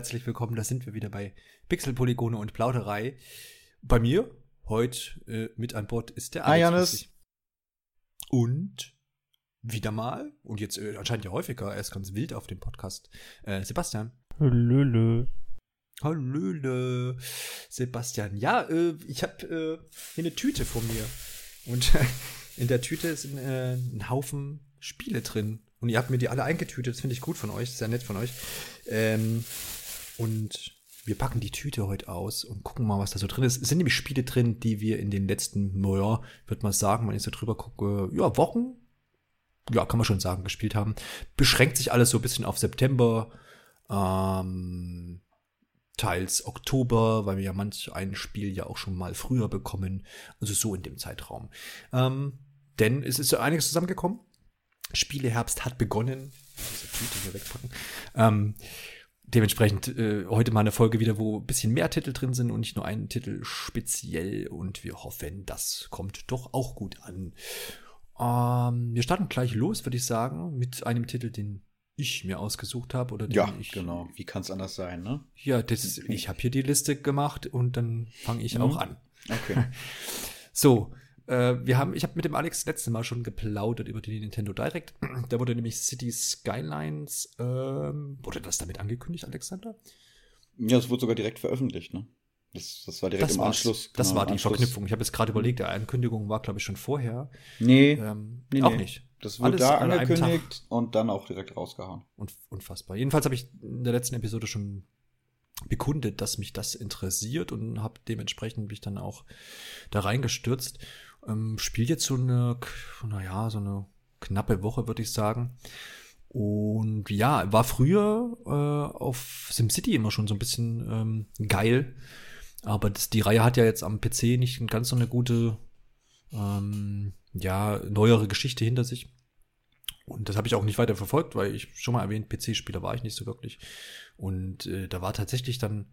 herzlich willkommen. Da sind wir wieder bei Pixel, Polygone und Plauderei. Bei mir heute äh, mit an Bord ist der Alex. Hi, Janis. Und wieder mal, und jetzt äh, anscheinend ja häufiger, er ist ganz wild auf dem Podcast, äh, Sebastian. Hallöle. Hallöle. Sebastian. Ja, äh, ich habe äh, hier eine Tüte vor mir. Und in der Tüte sind äh, ein Haufen Spiele drin. Und ihr habt mir die alle eingetütet. Das finde ich gut von euch. Sehr nett von euch. Ähm, und wir packen die Tüte heute aus und gucken mal, was da so drin ist. Es sind nämlich Spiele drin, die wir in den letzten, naja, würde man sagen, wenn ich so drüber gucke, ja, Wochen, ja, kann man schon sagen, gespielt haben. Beschränkt sich alles so ein bisschen auf September, ähm, teils Oktober, weil wir ja manch ein Spiel ja auch schon mal früher bekommen. Also so in dem Zeitraum. Ähm, denn es ist so einiges zusammengekommen. Spieleherbst hat begonnen. Diese Tüte hier wegpacken. Ähm, dementsprechend äh, heute mal eine Folge wieder, wo ein bisschen mehr Titel drin sind und nicht nur ein Titel speziell. Und wir hoffen, das kommt doch auch gut an. Ähm, wir starten gleich los, würde ich sagen, mit einem Titel, den ich mir ausgesucht habe oder den ja, ich genau. Wie kann es anders sein, ne? Ja, das, ich habe hier die Liste gemacht und dann fange ich mhm. auch an. Okay. so, äh, wir haben, ich habe mit dem Alex letzte Mal schon geplaudert über die Nintendo Direct. Da wurde nämlich City Skylines, ähm, wurde das damit angekündigt, Alexander? Ja, es wurde sogar direkt veröffentlicht, ne? Das, das war direkt das im Anschluss. Genau, das war die Anschluss. Verknüpfung. Ich habe jetzt gerade überlegt, die Ankündigung war, glaube ich, schon vorher. Nee, ähm, nee auch nee. nicht. Das wurde Alles da angekündigt und dann auch direkt rausgehauen. unfassbar. Jedenfalls habe ich in der letzten Episode schon bekundet, dass mich das interessiert und habe dementsprechend mich dann auch da reingestürzt. Ähm, spielt jetzt so eine, naja, so eine knappe Woche, würde ich sagen. Und ja, war früher äh, auf SimCity immer schon so ein bisschen ähm, geil. Aber das, die Reihe hat ja jetzt am PC nicht ganz so eine gute, ähm, ja, neuere Geschichte hinter sich. Und das habe ich auch nicht weiter verfolgt, weil ich schon mal erwähnt, PC-Spieler war ich nicht so wirklich. Und äh, da war tatsächlich dann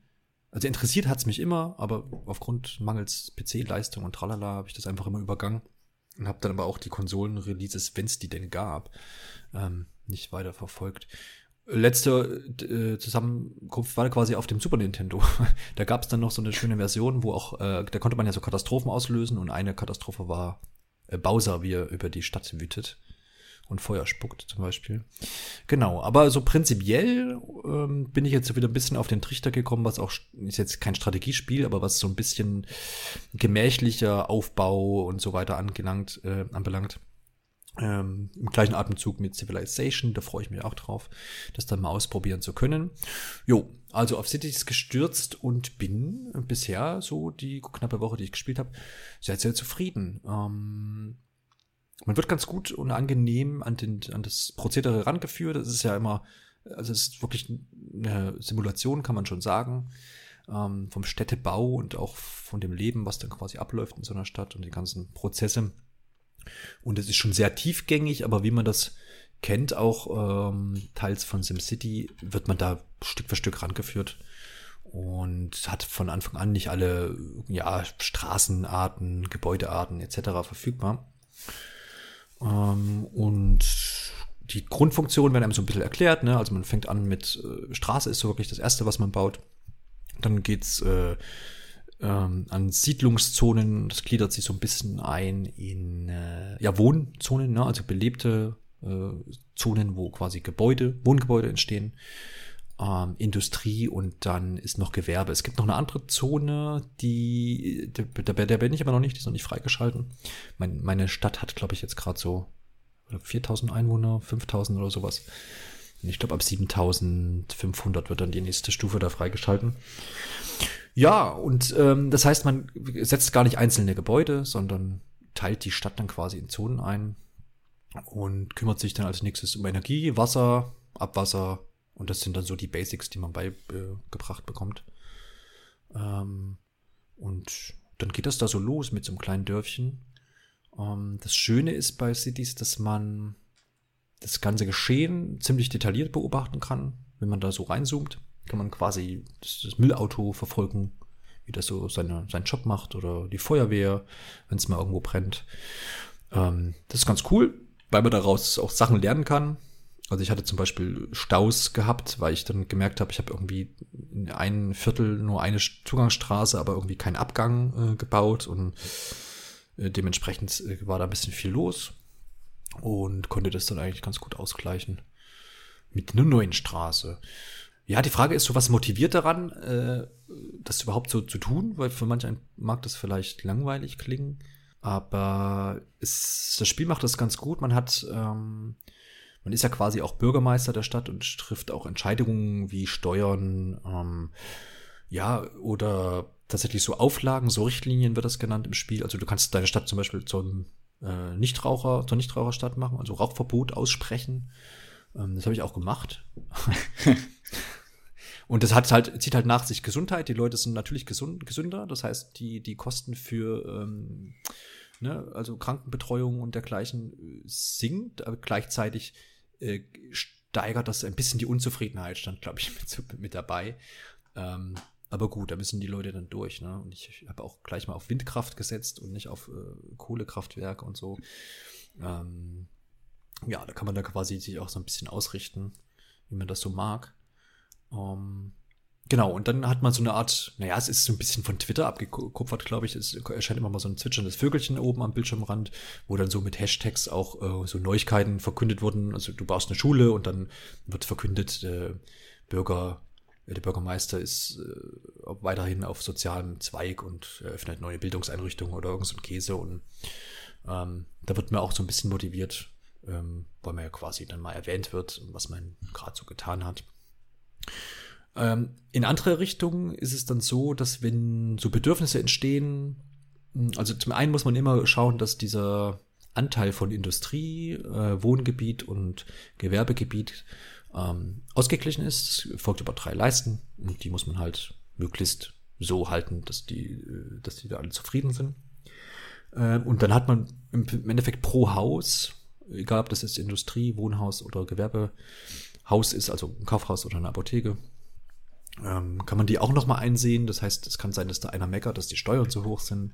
also interessiert hat's mich immer, aber aufgrund mangels PC-Leistung und tralala habe ich das einfach immer übergangen und habe dann aber auch die Konsolen-Releases, wenn es die denn gab, ähm, nicht weiter verfolgt. Letzte äh, Zusammenkunft war quasi auf dem Super Nintendo. da gab es dann noch so eine schöne Version, wo auch, äh, da konnte man ja so Katastrophen auslösen und eine Katastrophe war äh, Bowser, wie er über die Stadt wütet und Feuer spuckt zum Beispiel. Genau, aber so prinzipiell ähm, bin ich jetzt wieder ein bisschen auf den Trichter gekommen, was auch ist jetzt kein Strategiespiel, aber was so ein bisschen gemächlicher Aufbau und so weiter angelangt, äh, anbelangt. Ähm, Im gleichen Atemzug mit Civilization, da freue ich mich auch drauf, das dann mal ausprobieren zu können. Jo, also auf Cities gestürzt und bin bisher so die knappe Woche, die ich gespielt habe, sehr, sehr zufrieden. Ähm, man wird ganz gut und angenehm an, den, an das Prozedere rangeführt. Es ist ja immer, also es ist wirklich eine Simulation, kann man schon sagen, ähm, vom Städtebau und auch von dem Leben, was dann quasi abläuft in so einer Stadt und die ganzen Prozesse. Und es ist schon sehr tiefgängig, aber wie man das kennt, auch ähm, teils von SimCity, wird man da Stück für Stück rangeführt und hat von Anfang an nicht alle ja, Straßenarten, Gebäudearten etc. verfügbar. Ähm, und die Grundfunktionen werden einem so ein bisschen erklärt. Ne? Also man fängt an mit äh, Straße ist so wirklich das Erste, was man baut. Dann geht's äh, ähm, an Siedlungszonen. Das gliedert sich so ein bisschen ein in äh, ja, Wohnzonen, ne? also belebte äh, Zonen, wo quasi Gebäude, Wohngebäude entstehen ähm, Industrie und dann ist noch Gewerbe. Es gibt noch eine andere Zone, die, der, der bin ich aber noch nicht, die ist noch nicht freigeschalten. Mein, meine Stadt hat, glaube ich, jetzt gerade so 4000 Einwohner, 5000 oder sowas. Und ich glaube, ab 7500 wird dann die nächste Stufe da freigeschalten. Ja, und ähm, das heißt, man setzt gar nicht einzelne Gebäude, sondern teilt die Stadt dann quasi in Zonen ein und kümmert sich dann als nächstes um Energie, Wasser, Abwasser, und das sind dann so die Basics, die man beigebracht bekommt. Ähm, und dann geht das da so los mit so einem kleinen Dörfchen. Ähm, das Schöne ist bei Cities, dass man das ganze Geschehen ziemlich detailliert beobachten kann. Wenn man da so reinzoomt, kann man quasi das, das Müllauto verfolgen, wie das so seine, seinen Job macht oder die Feuerwehr, wenn es mal irgendwo brennt. Ähm, das ist ganz cool, weil man daraus auch Sachen lernen kann Also ich hatte zum Beispiel Staus gehabt, weil ich dann gemerkt habe, ich habe irgendwie in ein Viertel nur eine Zugangsstraße, aber irgendwie keinen Abgang äh, gebaut und äh, dementsprechend äh, war da ein bisschen viel los und konnte das dann eigentlich ganz gut ausgleichen mit einer neuen Straße. Ja, die Frage ist so, was motiviert daran, äh, das überhaupt so zu tun? Weil für manch einen mag das vielleicht langweilig klingen, aber es, das Spiel macht das ganz gut. Man hat, ähm, man ist ja quasi auch Bürgermeister der Stadt und trifft auch Entscheidungen wie Steuern, ähm, ja, oder tatsächlich so Auflagen, so Richtlinien wird das genannt im Spiel. Also du kannst deine Stadt zum Beispiel zum äh, Nichtraucher, zur Nichtraucherstadt machen, also Rauchverbot aussprechen. Ähm, das habe ich auch gemacht. Und das hat halt, zieht halt nach sich Gesundheit. Die Leute sind natürlich gesund, gesünder. Das heißt, die, die Kosten für ähm, ne, also Krankenbetreuung und dergleichen äh, sinkt, aber gleichzeitig äh, steigert das ein bisschen die Unzufriedenheit, stand, glaube ich, mit, mit dabei. Ähm, aber gut, da müssen die Leute dann durch. Ne? Und ich habe auch gleich mal auf Windkraft gesetzt und nicht auf äh, Kohlekraftwerke und so. Ähm, ja, da kann man da quasi sich auch so ein bisschen ausrichten, wie man das so mag. Ähm, genau, und dann hat man so eine Art, naja, es ist so ein bisschen von Twitter abgekupfert, glaube ich. Es erscheint immer mal so ein zwitscherndes Vögelchen oben am Bildschirmrand, wo dann so mit Hashtags auch äh, so Neuigkeiten verkündet wurden. Also du baust eine Schule und dann wird verkündet, äh, Bürger der Bürgermeister ist äh, weiterhin auf sozialem Zweig und eröffnet neue Bildungseinrichtungen oder irgend so ein Käse. Und ähm, da wird mir auch so ein bisschen motiviert, ähm, weil man ja quasi dann mal erwähnt wird, was man gerade so getan hat. Ähm, in andere Richtungen ist es dann so, dass wenn so Bedürfnisse entstehen, hm, also zum einen muss man immer schauen, dass dieser Anteil von Industrie, äh, Wohngebiet und Gewerbegebiet ähm, ausgeglichen ist. Es folgt über drei Leisten und die muss man halt möglichst so halten, dass die, äh, dass die da alle zufrieden sind. Ähm, und dann hat man im Endeffekt pro Haus, egal ob das jetzt Industrie, Wohnhaus oder Gewerbehaus ist, also ein Kaufhaus oder eine Apotheke, ähm, kann man die auch nochmal einsehen. Das heißt, es kann sein, dass da einer meckert, dass die Steuern zu hoch sind.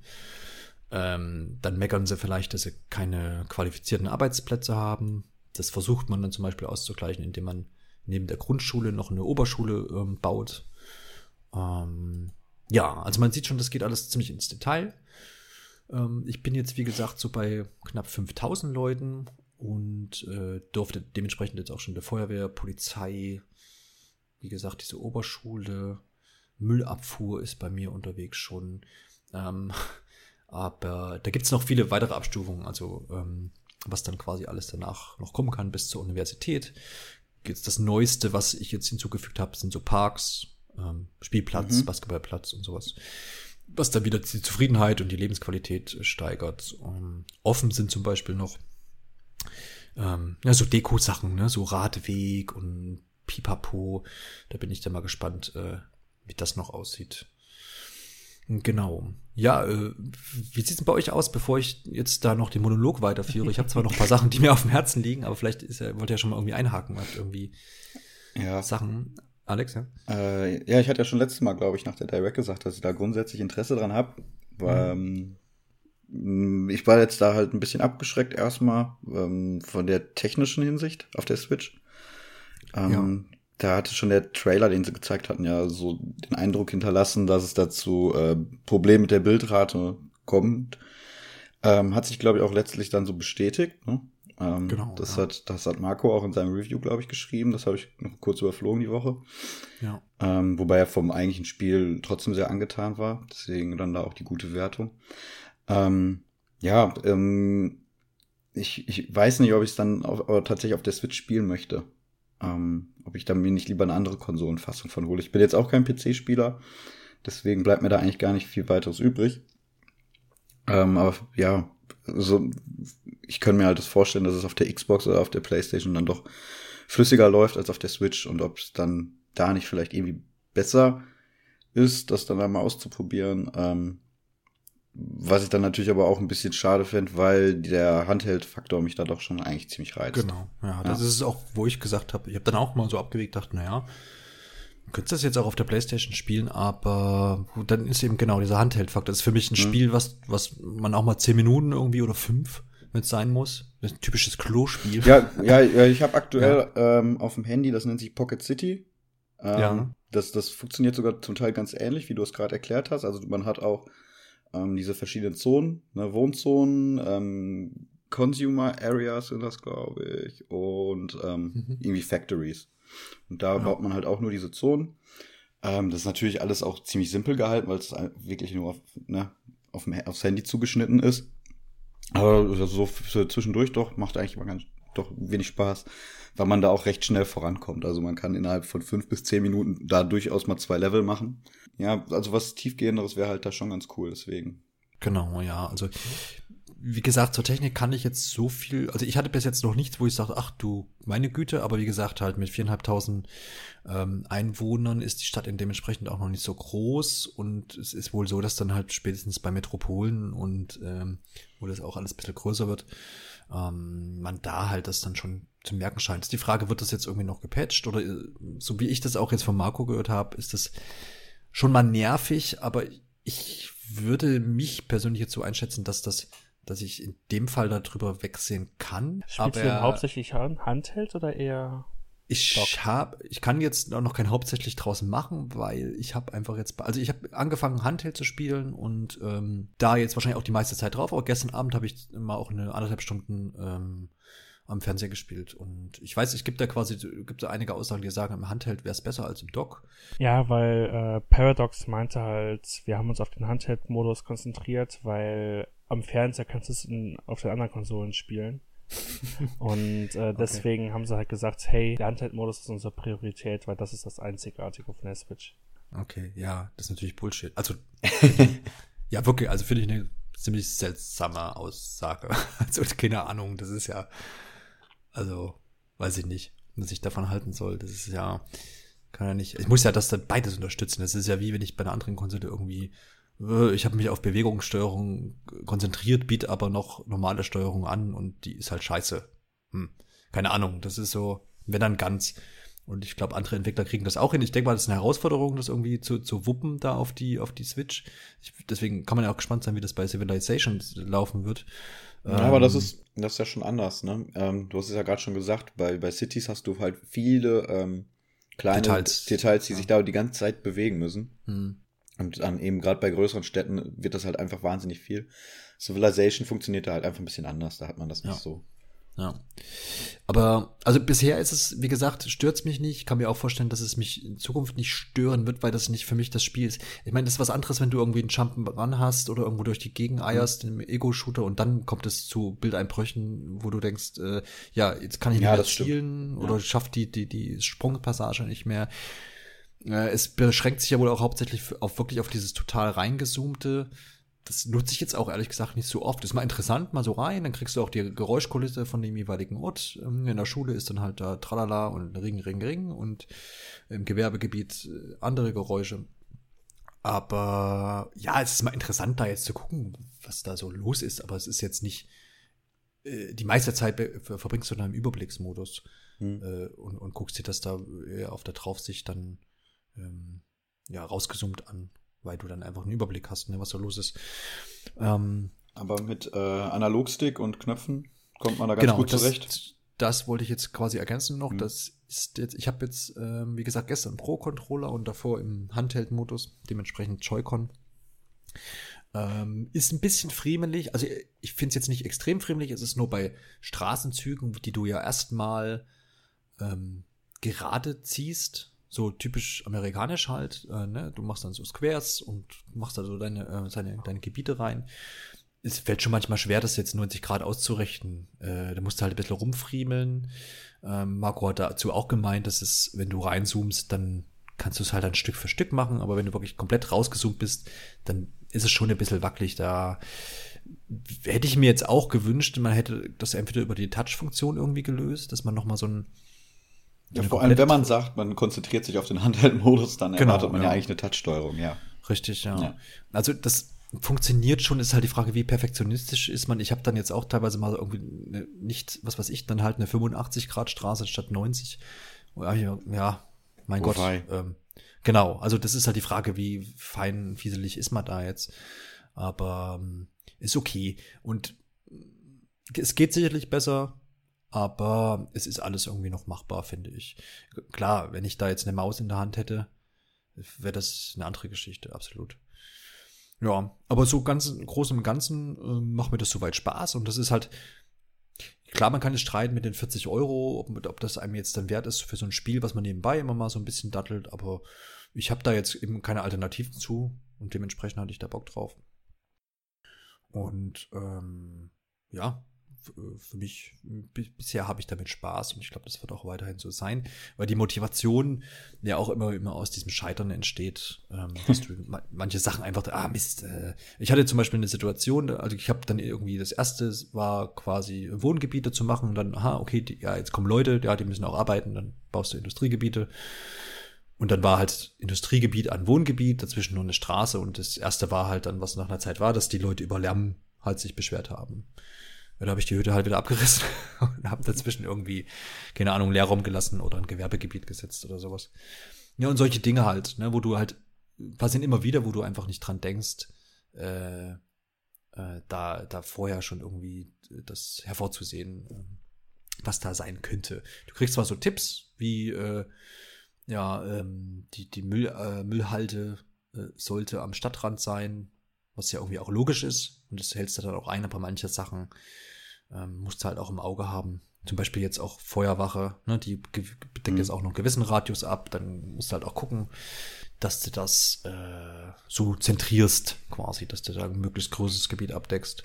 Ähm, dann meckern sie vielleicht, dass sie keine qualifizierten Arbeitsplätze haben. Das versucht man dann zum Beispiel auszugleichen, indem man neben der Grundschule noch eine Oberschule ähm, baut. Ähm, ja, also man sieht schon, das geht alles ziemlich ins Detail. Ähm, ich bin jetzt, wie gesagt, so bei knapp 5000 Leuten und äh, durfte dementsprechend jetzt auch schon der Feuerwehr, Polizei, wie gesagt, diese Oberschule, Müllabfuhr ist bei mir unterwegs schon. Ähm, aber da gibt es noch viele weitere Abstufungen. Also ähm, was dann quasi alles danach noch kommen kann bis zur Universität. Jetzt das Neueste, was ich jetzt hinzugefügt habe, sind so Parks, ähm, Spielplatz, mhm. Basketballplatz und sowas. Was dann wieder die Zufriedenheit und die Lebensqualität steigert. Um, ähm, offen sind zum Beispiel noch ähm, ja, so Deko-Sachen, ne? so Radweg und Pipapo. Da bin ich dann mal gespannt, äh, wie das noch aussieht. Genau. Ja, äh, wie sieht es denn bei euch aus, bevor ich jetzt da noch den Monolog weiterführe? Ich habe zwar noch ein paar Sachen, die mir auf dem Herzen liegen, aber vielleicht ist er, wollt ihr ja schon mal irgendwie einhaken, habt irgendwie ja. Sachen. Alex, ja? Äh, ja, ich hatte ja schon letztes Mal, glaube ich, nach der Direct gesagt, dass ich da grundsätzlich Interesse dran habe. Mhm. Ähm, ich war jetzt da halt ein bisschen abgeschreckt erstmal ähm, von der technischen Hinsicht auf der Switch. Ähm, ja da hatte schon der Trailer, den sie gezeigt hatten, ja so den Eindruck hinterlassen, dass es dazu äh, Probleme mit der Bildrate kommt. Ähm, hat sich, glaube ich, auch letztlich dann so bestätigt. Ne? Ähm, genau. Das, ja. hat, das hat Marco auch in seinem Review, glaube ich, geschrieben. Das habe ich noch kurz überflogen die Woche. Ja. Ähm, wobei er vom eigentlichen Spiel trotzdem sehr angetan war. Deswegen dann da auch die gute Wertung. Ähm, ja, ähm, ich, ich weiß nicht, ob ich es dann auf, tatsächlich auf der Switch spielen möchte. Ähm, ob ich da mir nicht lieber eine andere Konsolenfassung von hole. Ich bin jetzt auch kein PC-Spieler, deswegen bleibt mir da eigentlich gar nicht viel weiteres übrig. Ähm, aber ja, so, ich kann mir halt das vorstellen, dass es auf der Xbox oder auf der PlayStation dann doch flüssiger läuft als auf der Switch und ob es dann da nicht vielleicht irgendwie besser ist, das dann einmal auszuprobieren. Ähm, was ich dann natürlich aber auch ein bisschen schade fände, weil der Handheld-Faktor mich da doch schon eigentlich ziemlich reizt. Genau, ja, das ja. ist es auch, wo ich gesagt habe, ich habe dann auch mal so abgewegt, dachte, naja, du könntest das jetzt auch auf der Playstation spielen, aber dann ist eben genau dieser Handheld-Faktor. Das ist für mich ein mhm. Spiel, was, was man auch mal zehn Minuten irgendwie oder fünf, es sein muss, Das ist ein typisches Klospiel. Ja, ja, ja ich habe aktuell ja. ähm, auf dem Handy, das nennt sich Pocket City. Ähm, ja. Das, das funktioniert sogar zum Teil ganz ähnlich, wie du es gerade erklärt hast. Also man hat auch ähm, diese verschiedenen Zonen, ne, Wohnzonen, ähm, Consumer Areas sind das, glaube ich, und ähm, mhm. irgendwie Factories. Und da ja. baut man halt auch nur diese Zonen. Ähm, das ist natürlich alles auch ziemlich simpel gehalten, weil es wirklich nur auf, ne, auf, aufs Handy zugeschnitten ist. Aber so für zwischendurch doch, macht eigentlich mal ganz doch wenig Spaß, weil man da auch recht schnell vorankommt. Also man kann innerhalb von fünf bis zehn Minuten da durchaus mal zwei Level machen. Ja, also was tiefgehenderes wäre halt da schon ganz cool, deswegen. Genau, ja. Also wie gesagt, zur Technik kann ich jetzt so viel, also ich hatte bis jetzt noch nichts, wo ich sage, ach du, meine Güte, aber wie gesagt, halt mit viereinhalbtausend ähm, Einwohnern ist die Stadt dementsprechend auch noch nicht so groß und es ist wohl so, dass dann halt spätestens bei Metropolen und ähm, wo das auch alles ein bisschen größer wird, ähm, man da halt das dann schon zu merken scheint. Ist die Frage, wird das jetzt irgendwie noch gepatcht oder äh, so wie ich das auch jetzt von Marco gehört habe, ist das schon mal nervig, aber ich würde mich persönlich jetzt so einschätzen, dass das dass ich in dem Fall darüber wegsehen kann. Spielst aber, du hauptsächlich Handheld oder eher? Ich habe, ich kann jetzt noch kein hauptsächlich draußen machen, weil ich habe einfach jetzt, also ich habe angefangen Handheld zu spielen und ähm, da jetzt wahrscheinlich auch die meiste Zeit drauf. Aber gestern Abend habe ich mal auch eine anderthalb Stunden ähm, am Fernseher gespielt und ich weiß, es gibt da quasi, gibt da einige Aussagen, die sagen, im Handheld wäre es besser als im Dock. Ja, weil äh, Paradox meinte halt, wir haben uns auf den Handheld-Modus konzentriert, weil am Fernseher kannst du es in, auf den anderen Konsolen spielen. und äh, deswegen okay. haben sie halt gesagt, hey, der Handheld-Modus ist unsere Priorität, weil das ist das Einzigartige auf der Switch. Okay, ja, das ist natürlich Bullshit. Also, ja, wirklich, also finde ich eine ziemlich seltsame Aussage. Also, keine Ahnung, das ist ja, also, weiß ich nicht, was ich davon halten soll. Das ist ja, kann ja nicht, ich muss ja das dann beides unterstützen. Das ist ja wie, wenn ich bei einer anderen Konsole irgendwie ich habe mich auf Bewegungssteuerung konzentriert, biete aber noch normale Steuerung an und die ist halt scheiße. Hm. Keine Ahnung, das ist so, wenn dann ganz. Und ich glaube, andere Entwickler kriegen das auch hin. Ich denke mal, das ist eine Herausforderung, das irgendwie zu, zu wuppen da auf die, auf die Switch. Ich, deswegen kann man ja auch gespannt sein, wie das bei Civilization laufen wird. Ja, ähm, aber das ähm, ist, das ist ja schon anders, ne? Ähm, du hast es ja gerade schon gesagt, bei, bei Cities hast du halt viele ähm, kleine Details, Details die ja. sich da die ganze Zeit bewegen müssen. Hm. Und dann eben gerade bei größeren Städten wird das halt einfach wahnsinnig viel. Civilization funktioniert da halt einfach ein bisschen anders, da hat man das nicht ja. so. Ja. Aber, also bisher ist es, wie gesagt, stört's mich nicht. Ich kann mir auch vorstellen, dass es mich in Zukunft nicht stören wird, weil das nicht für mich das Spiel ist. Ich meine, das ist was anderes, wenn du irgendwie einen Jump'n'Run hast oder irgendwo durch die Gegend eierst, mhm. im Ego-Shooter und dann kommt es zu Bildeinbrüchen, wo du denkst, äh, ja, jetzt kann ich nicht ja, mehr spielen oder ja. schafft die, die, die Sprungpassage nicht mehr. Äh, es beschränkt sich ja wohl auch hauptsächlich auf wirklich auf dieses total reingezoomte. Das nutze ich jetzt auch ehrlich gesagt nicht so oft. Ist mal interessant, mal so rein, dann kriegst du auch die Geräuschkulisse von dem jeweiligen Ort. Ähm, in der Schule ist dann halt da Tralala und Ring, Ring, Ring und im Gewerbegebiet äh, andere Geräusche. Aber ja, es ist mal interessant, da jetzt zu gucken, was da so los ist. Aber es ist jetzt nicht, äh, die meiste Zeit verbringst du da im Überblicksmodus hm. und, und guckst dir das da auf der Draufsicht dann ähm, ja, rausgezoomt an, weil du dann einfach einen Überblick hast, ne, was so los ist. Ähm, Aber mit äh, Analogstick und Knöpfen kommt man da ganz genau, gut zurecht. Das, das wollte ich jetzt quasi ergänzen noch. Mhm. Das ist jetzt, ich habe jetzt, ähm, wie gesagt, gestern Pro-Controller und davor im Handheld-Modus, dementsprechend Joy-Con. Ähm, ist ein bisschen friemelig. Also ich finde es jetzt nicht extrem friemelig, es ist nur bei Straßenzügen, die du ja erstmal ähm, gerade ziehst so typisch amerikanisch halt. Äh, ne? Du machst dann so Squares und machst da so deine, äh, seine, deine Gebiete rein. Es fällt schon manchmal schwer, das jetzt 90 Grad auszurichten. Äh, da musst du halt ein bisschen rumfriemeln. Ähm, Marco hat dazu auch gemeint, dass es, wenn du reinzoomst, dann kannst du es halt ein Stück für Stück machen, aber wenn du wirklich komplett rausgezoomt bist, dann ist es schon ein bisschen wackelig da. Hätte ich mir jetzt auch gewünscht, man hätte das entweder über die Touch-Funktion irgendwie gelöst, dass man nochmal so ein ja, vor allem, wenn man sagt, man konzentriert sich auf den Handheld-Modus, dann genau, erwartet man ja. ja. eigentlich eine Touch-Steuerung, ja. Richtig, ja. ja. Also das funktioniert schon, ist halt die Frage, wie perfektionistisch ist man. Ich habe dann jetzt auch teilweise mal irgendwie eine, nicht, was weiß ich, dann halt eine 85 Grad Straße statt 90. Ja, mein Wobei. Gott. Ähm, genau, also das ist halt die Frage, wie fein, fieselig ist man da jetzt. Aber ähm, ist okay. Und es geht sicherlich besser, aber es ist alles irgendwie noch machbar, finde ich. Klar, wenn ich da jetzt eine Maus in der Hand hätte, wäre das eine andere Geschichte, absolut. Ja, aber so ganz im Großen und Ganzen äh, macht mir das soweit Spaß und das ist halt, klar, man kann jetzt streiten mit den 40 Euro, ob, ob das einem jetzt dann wert ist für so ein Spiel, was man nebenbei immer mal so ein bisschen dattelt, aber ich habe da jetzt eben keine Alternativen zu und dementsprechend hatte ich da Bock drauf. Und ähm, ja, für mich, bisher habe ich damit Spaß und ich glaube, das wird auch weiterhin so sein, weil die Motivation ja auch immer, immer aus diesem Scheitern entsteht, ähm, dass du manche Sachen einfach, ah Mist, äh, ich hatte zum Beispiel eine Situation, also ich habe dann irgendwie, das erste war quasi Wohngebiete zu machen und dann, aha, okay, die, ja, jetzt kommen Leute, ja, die müssen auch arbeiten, dann baust du Industriegebiete und dann war halt Industriegebiet an Wohngebiet, dazwischen nur eine Straße und das erste war halt dann, was nach einer Zeit war, dass die Leute über Lärm halt sich beschwert haben. Da habe ich die Hütte halt wieder abgerissen und habe dazwischen irgendwie, keine Ahnung, Leerraum gelassen oder ein Gewerbegebiet gesetzt oder sowas. Ja, und solche Dinge halt, ne, wo du halt, passieren immer wieder, wo du einfach nicht dran denkst, äh, äh, da, da vorher schon irgendwie das hervorzusehen, äh, was da sein könnte. Du kriegst zwar so Tipps, wie, äh, ja, ähm, die, die Müll, äh, Müllhalde äh, sollte am Stadtrand sein, was ja irgendwie auch logisch ist. Und das hältst du dann auch ein, aber manche Sachen ähm, musst du halt auch im Auge haben. Zum Beispiel jetzt auch Feuerwache, ne, die deckt mhm. jetzt auch noch einen gewissen Radius ab. Dann musst du halt auch gucken, dass du das äh, so zentrierst, quasi, dass du da ein möglichst großes Gebiet abdeckst.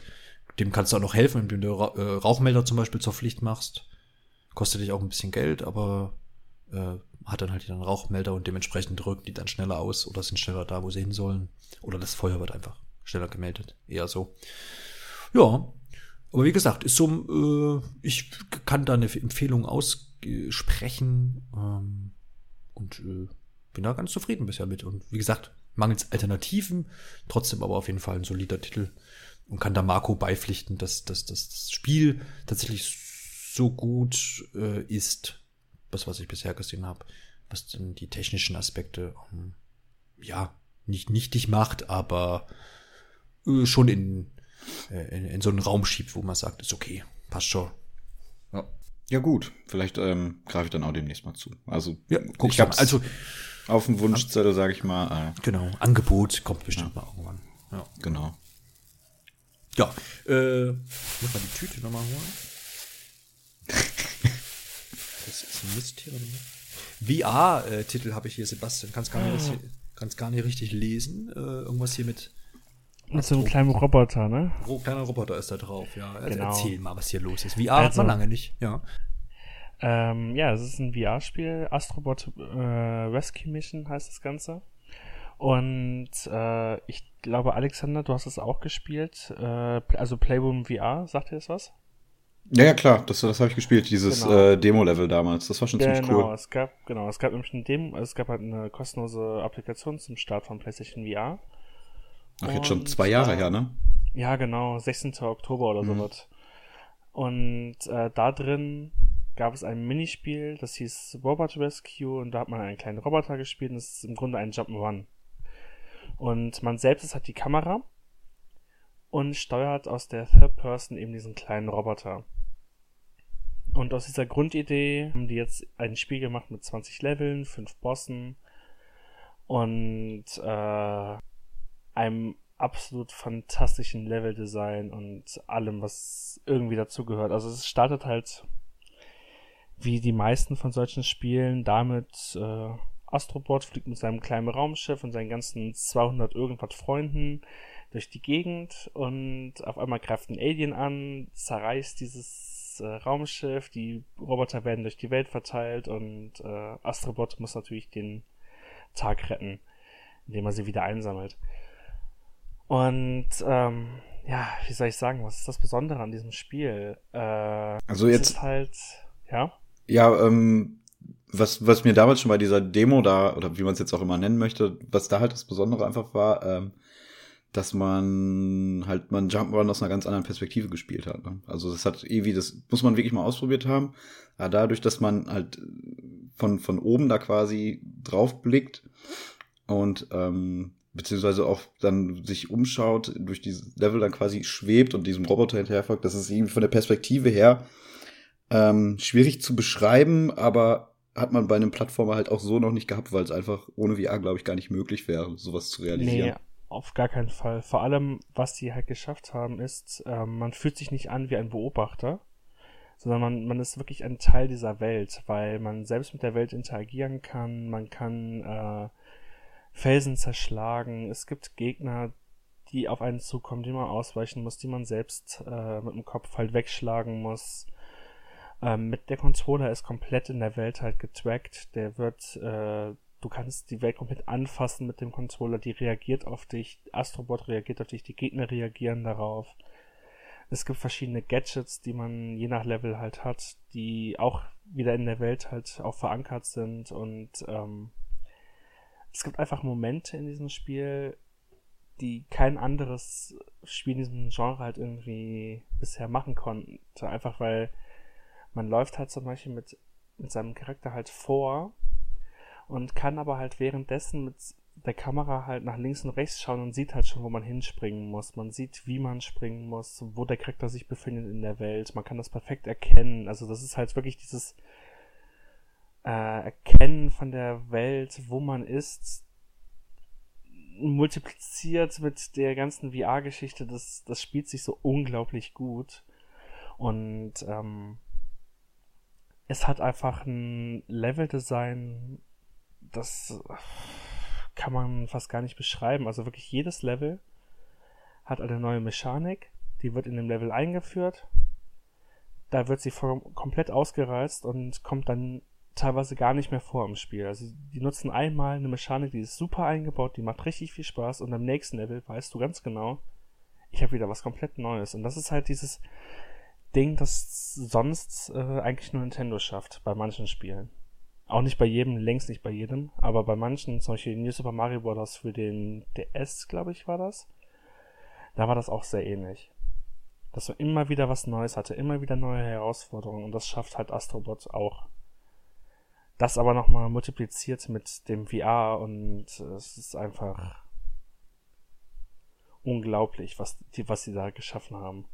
Dem kannst du auch noch helfen, indem du Ra äh, Rauchmelder zum Beispiel zur Pflicht machst. Kostet dich auch ein bisschen Geld, aber äh, hat dann halt einen Rauchmelder und dementsprechend drücken die dann schneller aus oder sind schneller da, wo sie hin sollen. Oder das Feuer wird einfach schneller gemeldet. Eher so. Ja, aber wie gesagt, ist so, äh, ich kann da eine Empfehlung aussprechen ähm, und äh, bin da ganz zufrieden bisher mit. Und wie gesagt, mangels Alternativen, trotzdem aber auf jeden Fall ein solider Titel und kann da Marco beipflichten, dass, dass, dass das Spiel tatsächlich so gut äh, ist, was, was ich bisher gesehen habe, was dann die technischen Aspekte ähm, ja nicht nichtig macht, aber schon in, äh, in, in so einen Raum schiebt, wo man sagt, ist okay, passt schon. Ja. Ja gut, vielleicht ähm, greife ich dann auch demnächst mal zu. Also ja, guck ich hab's also auf dem Wunschzettel, sage ich mal. Äh, genau, Angebot kommt bestimmt ja. mal irgendwann. Ja, genau. Ja, äh, muss man die Tüte nochmal holen. das ist ein Mist hier. VR-Titel habe ich hier, Sebastian. Kannst gar nicht, ah. kannst gar nicht richtig lesen. Äh, irgendwas hier mit mit so einem kleinen Roboter, ne? Kleiner Roboter ist da drauf, ja. Also genau. Erzähl mal, was hier los ist. VR also, hat man lange nicht, ja. Ähm, ja, es ist ein VR-Spiel. Astrobot äh, Rescue Mission heißt das Ganze. Und äh, ich glaube, Alexander, du hast es auch gespielt. Äh, also Playboom VR, sagt dir das was? Ja, ja, klar, das, das habe ich gespielt, dieses genau. äh, Demo-Level damals. Das war schon genau, ziemlich cool. Es gab, genau, es gab nämlich ein Demo, es gab halt eine kostenlose Applikation zum Start von PlayStation VR. Ach, jetzt schon zwei Jahre her, ne? Ja, genau, 16. Oktober oder mhm. sowas. Und äh, da drin gab es ein Minispiel, das hieß Robot Rescue und da hat man einen kleinen Roboter gespielt und das ist im Grunde ein Jump'n'Run. Und man selbst ist halt die Kamera und steuert aus der Third Person eben diesen kleinen Roboter. Und aus dieser Grundidee haben die jetzt ein Spiel gemacht mit 20 Leveln, 5 Bossen und äh, einem absolut fantastischen Leveldesign und allem, was irgendwie dazugehört. Also es startet halt wie die meisten von solchen Spielen damit, äh, Astrobot fliegt mit seinem kleinen Raumschiff und seinen ganzen 200 irgendwas Freunden durch die Gegend und auf einmal greift ein Alien an, zerreißt dieses äh, Raumschiff, die Roboter werden durch die Welt verteilt und äh, Astrobot muss natürlich den Tag retten, indem er sie wieder einsammelt. Und ähm, ja, wie soll ich sagen, was ist das Besondere an diesem Spiel? Äh, also jetzt ist halt, ja. Ja, ähm, was was mir damals schon bei dieser Demo da oder wie man es jetzt auch immer nennen möchte, was da halt das Besondere einfach war, ähm, dass man halt man Jump'n'Run aus einer ganz anderen Perspektive gespielt hat. Ne? Also das hat irgendwie, das muss man wirklich mal ausprobiert haben. Aber dadurch, dass man halt von von oben da quasi drauf blickt und ähm, beziehungsweise auch dann sich umschaut, durch dieses Level dann quasi schwebt und diesem Roboter hinterherfolgt, das ist irgendwie von der Perspektive her ähm, schwierig zu beschreiben, aber hat man bei einem Plattformer halt auch so noch nicht gehabt, weil es einfach ohne VR, glaube ich, gar nicht möglich wäre, sowas zu realisieren. Nee, auf gar keinen Fall. Vor allem, was die halt geschafft haben, ist, ähm, man fühlt sich nicht an wie ein Beobachter, sondern man, man ist wirklich ein Teil dieser Welt, weil man selbst mit der Welt interagieren kann, man kann äh, Felsen zerschlagen, es gibt Gegner, die auf einen zukommen, die man ausweichen muss, die man selbst äh, mit dem Kopf halt wegschlagen muss. Ähm, mit der Controller ist komplett in der Welt halt getrackt. Der wird, äh, du kannst die Welt komplett anfassen mit dem Controller. Die reagiert auf dich. Astrobot reagiert auf dich. Die Gegner reagieren darauf. Es gibt verschiedene Gadgets, die man je nach Level halt hat, die auch wieder in der Welt halt auch verankert sind und ähm, es gibt einfach Momente in diesem Spiel, die kein anderes Spiel in diesem Genre halt irgendwie bisher machen konnte. Einfach weil man läuft halt zum Beispiel mit, mit seinem Charakter halt vor und kann aber halt währenddessen mit der Kamera halt nach links und rechts schauen und sieht halt schon, wo man hinspringen muss. Man sieht, wie man springen muss, wo der Charakter sich befindet in der Welt. Man kann das perfekt erkennen. Also das ist halt wirklich dieses äh, Erkennen von der Welt, wo man ist, multipliziert mit der ganzen VR-Geschichte. Das, das spielt sich so unglaublich gut. Und ähm, es hat einfach ein Level-Design, das kann man fast gar nicht beschreiben. Also wirklich jedes Level hat eine neue Mechanik, die wird in dem Level eingeführt. Da wird sie komplett ausgereizt und kommt dann teilweise gar nicht mehr vor im Spiel. Also die nutzen einmal eine Mechanik, die ist super eingebaut, die macht richtig viel Spaß und am nächsten Level weißt du ganz genau, ich habe wieder was komplett Neues. Und das ist halt dieses Ding, das sonst äh, eigentlich nur Nintendo schafft bei manchen Spielen. Auch nicht bei jedem, längst nicht bei jedem, aber bei manchen, zum Beispiel New Super Mario Bros. für den DS, glaube ich, war das. Da war das auch sehr ähnlich. Dass man immer wieder was Neues hatte, immer wieder neue Herausforderungen und das schafft halt Astrobot auch. Das aber nochmal multipliziert mit dem VR und es ist einfach unglaublich, was die, was sie da geschaffen haben.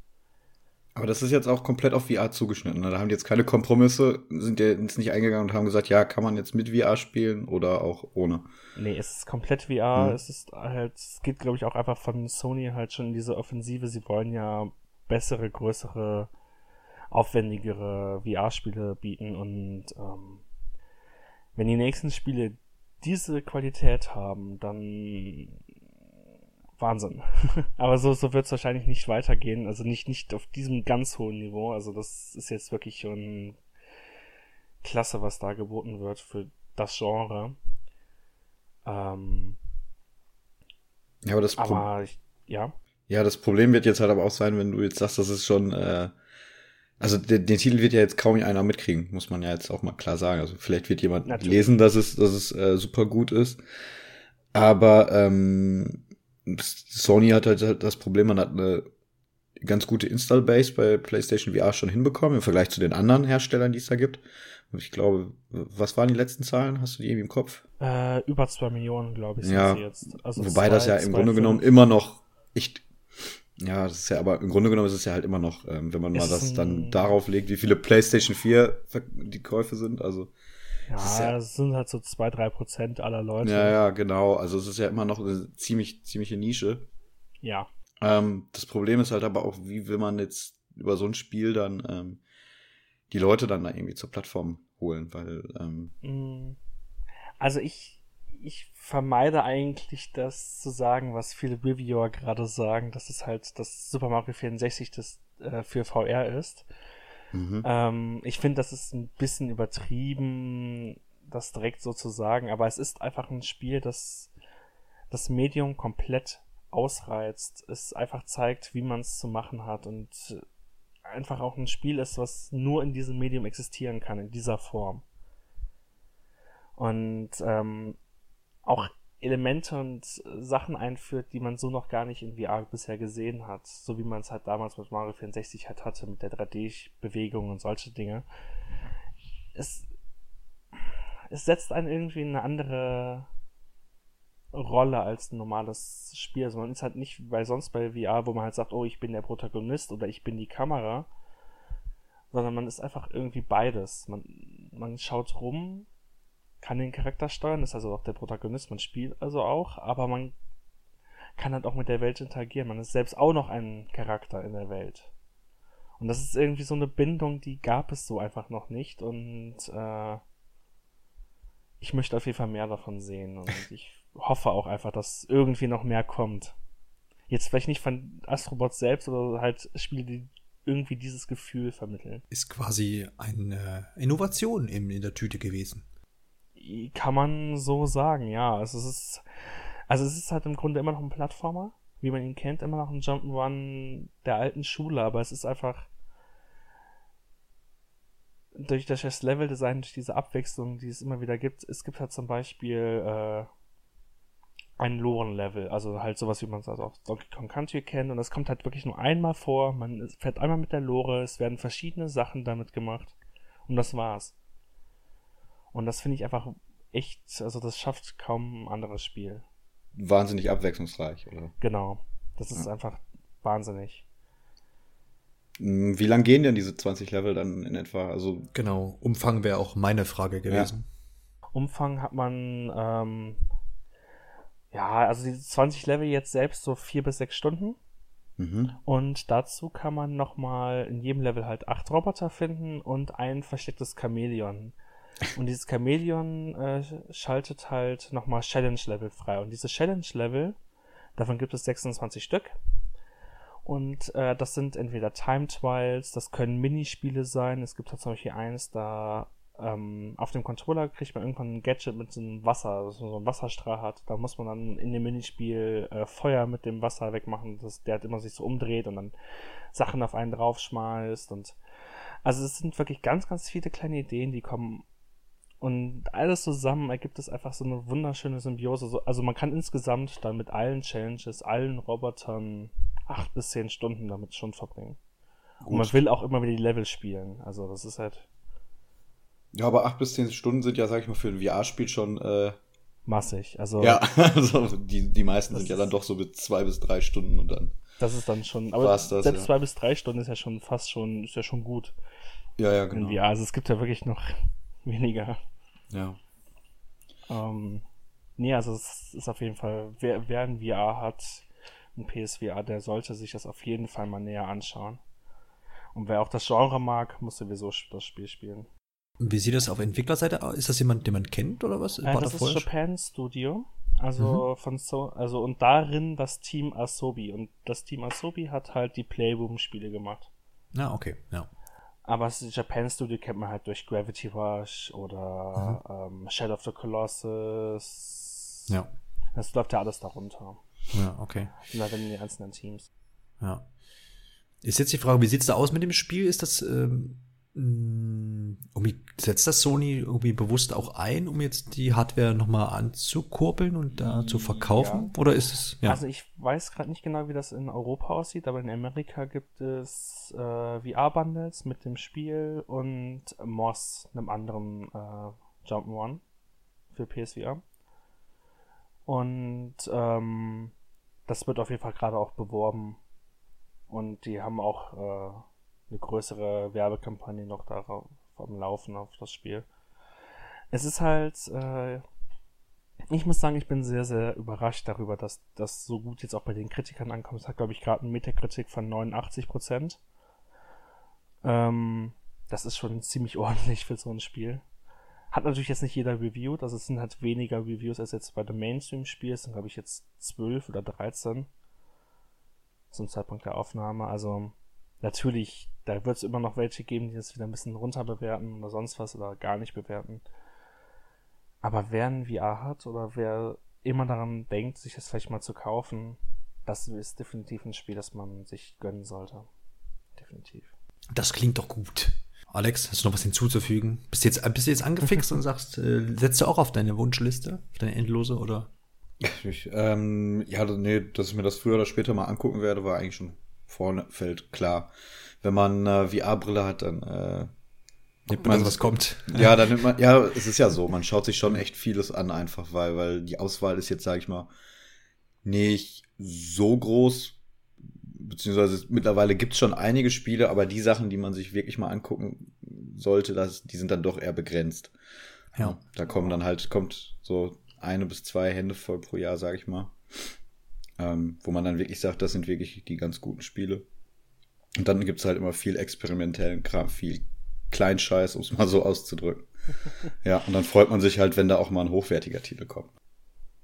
Aber das ist jetzt auch komplett auf VR zugeschnitten. Ne? Da haben die jetzt keine Kompromisse, sind jetzt nicht eingegangen und haben gesagt, ja, kann man jetzt mit VR spielen oder auch ohne. Nee, es ist komplett VR. Hm. Es ist halt, es geht, glaube ich, auch einfach von Sony halt schon in diese Offensive. Sie wollen ja bessere, größere, aufwendigere VR-Spiele bieten und ähm, wenn die nächsten Spiele diese Qualität haben, dann Wahnsinn. Aber so, so wird es wahrscheinlich nicht weitergehen. Also nicht, nicht auf diesem ganz hohen Niveau. Also das ist jetzt wirklich schon klasse, was da geboten wird für das Genre. Ähm, ja, aber das aber ich, ja. Ja, das Problem wird jetzt halt aber auch sein, wenn du jetzt sagst, das ist schon, äh, also den, den Titel wird ja jetzt kaum einer mitkriegen, muss man ja jetzt auch mal klar sagen. Also vielleicht wird jemand Natürlich. lesen, dass es, dass es äh, super gut ist. Aber ähm, Sony hat halt das Problem, man hat eine ganz gute Install-Base bei PlayStation VR schon hinbekommen im Vergleich zu den anderen Herstellern, die es da gibt. Ich glaube, was waren die letzten Zahlen? Hast du die irgendwie im Kopf? Äh, über zwei Millionen, glaube ich, ja, jetzt. Also wobei zwei, das ja im Grunde fünf. genommen immer noch echt, ja, das ist ja, aber im Grunde genommen ist es ja halt immer noch, ähm, wenn man mal das dann darauf legt, wie viele PlayStation 4 die Käufe sind, also ja, das, ja, das sind halt so zwei, drei Prozent aller Leute. Ja, ja, genau. Also es ist ja immer noch eine ziemlich, ziemliche Nische. Ja. Ähm, das Problem ist halt aber auch, wie will man jetzt über so ein Spiel dann ähm, die Leute dann da irgendwie zur Plattform holen, weil ähm, mm. also ich ich vermeide eigentlich das zu sagen, was viele Reviewer gerade sagen, dass es halt das Super Mario 64 das äh, für VR ist. Mhm. Ähm, ich finde, das ist ein bisschen übertrieben, das direkt so zu sagen, aber es ist einfach ein Spiel, das das Medium komplett ausreizt. Es einfach zeigt, wie man es zu machen hat und einfach auch ein Spiel ist, was nur in diesem Medium existieren kann, in dieser Form. Und ähm, auch Elemente und Sachen einführt, die man so noch gar nicht in VR bisher gesehen hat. So wie man es halt damals mit Mario 64 halt hatte, mit der 3D-Bewegung und solche Dinge. Es, es setzt einen irgendwie in eine andere Rolle als ein normales Spiel. Also man ist halt nicht, weil sonst bei VR, wo man halt sagt, oh, ich bin der Protagonist oder ich bin die Kamera, sondern man ist einfach irgendwie beides. Man, man schaut rum, kann den Charakter steuern, ist also auch der Protagonist, man spielt also auch, aber man kann halt auch mit der Welt interagieren. Man ist selbst auch noch ein Charakter in der Welt. Und das ist irgendwie so eine Bindung, die gab es so einfach noch nicht. Und äh, ich möchte auf jeden Fall mehr davon sehen. Und ich hoffe auch einfach, dass irgendwie noch mehr kommt. Jetzt vielleicht nicht von Astrobot selbst, oder halt Spiele, die irgendwie dieses Gefühl vermitteln. Ist quasi eine Innovation eben in der Tüte gewesen. Kann man so sagen, ja. Also es ist, also es ist halt im Grunde immer noch ein Plattformer, wie man ihn kennt, immer noch ein Jump'n'Run der alten Schule, aber es ist einfach durch das Level-Design, durch diese Abwechslung, die es immer wieder gibt, es gibt halt zum Beispiel äh, ein Loren-Level, also halt sowas, wie man es also auf Donkey Kong Country kennt, und das kommt halt wirklich nur einmal vor, man fährt einmal mit der Lore, es werden verschiedene Sachen damit gemacht, und das war's. Und das finde ich einfach echt, also das schafft kaum ein anderes Spiel. Wahnsinnig abwechslungsreich, oder? Genau. Das ist ja. einfach wahnsinnig. Hm, wie lang gehen denn diese 20 Level dann in etwa? Also genau, Umfang wäre auch meine Frage gewesen. Ja. Umfang hat man, ähm, ja, also die 20 Level jetzt selbst so vier bis sechs Stunden. Mhm. Und dazu kann man nochmal in jedem Level halt acht Roboter finden und ein verstecktes Chamäleon. Und dieses Chamäleon äh, schaltet halt nochmal Challenge-Level frei. Und diese Challenge-Level, davon gibt es 26 Stück. Und äh, das sind entweder Time Trials, das können Minispiele sein. Es gibt zum Beispiel eins, da ähm, auf dem Controller kriegt man irgendwann ein Gadget mit so einem Wasser, dass man so einen Wasserstrahl hat. Da muss man dann in dem Minispiel äh, Feuer mit dem Wasser wegmachen, dass der halt immer sich so umdreht und dann Sachen auf einen draufschmeißt. Und also es sind wirklich ganz, ganz viele kleine Ideen, die kommen. Und alles zusammen ergibt es einfach so eine wunderschöne Symbiose. Also man kann insgesamt dann mit allen Challenges, allen Robotern acht bis zehn Stunden damit schon verbringen. Gut. Und man will auch immer wieder die Level spielen. Also das ist halt. Ja, aber acht bis zehn Stunden sind ja, sag ich mal, für ein VR-Spiel schon äh, massig. Also ja, also die, die meisten sind ja dann doch so mit zwei bis drei Stunden und dann. Das ist dann schon, aber das, selbst ja. zwei bis drei Stunden ist ja schon fast schon, ist ja schon gut. Ja, ja, genau. In VR. Also es gibt ja wirklich noch weniger. Ja. Ähm, nee, also es ist auf jeden Fall, wer, wer ein VR hat, ein PSVR, der sollte sich das auf jeden Fall mal näher anschauen. Und wer auch das Genre mag, muss sowieso das Spiel spielen. Wie sieht das auf Entwicklerseite aus? Ist das jemand, den man kennt oder was? Äh, das ist Japan Studio. Also mhm. von so, also und darin das Team Asobi. Und das Team Asobi hat halt die Playroom-Spiele gemacht. Ah, okay, ja. Aber das Japan Studio kennt man halt durch Gravity Rush oder mhm. ähm, Shadow of the Colossus. Ja. Das läuft ja alles darunter. Ja, okay. Und dann in den einzelnen Teams. Ja. Ist jetzt die Frage, wie sieht's da aus mit dem Spiel? Ist das, ähm, irgendwie, setzt das Sony irgendwie bewusst auch ein, um jetzt die Hardware nochmal anzukurbeln und da zu verkaufen? Ja. Oder ist es, ja? Also ich weiß gerade nicht genau, wie das in Europa aussieht, aber in Amerika gibt es äh, VR-Bundles mit dem Spiel und Moss, einem anderen äh, Jump'n'Run für PSVR. Und ähm, das wird auf jeden Fall gerade auch beworben. Und die haben auch äh, eine größere Werbekampagne noch darauf am Laufen auf das Spiel. Es ist halt, äh, ich muss sagen, ich bin sehr, sehr überrascht darüber, dass das so gut jetzt auch bei den Kritikern ankommt. Es hat, glaube ich, gerade eine Metakritik von 89 Prozent. Ähm, das ist schon ziemlich ordentlich für so ein Spiel. Hat natürlich jetzt nicht jeder reviewed, also es sind halt weniger Reviews als jetzt bei dem Mainstream-Spiel. Es sind, glaube ich, jetzt 12 oder 13 zum Zeitpunkt der Aufnahme. Also natürlich, da wird es immer noch welche geben, die das wieder ein bisschen runter bewerten oder sonst was oder gar nicht bewerten. Aber wer ein VR hat oder wer immer daran denkt, sich das vielleicht mal zu kaufen, das ist definitiv ein Spiel, das man sich gönnen sollte. Definitiv. Das klingt doch gut. Alex, hast du noch was hinzuzufügen? Bist du jetzt, bist du jetzt angefixt und sagst, äh, setzt du auch auf deine Wunschliste, auf deine endlose oder? Ich, ähm, ja, nee, dass ich mir das früher oder später mal angucken werde, war eigentlich schon vorne fällt klar. Wenn man äh, VR-Brille hat, dann äh, Nimmt man, was kommt. Ja, dann nimmt man, ja, es ist ja so, man schaut sich schon echt vieles an, einfach weil, weil die Auswahl ist jetzt, sage ich mal, nicht so groß, beziehungsweise mittlerweile gibt's schon einige Spiele, aber die Sachen, die man sich wirklich mal angucken sollte, das, die sind dann doch eher begrenzt. Ja. Da kommen dann halt, kommt so eine bis zwei Hände voll pro Jahr, sage ich mal. Ähm, wo man dann wirklich sagt, das sind wirklich die ganz guten Spiele. Und dann gibt's halt immer viel experimentellen Kram, viel Kleinscheiß, um es mal so auszudrücken. ja, und dann freut man sich halt, wenn da auch mal ein hochwertiger Titel kommt.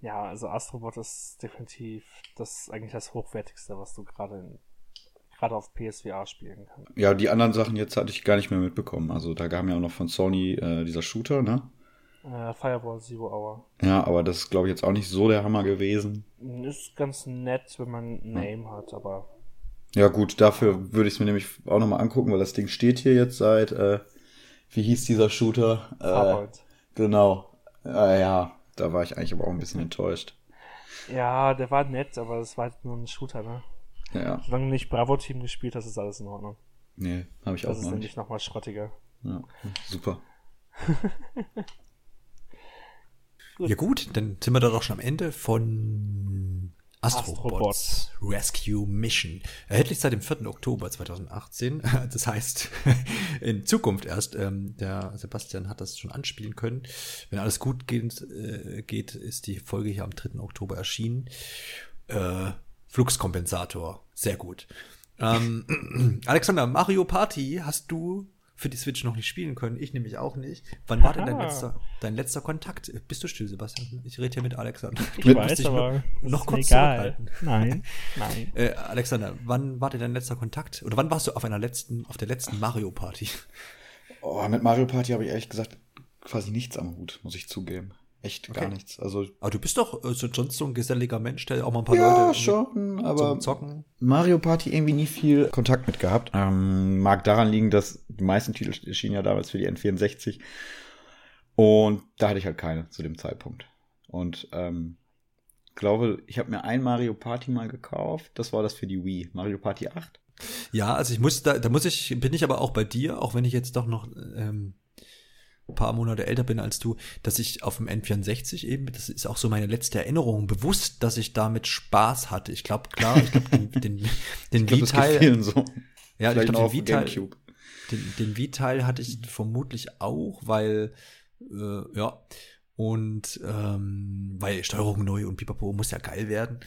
Ja, also Astrobot ist definitiv das eigentlich das hochwertigste, was du gerade gerade auf PSVR spielen kannst. Ja, die anderen Sachen jetzt hatte ich gar nicht mehr mitbekommen. Also da kam ja auch noch von Sony äh, dieser Shooter, ne? Äh, Firewall Zero Hour. Ja, aber das ist, glaube ich, jetzt auch nicht so der Hammer gewesen. Ist ganz nett, wenn man einen Name hat, aber. Ja, gut, dafür würde ich es mir nämlich auch nochmal angucken, weil das Ding steht hier jetzt seit, äh, wie hieß dieser Shooter? Äh, genau. Äh, ja, da war ich eigentlich aber auch ein bisschen enttäuscht. Ja, der war nett, aber es war halt nur ein Shooter, ne? Ja. Solange du nicht Bravo-Team gespielt hast, ist alles in Ordnung. Nee, habe ich das auch noch ist nämlich nochmal schrottiger. Ja, super. gut. Ja gut, dann sind wir doch schon am Ende von Astrobots, Astrobots Rescue Mission. Erhältlich seit dem 4. Oktober 2018. Das heißt, in Zukunft erst. Ähm, der Sebastian hat das schon anspielen können. Wenn alles gut geht, äh, geht ist die Folge hier am 3. Oktober erschienen. Äh, Fluxkompensator. Sehr gut. Ähm, Alexander, Mario Party hast du für die Switch noch nicht spielen können. Ich nämlich auch nicht. Wann war denn dein letzter, dein letzter Kontakt? Bist du still, Sebastian? Ich rede hier mit Alexander. Ich mit, weiß, aber noch kurz egal. Nein, nein. Äh, Alexander, wann war denn dein letzter Kontakt? Oder wann warst du auf einer letzten, auf der letzten Mario Party? Oh, mit Mario Party habe ich ehrlich gesagt quasi nichts am Hut, muss ich zugeben. Echt okay. gar nichts. Also, aber du bist doch äh, sonst so ein geselliger Mensch, der auch mal ein paar ja, Leute schon, aber zocken. Mario Party irgendwie nie viel Kontakt mit gehabt. Ähm, mag daran liegen, dass die meisten Titel erschienen ja damals für die N64 und da hatte ich halt keine zu dem Zeitpunkt. Und ähm, glaube, ich habe mir ein Mario Party mal gekauft. Das war das für die Wii. Mario Party 8. Ja, also ich muss da, da muss ich, bin ich aber auch bei dir, auch wenn ich jetzt doch noch ähm, paar Monate älter bin als du, dass ich auf dem N64 eben, das ist auch so meine letzte Erinnerung, bewusst, dass ich damit Spaß hatte. Ich glaube, klar, ich glaube, den, den, den Wii-Teil. So. Ja, ich glaube, den Wii-Teil. Den, den Wii-Teil hatte ich vermutlich auch, weil, äh, ja, und ähm, weil Steuerung neu und Pipapo muss ja geil werden.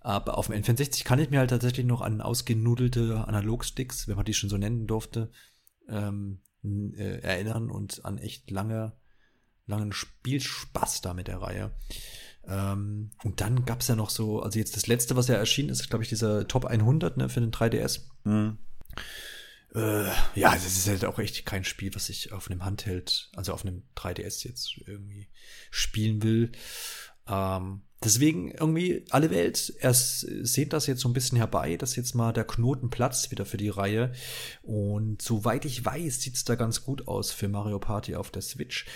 Aber auf dem N64 kann ich mir halt tatsächlich noch an ausgenudelte Analogsticks, wenn man die schon so nennen durfte, ähm, äh, erinnern und an echt lange, langen Spielspaß da mit der Reihe. Ähm, und dann gab es ja noch so, also jetzt das letzte, was ja erschienen ist, glaube ich, dieser Top 100 ne, für den 3DS. Mhm. Äh, ja, das ist halt auch echt kein Spiel, was ich auf einem Handheld, also auf einem 3DS jetzt irgendwie spielen will. Ähm, Deswegen irgendwie alle Welt, erst seht das jetzt so ein bisschen herbei, dass jetzt mal der Knoten platzt wieder für die Reihe. Und soweit ich weiß, sieht's da ganz gut aus für Mario Party auf der Switch.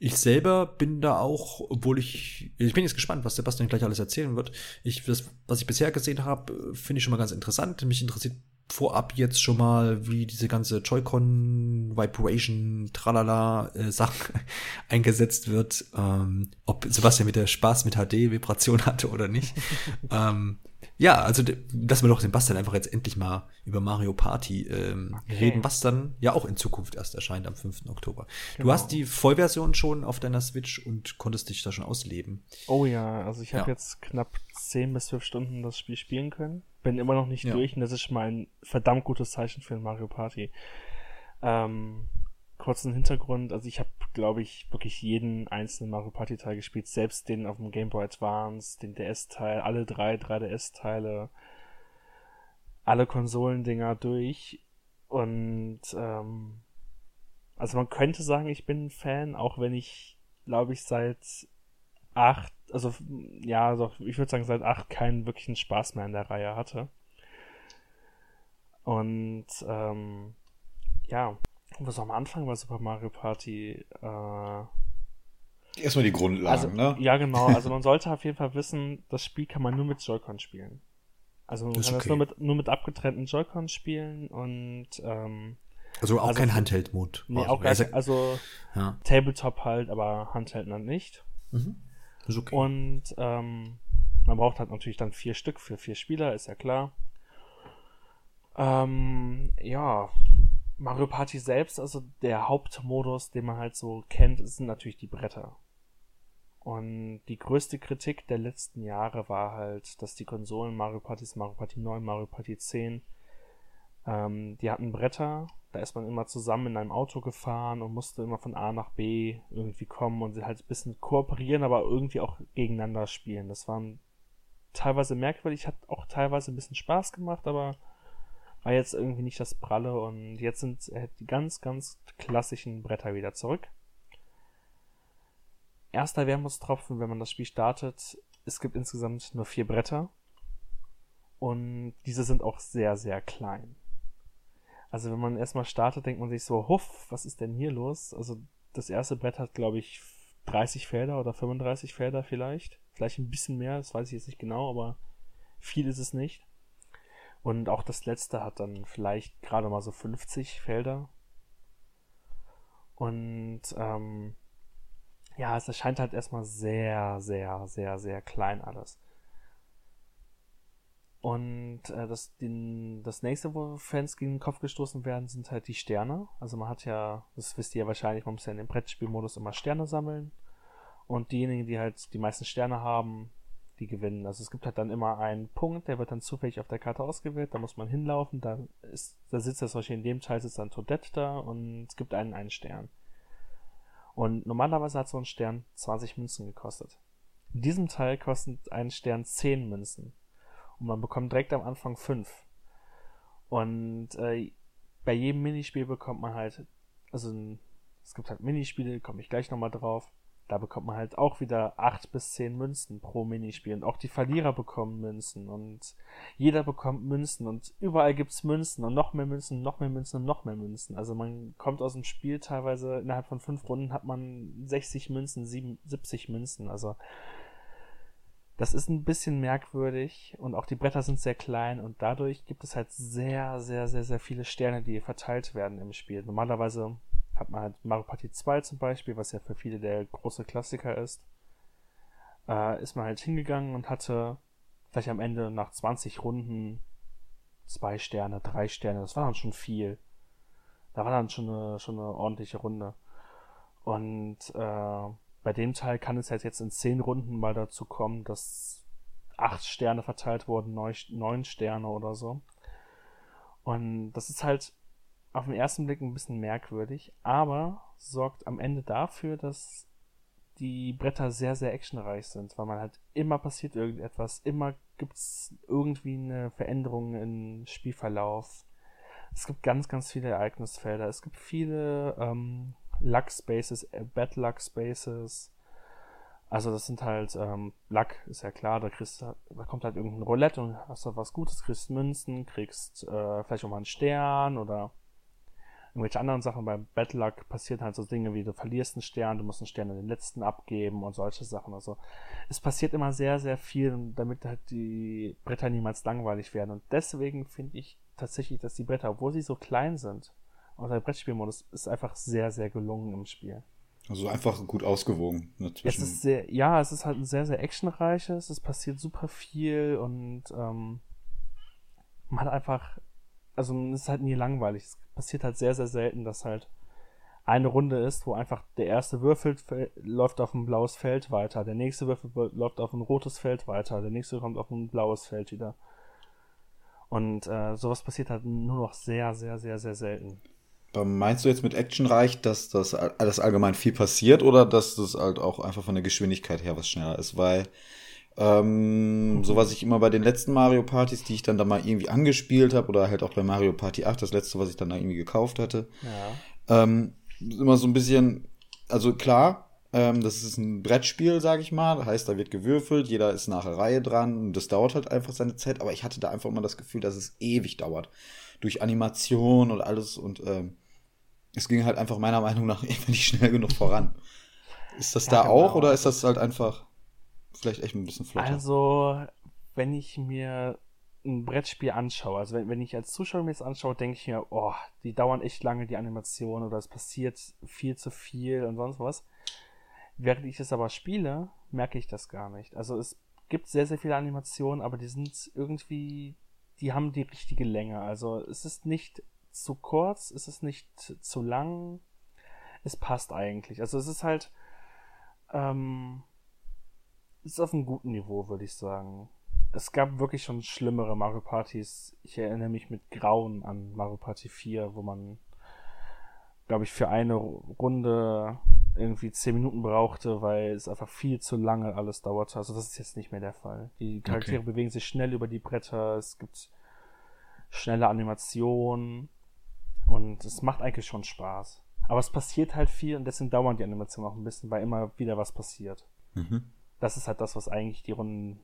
Ich selber bin da auch, obwohl ich, ich bin jetzt gespannt, was Sebastian gleich alles erzählen wird. Ich, das, was ich bisher gesehen habe, finde ich schon mal ganz interessant. Mich interessiert vorab jetzt schon mal, wie diese ganze Joy-Con Vibration Tralala äh, Sache eingesetzt wird, ähm, ob Sebastian mit der Spaß mit HD Vibration hatte oder nicht. ähm, ja, also dass wir doch Sebastian einfach jetzt endlich mal über Mario Party ähm, okay. reden, was dann ja auch in Zukunft erst erscheint am 5. Oktober. Genau. Du hast die Vollversion schon auf deiner Switch und konntest dich da schon ausleben. Oh ja, also ich habe ja. jetzt knapp 10 bis 12 Stunden das Spiel spielen können. Bin immer noch nicht ja. durch und das ist schon mal ein verdammt gutes Zeichen für ein Mario Party. Ähm, kurzen Hintergrund, also ich habe, glaube ich, wirklich jeden einzelnen Mario Party Teil gespielt, selbst den auf dem Game Boy Advance, den DS-Teil, alle drei 3DS-Teile, alle Konsolendinger durch. Und ähm, also man könnte sagen, ich bin ein Fan, auch wenn ich, glaube ich, seit acht, also ja, also ich würde sagen, seit acht keinen wirklichen Spaß mehr in der Reihe hatte. Und ähm, ja, was am Anfang bei Super Mario Party. Äh, Erstmal die Grundlagen, also, ne? Ja, genau. Also man sollte auf jeden Fall wissen, das Spiel kann man nur mit Joy-Con spielen. Also man das kann okay. das nur mit, nur mit abgetrennten Joy-Con spielen und ähm, Also auch also, kein Handheld-Mode. Nee, auch gar nicht. Also ja. Tabletop halt, aber Handheld dann nicht. Mhm. Okay. Und ähm, man braucht halt natürlich dann vier Stück für vier Spieler, ist ja klar. Ähm, ja, Mario Party selbst, also der Hauptmodus, den man halt so kennt, sind natürlich die Bretter. Und die größte Kritik der letzten Jahre war halt, dass die Konsolen Mario Party, Mario Party 9, Mario Party 10, ähm, die hatten Bretter, da ist man immer zusammen in einem Auto gefahren und musste immer von A nach B irgendwie kommen und halt ein bisschen kooperieren, aber irgendwie auch gegeneinander spielen. Das war teilweise merkwürdig, hat auch teilweise ein bisschen Spaß gemacht, aber war jetzt irgendwie nicht das Pralle und jetzt sind äh, die ganz, ganz klassischen Bretter wieder zurück erster Wermutstropfen, wenn man das Spiel startet, es gibt insgesamt nur vier Bretter. Und diese sind auch sehr, sehr klein. Also wenn man erstmal startet, denkt man sich so, huff, was ist denn hier los? Also das erste Brett hat, glaube ich, 30 Felder oder 35 Felder vielleicht. Vielleicht ein bisschen mehr, das weiß ich jetzt nicht genau, aber viel ist es nicht. Und auch das letzte hat dann vielleicht gerade mal so 50 Felder. Und ähm, ja, es erscheint halt erstmal sehr, sehr, sehr, sehr klein alles. Und äh, das, den, das nächste, wo Fans gegen den Kopf gestoßen werden, sind halt die Sterne. Also man hat ja, das wisst ihr ja wahrscheinlich, man muss ja in dem Brettspielmodus immer Sterne sammeln. Und diejenigen, die halt die meisten Sterne haben, die gewinnen. Also es gibt halt dann immer einen Punkt, der wird dann zufällig auf der Karte ausgewählt, da muss man hinlaufen, da ist, da sitzt das solche in dem Teil sitzt dann Toadette da und es gibt einen einen Stern. Und normalerweise hat so ein Stern 20 Münzen gekostet. In diesem Teil kostet ein Stern 10 Münzen. Und man bekommt direkt am Anfang 5. Und äh, bei jedem Minispiel bekommt man halt, also es gibt halt Minispiele, komme ich gleich nochmal drauf. Da bekommt man halt auch wieder acht bis zehn Münzen pro Minispiel. Und auch die Verlierer bekommen Münzen. Und jeder bekommt Münzen. Und überall gibt's Münzen. Und noch mehr Münzen, noch mehr Münzen und noch mehr Münzen. Also man kommt aus dem Spiel teilweise, innerhalb von fünf Runden hat man 60 Münzen, 70 Münzen. Also das ist ein bisschen merkwürdig. Und auch die Bretter sind sehr klein. Und dadurch gibt es halt sehr, sehr, sehr, sehr viele Sterne, die verteilt werden im Spiel. Normalerweise hat man halt Mario Party 2 zum Beispiel, was ja für viele der große Klassiker ist, äh, ist man halt hingegangen und hatte vielleicht am Ende nach 20 Runden zwei Sterne, drei Sterne, das war dann schon viel. Da war dann schon eine, schon eine ordentliche Runde. Und äh, bei dem Teil kann es halt jetzt in zehn Runden mal dazu kommen, dass acht Sterne verteilt wurden, neun, neun Sterne oder so. Und das ist halt auf den ersten Blick ein bisschen merkwürdig, aber sorgt am Ende dafür, dass die Bretter sehr, sehr actionreich sind, weil man halt immer passiert irgendetwas, immer gibt's irgendwie eine Veränderung im Spielverlauf. Es gibt ganz, ganz viele Ereignisfelder. Es gibt viele ähm, Luck Spaces, äh, Bad Luck Spaces. Also das sind halt, ähm, Luck ist ja klar, da kriegst da kommt halt irgendein Roulette und hast du was Gutes, kriegst Münzen, kriegst äh, vielleicht auch mal einen Stern oder irgendwelche anderen Sachen. Beim Bad Luck passieren halt so Dinge wie du verlierst einen Stern, du musst einen Stern in den letzten abgeben und solche Sachen. Also es passiert immer sehr, sehr viel, damit halt die Bretter niemals langweilig werden. Und deswegen finde ich tatsächlich, dass die Bretter, obwohl sie so klein sind, und der Brettspielmodus ist einfach sehr, sehr gelungen im Spiel. Also einfach gut ausgewogen. Ne, es ist sehr, ja, es ist halt ein sehr, sehr actionreiches, es passiert super viel und ähm, man hat einfach, also es ist halt nie langweilig. Es passiert halt sehr, sehr selten, dass halt eine Runde ist, wo einfach der erste Würfel läuft auf ein blaues Feld weiter, der nächste Würfel läuft auf ein rotes Feld weiter, der nächste kommt auf ein blaues Feld wieder. Und äh, sowas passiert halt nur noch sehr, sehr, sehr, sehr selten. Meinst du jetzt mit actionreich, dass das alles allgemein viel passiert oder dass das halt auch einfach von der Geschwindigkeit her was schneller ist? Weil ähm, so was ich immer bei den letzten Mario Partys, die ich dann da mal irgendwie angespielt habe, oder halt auch bei Mario Party 8, das letzte, was ich dann da irgendwie gekauft hatte, ja. ähm, immer so ein bisschen, also klar, ähm, das ist ein Brettspiel, sag ich mal, das heißt, da wird gewürfelt, jeder ist nach der Reihe dran und das dauert halt einfach seine Zeit, aber ich hatte da einfach immer das Gefühl, dass es ewig dauert. Durch Animation und alles und ähm, es ging halt einfach meiner Meinung nach einfach nicht schnell genug voran. Ist das ja, da genau. auch oder ist das halt einfach vielleicht echt ein bisschen flotter. Also, wenn ich mir ein Brettspiel anschaue, also wenn, wenn ich als Zuschauer mir das anschaue, denke ich mir, oh, die dauern echt lange, die Animationen, oder es passiert viel zu viel und sonst was. Während ich es aber spiele, merke ich das gar nicht. Also es gibt sehr, sehr viele Animationen, aber die sind irgendwie, die haben die richtige Länge. Also es ist nicht zu kurz, es ist nicht zu lang, es passt eigentlich. Also es ist halt, ähm, ist auf einem guten Niveau, würde ich sagen es gab wirklich schon schlimmere Mario Partys. Ich erinnere mich mit Grauen an Mario Party 4, wo man, glaube ich, für eine Runde irgendwie 10 Minuten brauchte, weil es einfach viel zu lange alles dauerte. Also das ist jetzt nicht mehr der Fall. Die Charaktere okay. bewegen sich schnell über die Bretter, es gibt schnelle Animationen und es macht eigentlich schon Spaß. Aber es passiert halt viel und deswegen dauern die Animationen auch ein bisschen, weil immer wieder was passiert. Mhm. Das ist halt das, was eigentlich die Runden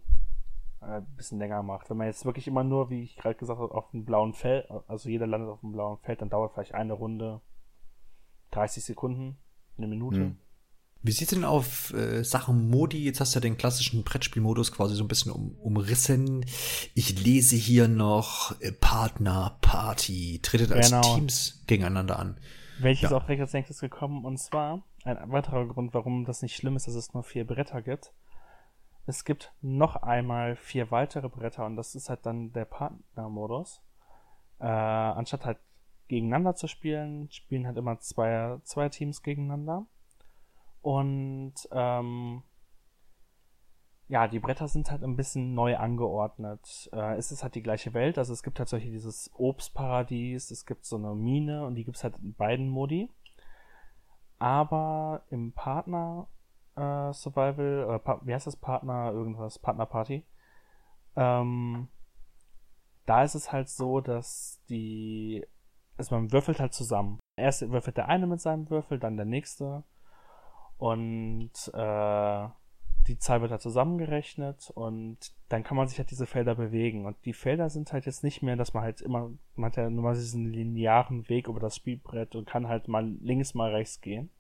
äh, ein bisschen länger macht. Wenn man jetzt wirklich immer nur, wie ich gerade gesagt habe, auf dem blauen Feld, also jeder landet auf dem blauen Feld, dann dauert vielleicht eine Runde 30 Sekunden, eine Minute. Hm. Wie sieht's denn auf äh, Sachen Modi? Jetzt hast du ja den klassischen Brettspielmodus quasi so ein bisschen um, umrissen. Ich lese hier noch äh, Partner, Party, tretet als genau. Teams gegeneinander an. Welches ja. auch direkt als nächstes gekommen. Und zwar ein weiterer Grund, warum das nicht schlimm ist, dass es nur vier Bretter gibt. Es gibt noch einmal vier weitere Bretter und das ist halt dann der Partnermodus. Äh, anstatt halt gegeneinander zu spielen, spielen halt immer zwei, zwei Teams gegeneinander. Und ähm, ja, die Bretter sind halt ein bisschen neu angeordnet. Äh, es ist halt die gleiche Welt, also es gibt halt solche dieses Obstparadies, es gibt so eine Mine und die gibt es halt in beiden Modi. Aber im Partner äh, Survival, oder wie heißt das? Partner, irgendwas, Partnerparty. Ähm, da ist es halt so, dass die, also man würfelt halt zusammen. Erst würfelt der eine mit seinem Würfel, dann der nächste. Und äh, die Zahl wird halt zusammengerechnet und dann kann man sich halt diese Felder bewegen. Und die Felder sind halt jetzt nicht mehr, dass man halt immer, man hat ja nur mal diesen linearen Weg über das Spielbrett und kann halt mal links, mal rechts gehen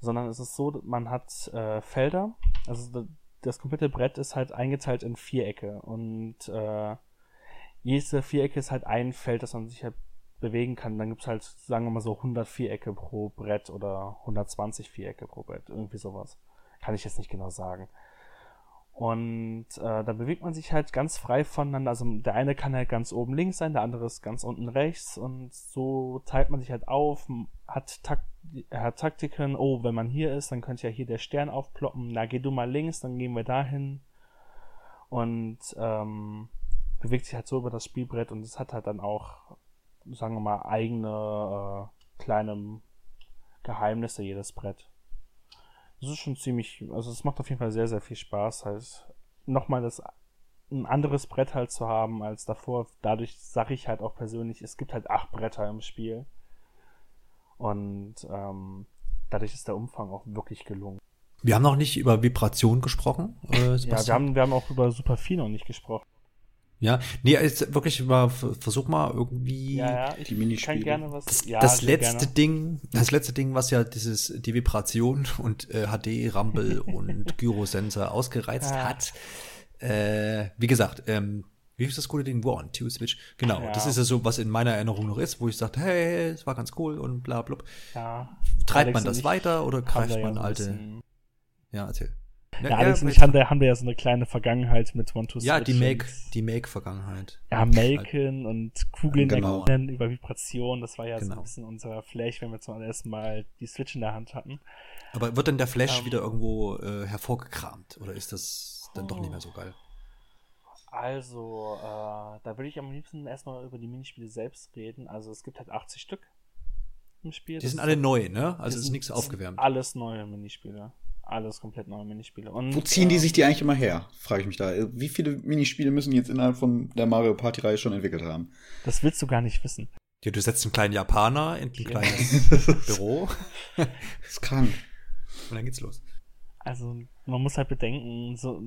sondern es ist so, man hat äh, Felder, also das komplette Brett ist halt eingeteilt in Vierecke und äh, jede Vierecke ist halt ein Feld, das man sich halt bewegen kann. Dann gibt es halt, sagen wir mal so 100 Vierecke pro Brett oder 120 Vierecke pro Brett, irgendwie sowas. Kann ich jetzt nicht genau sagen. Und äh, da bewegt man sich halt ganz frei voneinander. Also der eine kann halt ganz oben links sein, der andere ist ganz unten rechts. Und so teilt man sich halt auf, hat, Takt, hat Taktiken. Oh, wenn man hier ist, dann könnte ja hier der Stern aufploppen. Na, geh du mal links, dann gehen wir dahin. Und ähm, bewegt sich halt so über das Spielbrett. Und es hat halt dann auch, sagen wir mal, eigene äh, kleine Geheimnisse, jedes Brett das ist schon ziemlich, also es macht auf jeden Fall sehr, sehr viel Spaß, halt nochmal das ein anderes Brett halt zu haben als davor. Dadurch sage ich halt auch persönlich, es gibt halt acht Bretter im Spiel. Und ähm, dadurch ist der Umfang auch wirklich gelungen. Wir haben noch nicht über Vibration gesprochen. Äh, ja, wir haben, wir haben auch über super viel noch nicht gesprochen. Ja, nee, jetzt wirklich mal, versuch mal irgendwie ja, ja, ich die Minispiele. Kann gerne was, das, ja, das letzte gerne. Ding, das letzte Ding, was ja dieses, die Vibration und äh, HD, Rumble und Gyrosensor ausgereizt ja. hat. Äh, wie gesagt, ähm, wie ist das gute Ding? One, Two Switch. Genau, ja. das ist ja so, was in meiner Erinnerung noch ist, wo ich sagte, hey, es war ganz cool und bla bla. Ja. Treibt Alex man das weiter oder greift man alte? Ja, erzähl. Ja, Alex und ich haben, haben wir ja so eine kleine Vergangenheit mit One to Ja, die Make, die Make-Vergangenheit. Ja, Melken und Kugeln genau. erkennen über Vibration. Das war ja genau. so ein genau. bisschen unser Flash, wenn wir zum ersten Mal die Switch in der Hand hatten. Aber wird denn der Flash um, ähm. wieder irgendwo äh, hervorgekramt? Oder ist das dann oh. doch nicht mehr so geil? Also, äh, da würde ich am liebsten erstmal über die Minispiele selbst reden. Also, es gibt halt 80 Stück im Spiel. Die sind alle neu, ne? Also, es ist nichts aufgewärmt. Alles neue Minispiele alles komplett neue Minispiele. Und, Wo ziehen die ähm, sich die eigentlich immer her? Frage ich mich da. Wie viele Minispiele müssen die jetzt innerhalb von der Mario Party Reihe schon entwickelt haben? Das willst du gar nicht wissen. Ja, du setzt einen kleinen Japaner in ein kleines Büro. das ist krank. Und dann geht's los. Also, man muss halt bedenken, so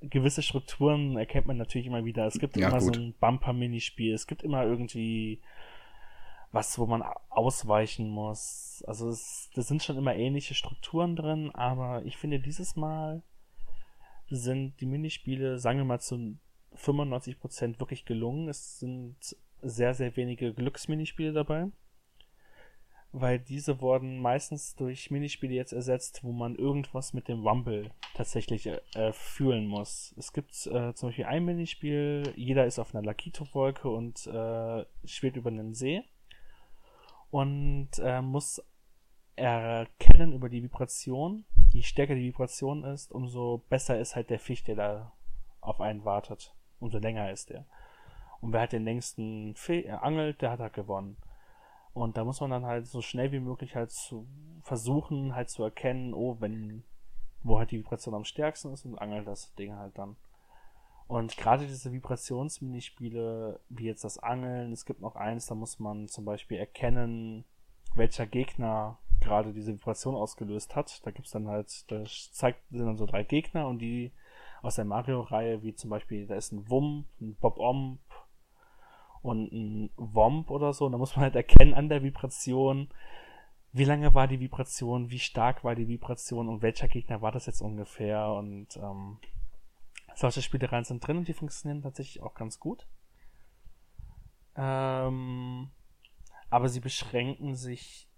gewisse Strukturen erkennt man natürlich immer wieder. Es gibt ja, immer gut. so ein Bumper-Minispiel. Es gibt immer irgendwie was, wo man ausweichen muss. Also es, das sind schon immer ähnliche Strukturen drin, aber ich finde dieses Mal sind die Minispiele, sagen wir mal, zu 95% wirklich gelungen. Es sind sehr, sehr wenige Glücksminispiele dabei. Weil diese wurden meistens durch Minispiele jetzt ersetzt, wo man irgendwas mit dem Rumble tatsächlich äh, fühlen muss. Es gibt äh, zum Beispiel ein Minispiel, jeder ist auf einer Lakito-Wolke und äh, schwebt über einen See und äh, muss erkennen über die Vibration. Je stärker die Vibration ist, umso besser ist halt der Fisch, der da auf einen wartet. Umso länger ist der. Und wer halt den längsten Fe äh, angelt, der hat halt gewonnen. Und da muss man dann halt so schnell wie möglich halt zu versuchen, halt zu erkennen, oh, wenn, wo halt die Vibration am stärksten ist und angelt das Ding halt dann. Und gerade diese Vibrationsminispiele, wie jetzt das Angeln, es gibt noch eins, da muss man zum Beispiel erkennen, welcher Gegner gerade diese Vibration ausgelöst hat. Da gibt's dann halt, da zeigt sind dann so drei Gegner und die aus der Mario-Reihe, wie zum Beispiel, da ist ein Wump, ein Bob-Omb und ein Womp oder so. Und da muss man halt erkennen an der Vibration, wie lange war die Vibration, wie stark war die Vibration und welcher Gegner war das jetzt ungefähr. Und ähm, solche Spielereien sind drin und die funktionieren tatsächlich auch ganz gut. Ähm, aber sie beschränken sich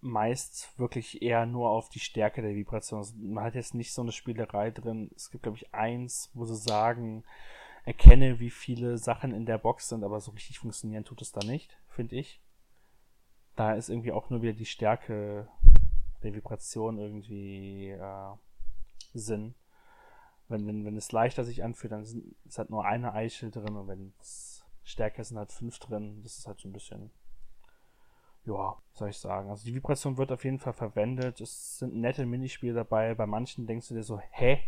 meist wirklich eher nur auf die Stärke der Vibration. Also man hat jetzt nicht so eine Spielerei drin. Es gibt, glaube ich, eins, wo sie sagen, erkenne, wie viele Sachen in der Box sind, aber so richtig funktionieren tut es da nicht, finde ich. Da ist irgendwie auch nur wieder die Stärke der Vibration irgendwie äh, Sinn wenn, wenn, wenn es leichter sich anfühlt, dann sind, ist halt nur eine Eichel drin und wenn es stärker sind halt fünf drin. Das ist halt so ein bisschen, ja, soll ich sagen. Also die Vibration wird auf jeden Fall verwendet. Es sind nette Minispiele dabei. Bei manchen denkst du dir so, hä?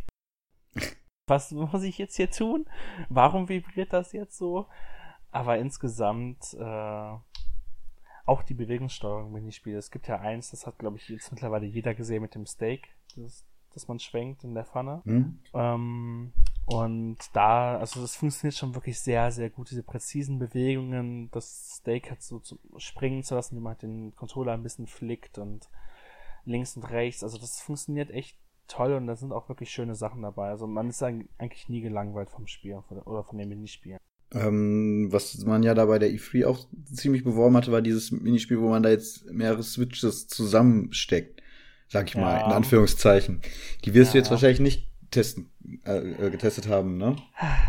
Was muss ich jetzt hier tun? Warum vibriert das jetzt so? Aber insgesamt, äh, auch die Bewegungssteuerung Minispiele. Es gibt ja eins, das hat, glaube ich, jetzt mittlerweile jeder gesehen mit dem Steak. Das dass man schwenkt in der Pfanne. Mhm. Ähm, und da, also das funktioniert schon wirklich sehr, sehr gut, diese präzisen Bewegungen, das Steak hat so zu springen zu lassen, wie man halt den Controller ein bisschen flickt und links und rechts. Also das funktioniert echt toll und da sind auch wirklich schöne Sachen dabei. Also man ist eigentlich nie gelangweilt vom Spiel oder von dem Minispiel. Ähm, was man ja da bei der E3 auch ziemlich beworben hatte, war dieses Minispiel, wo man da jetzt mehrere Switches zusammensteckt sag ich ja. mal, in Anführungszeichen. Die wirst ja. du jetzt wahrscheinlich nicht testen, äh, äh, getestet haben, ne?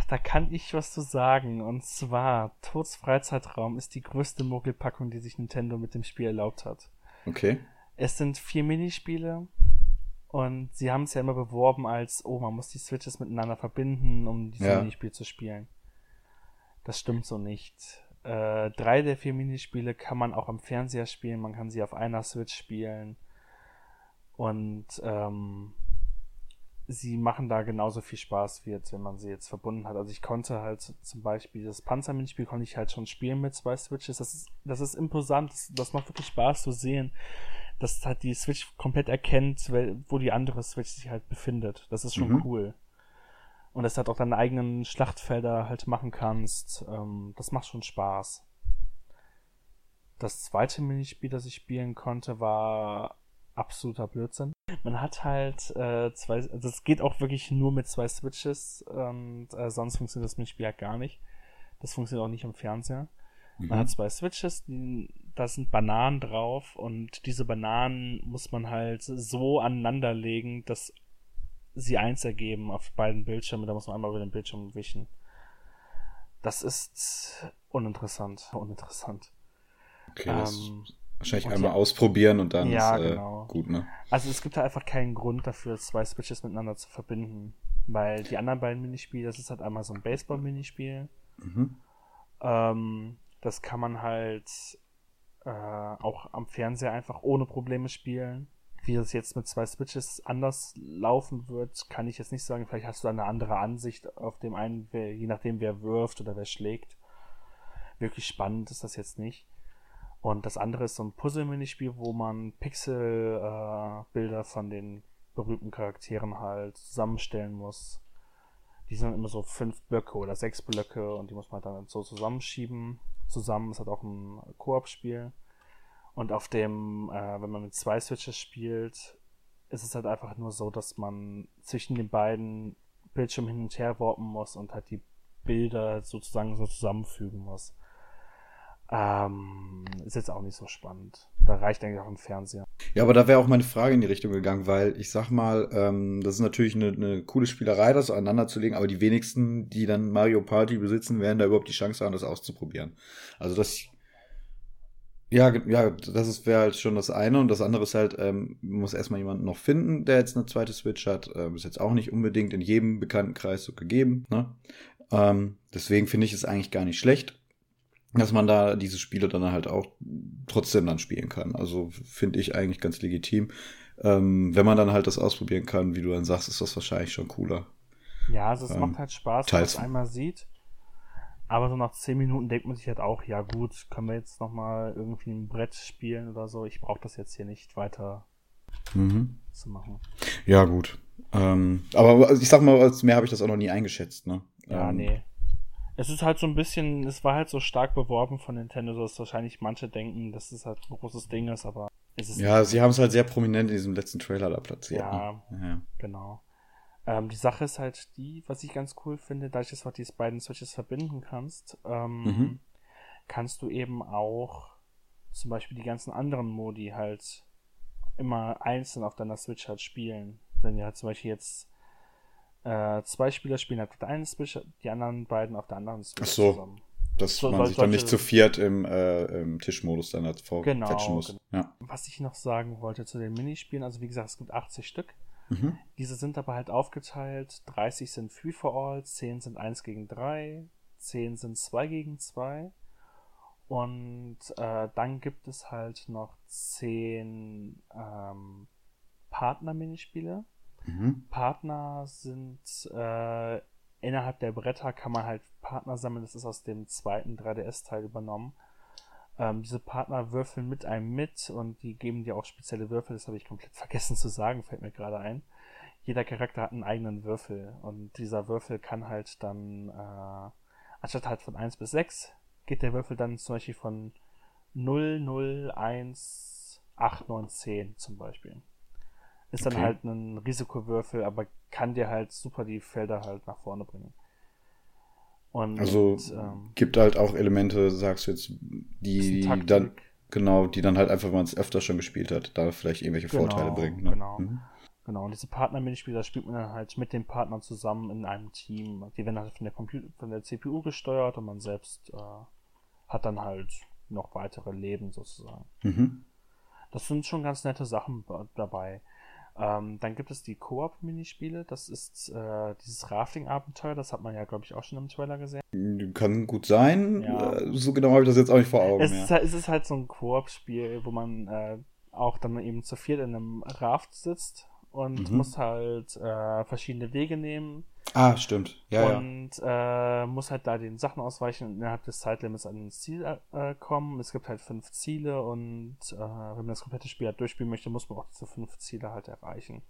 Da kann ich was zu sagen. Und zwar, Tods Freizeitraum ist die größte Mogelpackung, die sich Nintendo mit dem Spiel erlaubt hat. Okay. Es sind vier Minispiele und sie haben es ja immer beworben als, oh, man muss die Switches miteinander verbinden, um dieses ja. Minispiel zu spielen. Das stimmt so nicht. Äh, drei der vier Minispiele kann man auch am Fernseher spielen, man kann sie auf einer Switch spielen. Und ähm, sie machen da genauso viel Spaß, wie jetzt, wenn man sie jetzt verbunden hat. Also ich konnte halt zum Beispiel das Panzerminispiel konnte ich halt schon spielen mit zwei Switches. Das ist, das ist imposant. Das, das macht wirklich Spaß zu sehen, dass halt die Switch komplett erkennt, wo die andere Switch sich halt befindet. Das ist schon mhm. cool. Und dass du halt auch deine eigenen Schlachtfelder halt machen kannst. Ähm, das macht schon Spaß. Das zweite Minispiel, das ich spielen konnte, war absoluter Blödsinn. Man hat halt äh, zwei, also es geht auch wirklich nur mit zwei Switches und äh, sonst funktioniert das mit dem Spiel halt gar nicht. Das funktioniert auch nicht im Fernseher. Mhm. Man hat zwei Switches, die, da sind Bananen drauf und diese Bananen muss man halt so aneinanderlegen, dass sie eins ergeben auf beiden Bildschirmen. Da muss man einmal über den Bildschirm wischen. Das ist uninteressant. Uninteressant. Okay, ähm, Wahrscheinlich einmal ja, ausprobieren und dann ja, ist äh, genau. gut, ne? Also es gibt da einfach keinen Grund dafür, zwei Switches miteinander zu verbinden. Weil die anderen beiden Minispiele, das ist halt einmal so ein Baseball-Minispiel. Mhm. Ähm, das kann man halt äh, auch am Fernseher einfach ohne Probleme spielen. Wie das jetzt mit zwei Switches anders laufen wird, kann ich jetzt nicht sagen. Vielleicht hast du da eine andere Ansicht auf dem einen, wer, je nachdem wer wirft oder wer schlägt. Wirklich spannend ist das jetzt nicht. Und das andere ist so ein Puzzle-Minispiel, wo man Pixel-Bilder äh, von den berühmten Charakteren halt zusammenstellen muss. Die sind immer so fünf Blöcke oder sechs Blöcke und die muss man dann so zusammenschieben. Zusammen ist halt auch ein Koop-Spiel. Und auf dem, äh, wenn man mit zwei Switches spielt, ist es halt einfach nur so, dass man zwischen den beiden Bildschirmen hin und her warpen muss und halt die Bilder sozusagen so zusammenfügen muss. Ähm, ist jetzt auch nicht so spannend. Da reicht eigentlich auch ein Fernseher. Ja, aber da wäre auch meine Frage in die Richtung gegangen, weil ich sag mal, ähm, das ist natürlich eine, eine coole Spielerei, das aneinander zu legen, aber die wenigsten, die dann Mario Party besitzen, werden da überhaupt die Chance haben, das auszuprobieren. Also das ja, ja, das wäre halt schon das eine und das andere ist halt, ähm, muss erstmal jemanden noch finden, der jetzt eine zweite Switch hat. Ähm, ist jetzt auch nicht unbedingt in jedem Bekanntenkreis so gegeben. Ne? Ähm, deswegen finde ich es eigentlich gar nicht schlecht, dass man da diese Spiele dann halt auch trotzdem dann spielen kann. Also finde ich eigentlich ganz legitim. Ähm, wenn man dann halt das ausprobieren kann, wie du dann sagst, ist das wahrscheinlich schon cooler. Ja, also es ähm, macht halt Spaß, wenn man es einmal sieht. Aber so nach 10 Minuten denkt man sich halt auch, ja gut, können wir jetzt nochmal irgendwie ein Brett spielen oder so. Ich brauche das jetzt hier nicht weiter mhm. zu machen. Ja, gut. Ähm, aber ich sag mal, als mehr habe ich das auch noch nie eingeschätzt, ne? Ja, ähm, nee. Es ist halt so ein bisschen, es war halt so stark beworben von Nintendo, dass wahrscheinlich manche denken, dass es halt ein großes Ding ist, aber es ist. Ja, sie haben es halt sehr prominent in diesem letzten Trailer da platziert. Ja, ne? ja. genau. Ähm, die Sache ist halt die, was ich ganz cool finde, dadurch, dass du diese beiden Switches verbinden kannst, ähm, mhm. kannst du eben auch zum Beispiel die ganzen anderen Modi halt immer einzeln auf deiner Switch halt spielen. Wenn ihr halt zum Beispiel jetzt äh, zwei Spieler spielen auf der einen Switch, die anderen beiden auf der anderen Switch Ach so. zusammen. Dass so, man sich dann nicht zu viert im, äh, im Tischmodus dann halt vorquetschen genau, muss. Genau. Ja. Was ich noch sagen wollte zu den Minispielen, also wie gesagt, es gibt 80 Stück. Mhm. Diese sind aber halt aufgeteilt. 30 sind Free for All, 10 sind 1 gegen 3, 10 sind 2 gegen 2. Und äh, dann gibt es halt noch 10 ähm, Partner-Minispiele. Mhm. Partner sind äh, innerhalb der Bretter kann man halt Partner sammeln. Das ist aus dem zweiten 3DS-Teil übernommen. Ähm, diese Partner würfeln mit einem mit und die geben dir auch spezielle Würfel. Das habe ich komplett vergessen zu sagen, fällt mir gerade ein. Jeder Charakter hat einen eigenen Würfel und dieser Würfel kann halt dann, äh, anstatt halt von 1 bis 6, geht der Würfel dann zum Beispiel von 0, 0, 1, 8, 9, 10 zum Beispiel. Ist dann okay. halt ein Risikowürfel, aber kann dir halt super die Felder halt nach vorne bringen. Und, also ähm, gibt halt auch Elemente, sagst du jetzt, die dann genau, die dann halt einfach, wenn man es öfter schon gespielt hat, da vielleicht irgendwelche genau, Vorteile bringen. Ne? Genau. Mhm. Genau, und diese Partner-Minispiele, da spielt man dann halt mit den Partnern zusammen in einem Team. Die werden halt von der, Computer von der CPU gesteuert und man selbst äh, hat dann halt noch weitere Leben sozusagen. Mhm. Das sind schon ganz nette Sachen dabei. Ähm, dann gibt es die Koop-Minispiele. Das ist äh, dieses Rafting-Abenteuer. Das hat man ja, glaube ich, auch schon im Trailer gesehen. Kann gut sein. Ja. Äh, so genau habe ich das jetzt auch nicht vor Augen. Es. Ist, halt, es ist halt so ein Koop-Spiel, wo man äh, auch dann eben zu viert in einem Raft sitzt und mhm. muss halt äh, verschiedene Wege nehmen. Ah, stimmt. Ja, und ja. Äh, muss halt da den Sachen ausweichen und innerhalb des Zeitlimits an ein Ziel äh, kommen. Es gibt halt fünf Ziele und äh, wenn man das komplette Spiel halt durchspielen möchte, muss man auch diese fünf Ziele halt erreichen.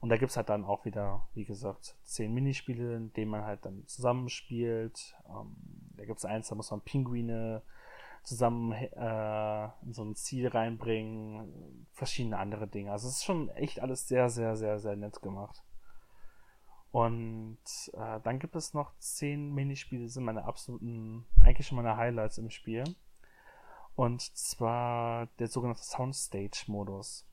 Und da gibt es halt dann auch wieder, wie gesagt, zehn Minispiele, in denen man halt dann zusammenspielt. Ähm, da gibt es eins, da muss man Pinguine zusammen äh, in so ein Ziel reinbringen, verschiedene andere Dinge. Also es ist schon echt alles sehr, sehr, sehr, sehr nett gemacht. Und äh, dann gibt es noch zehn Minispiele, die sind meine absoluten, eigentlich schon meine Highlights im Spiel. Und zwar der sogenannte Soundstage-Modus.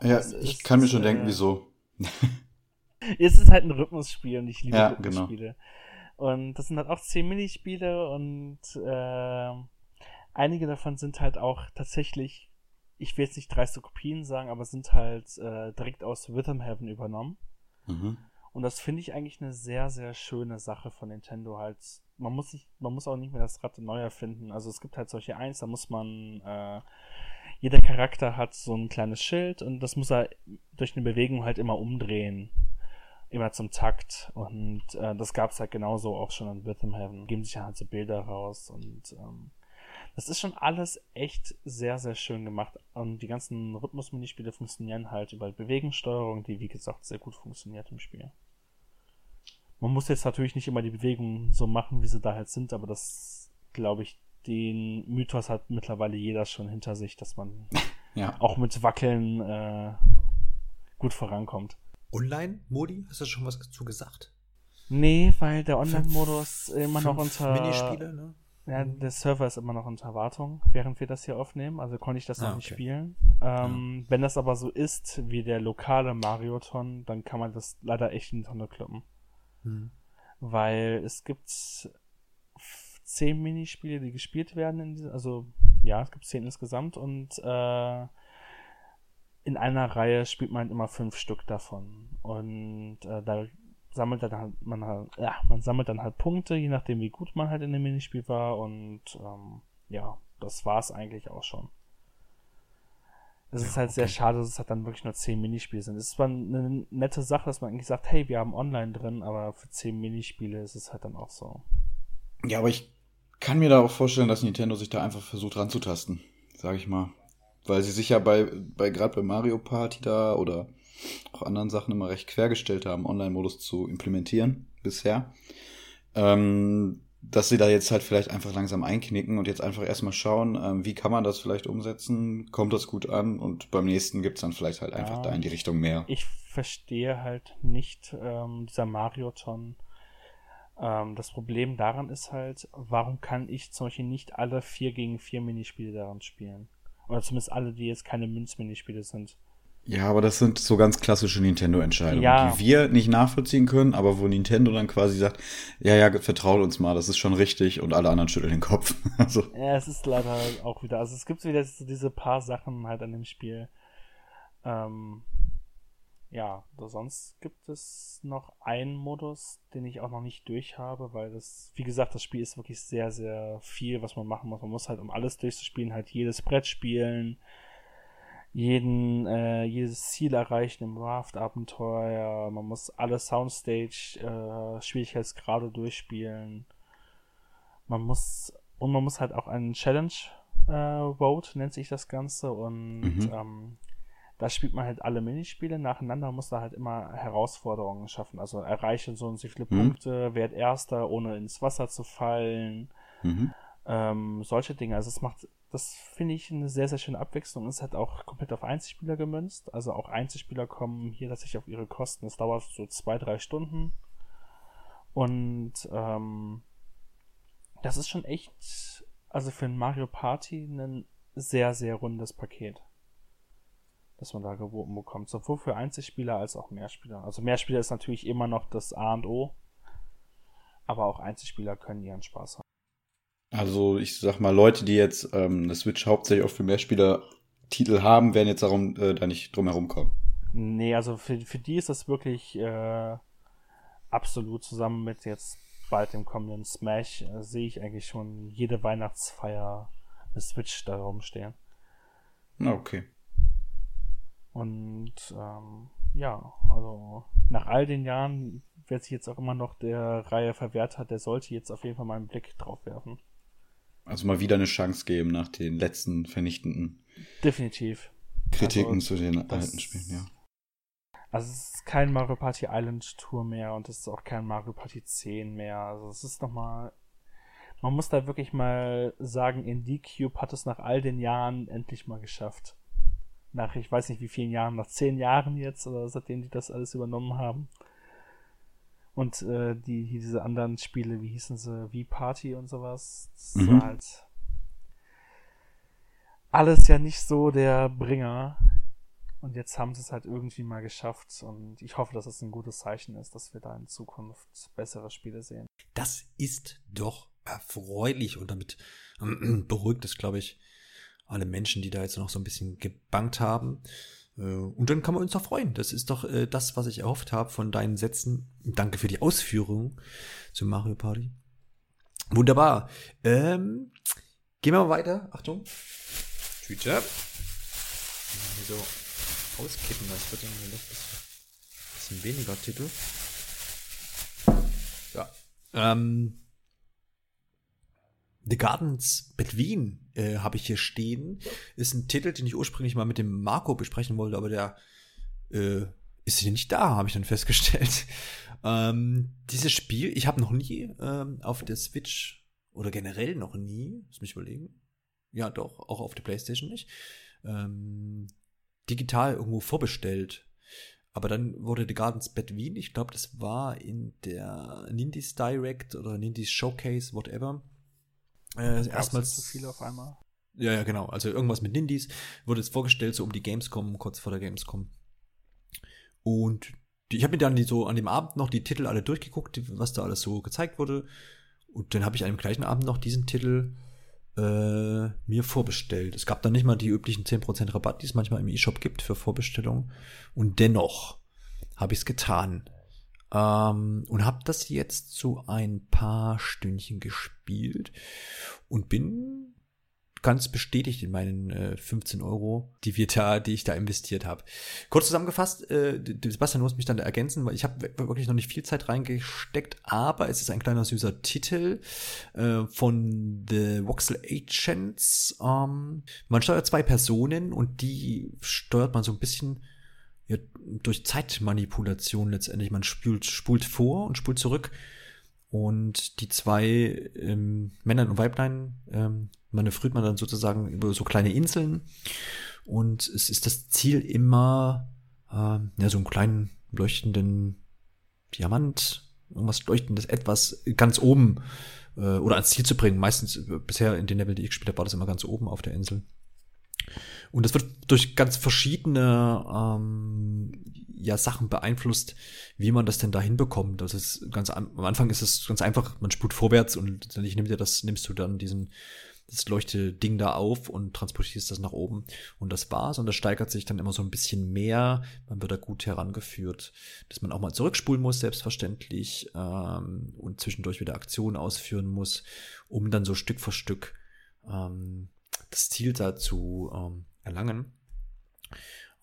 Ja, das ich ist, kann mir schon äh, denken, wieso. es ist halt ein Rhythmusspiel und ich liebe ja, genau. Rhythmusspiele. Genau. Und das sind halt auch zehn Minispiele und äh, einige davon sind halt auch tatsächlich, ich will jetzt nicht dreiste Kopien sagen, aber sind halt äh, direkt aus Rhythm Heaven übernommen. Mhm. Und das finde ich eigentlich eine sehr, sehr schöne Sache von Nintendo halt. Man muss sich, man muss auch nicht mehr das Rad neu erfinden. Also es gibt halt solche eins, da muss man, äh, jeder Charakter hat so ein kleines Schild und das muss er durch eine Bewegung halt immer umdrehen. Immer zum Takt. Und äh, das gab es halt genauso auch schon in Rhythm Heaven. Geben sich halt so Bilder raus und ähm, das ist schon alles echt sehr, sehr schön gemacht. Und die ganzen Rhythmus-Minispiele funktionieren halt über Bewegungssteuerung, die wie gesagt sehr gut funktioniert im Spiel. Man muss jetzt natürlich nicht immer die Bewegungen so machen, wie sie da halt sind, aber das, glaube ich, den Mythos hat mittlerweile jeder schon hinter sich, dass man ja. auch mit Wackeln äh, gut vorankommt. Online-Modi? Hast du schon was dazu gesagt? Nee, weil der Online-Modus immer noch unter. Minispiele, ne? Ja, der Server ist immer noch unter Wartung, während wir das hier aufnehmen. Also konnte ich das Ah, noch nicht okay. spielen. Ähm, Wenn das aber so ist wie der lokale Marioton, dann kann man das leider echt in die Tonne kloppen. Hm. Weil es gibt zehn Minispiele, die gespielt werden. In dieser, also ja, es gibt zehn insgesamt und äh, in einer Reihe spielt man immer fünf Stück davon. Und äh, da sammelt dann halt, man halt, ja, man sammelt dann halt Punkte, je nachdem wie gut man halt in dem Minispiel war und ähm, ja, das war's eigentlich auch schon. Es ist halt sehr okay. schade, dass es halt dann wirklich nur 10 Minispiele sind. Es ist zwar eine nette Sache, dass man eigentlich sagt, hey, wir haben online drin, aber für 10 Minispiele ist es halt dann auch so. Ja, aber ich kann mir da auch vorstellen, dass Nintendo sich da einfach versucht ranzutasten, sage ich mal. Weil sie sich ja bei, bei gerade bei Mario Party da oder auch anderen Sachen immer recht quergestellt haben, Online-Modus zu implementieren bisher. Ähm, dass sie da jetzt halt vielleicht einfach langsam einknicken und jetzt einfach erstmal schauen, ähm, wie kann man das vielleicht umsetzen, kommt das gut an und beim nächsten gibt's dann vielleicht halt einfach Ja. da in die Richtung mehr. Ich verstehe halt nicht ähm, dieser Marioton. Ähm, das Problem daran ist halt, warum kann ich zum Beispiel nicht alle 4 gegen 4 Minispiele daran spielen? Oder zumindest alle, die jetzt keine Münzminispiele sind. Ja, aber das sind so ganz klassische Nintendo-Entscheidungen, Ja. die wir nicht nachvollziehen können, aber wo Nintendo dann quasi sagt, ja, ja, vertraut uns mal, das ist schon richtig und alle anderen schütteln den Kopf. Also, Ja, es ist leider auch wieder, also es gibt wieder so diese paar Sachen halt an dem Spiel. Ähm, ja, sonst gibt es noch einen Modus, den ich auch noch nicht durch habe, weil das, wie gesagt, das Spiel ist wirklich sehr, sehr viel, was man machen muss. Man muss halt, um alles durchzuspielen, halt jedes Brett spielen, jeden, äh, jedes Ziel erreichen im Raft-Abenteuer, man muss alle Soundstage, äh, Schwierigkeitsgrade durchspielen. Man muss, und man muss halt auch einen Challenge äh, Vote, nennt sich das Ganze, und Mhm. ähm, da spielt man halt alle Minispiele nacheinander, muss da halt immer Herausforderungen schaffen. Also erreiche so und so viele Mhm. Punkte, werd Erster, ohne ins Wasser zu fallen. mhm. Ähm, solche Dinge. Also es macht, das finde ich eine sehr, sehr schöne Abwechslung. Es hat auch komplett auf Einzelspieler gemünzt. Also auch Einzelspieler kommen hier tatsächlich auf ihre Kosten. Es dauert so zwei, drei Stunden. Und ähm, das ist schon echt, also für ein Mario Party ein sehr, sehr rundes Paket. Das man da geboten bekommt. Sowohl für Einzelspieler als auch Mehrspieler. Also Mehrspieler ist natürlich immer noch das A und O. Aber auch Einzelspieler können ihren Spaß haben. Also ich sag mal, Leute, die jetzt ähm, eine Switch hauptsächlich auch für Mehrspieler-Titel haben, werden jetzt darum äh, da nicht drum herum kommen. Nee, also für, für die ist das wirklich äh, absolut zusammen mit jetzt bald dem kommenden Smash äh, sehe ich eigentlich schon jede Weihnachtsfeier eine Switch da rumstehen. Okay. Und ähm, ja, also nach all den Jahren, wer sich jetzt auch immer noch der Reihe verwehrt hat, der sollte jetzt auf jeden Fall mal einen Blick drauf werfen. Also mal wieder eine Chance geben nach den letzten vernichtenden Definitiv. Kritiken Also, zu den alten Spielen, ja. Also es ist kein Mario Party Island Tour mehr und es ist auch kein Mario Party 10 mehr. Also es ist nochmal. Man muss da wirklich mal sagen, Indie Cube hat es nach all den Jahren endlich mal geschafft. Nach, ich weiß nicht wie vielen Jahren, nach zehn Jahren jetzt, oder seitdem die das alles übernommen haben. Und äh, die, hier diese anderen Spiele, wie hießen sie, wie Party und sowas, das Mhm. war halt alles ja nicht so der Bringer. Und jetzt haben sie es halt irgendwie mal geschafft. Und ich hoffe, dass es ein gutes Zeichen ist, dass wir da in Zukunft bessere Spiele sehen. Das ist doch erfreulich und damit ähm, beruhigt es, glaube ich, alle Menschen, die da jetzt noch so ein bisschen gebankt haben. Äh, Und dann kann man uns doch freuen. Das ist doch äh, das, was ich erhofft habe von deinen Sätzen. Danke für die Ausführung zu Mario Party. Wunderbar. Ähm, gehen wir mal weiter. Achtung. Tüte. So auskippen, das wird vielleicht ein bisschen weniger Titel. Ja. Ähm, The Gardens Between äh, habe ich hier stehen. Ist ein Titel, den ich ursprünglich mal mit dem Marco besprechen wollte, aber der äh, ist hier nicht da, habe ich dann festgestellt. Ähm, dieses Spiel, ich habe noch nie ähm, auf der Switch oder generell noch nie, muss mich überlegen. Ja, doch, auch auf der Playstation nicht. Ähm, digital irgendwo vorbestellt. Aber dann wurde The Gardens Bad Wien, ich glaube, das war in der Nindies Direct oder Nindies Showcase, whatever. Äh, erstmals zu viel auf einmal. Ja, ja, genau. Also irgendwas mit Nindies wurde es vorgestellt, so um die Gamescom, kurz vor der Gamescom. Und ich habe mir dann die, so an dem Abend noch die Titel alle durchgeguckt, was da alles so gezeigt wurde. Und dann habe ich an dem gleichen Abend noch diesen Titel äh, mir vorbestellt. Es gab dann nicht mal die üblichen 10% Rabatt, die es manchmal im E-Shop gibt für Vorbestellungen. Und dennoch habe ich es getan. Ähm, und habe das jetzt so ein paar Stündchen gespielt und bin ganz bestätigt in meinen äh, 15 Euro, die wir da, die ich da investiert habe. Kurz zusammengefasst, äh, Sebastian muss mich dann ergänzen, weil ich habe wirklich noch nicht viel Zeit reingesteckt, aber es ist ein kleiner süßer Titel äh, von The Voxel Agents. Ähm, man steuert zwei Personen und die steuert man so ein bisschen ja, durch Zeitmanipulation letztendlich. Man spult, spult vor und spult zurück. Und die zwei ähm, Männer und Weiblein ähm, manövriert man dann sozusagen über so kleine Inseln. Und es ist das Ziel immer, äh, ja, so einen kleinen leuchtenden Diamant, irgendwas leuchtendes, etwas ganz oben äh, oder ans Ziel zu bringen. Meistens äh, bisher in den Level, die ich gespielt habe, war das immer ganz oben auf der Insel. Und das wird durch ganz verschiedene ähm, ja, Sachen beeinflusst, wie man das denn da hinbekommt. Das ist ganz am Anfang ist es ganz einfach, man spult vorwärts und letztendlich nimmt dir das, nimmst du dann diesen das leuchte Ding da auf und transportierst das nach oben. Und das war's. Und das steigert sich dann immer so ein bisschen mehr. Man wird da gut herangeführt, dass man auch mal zurückspulen muss, selbstverständlich, ähm, und zwischendurch wieder Aktionen ausführen muss, um dann so Stück für Stück ähm, das Ziel da zu ähm, erlangen.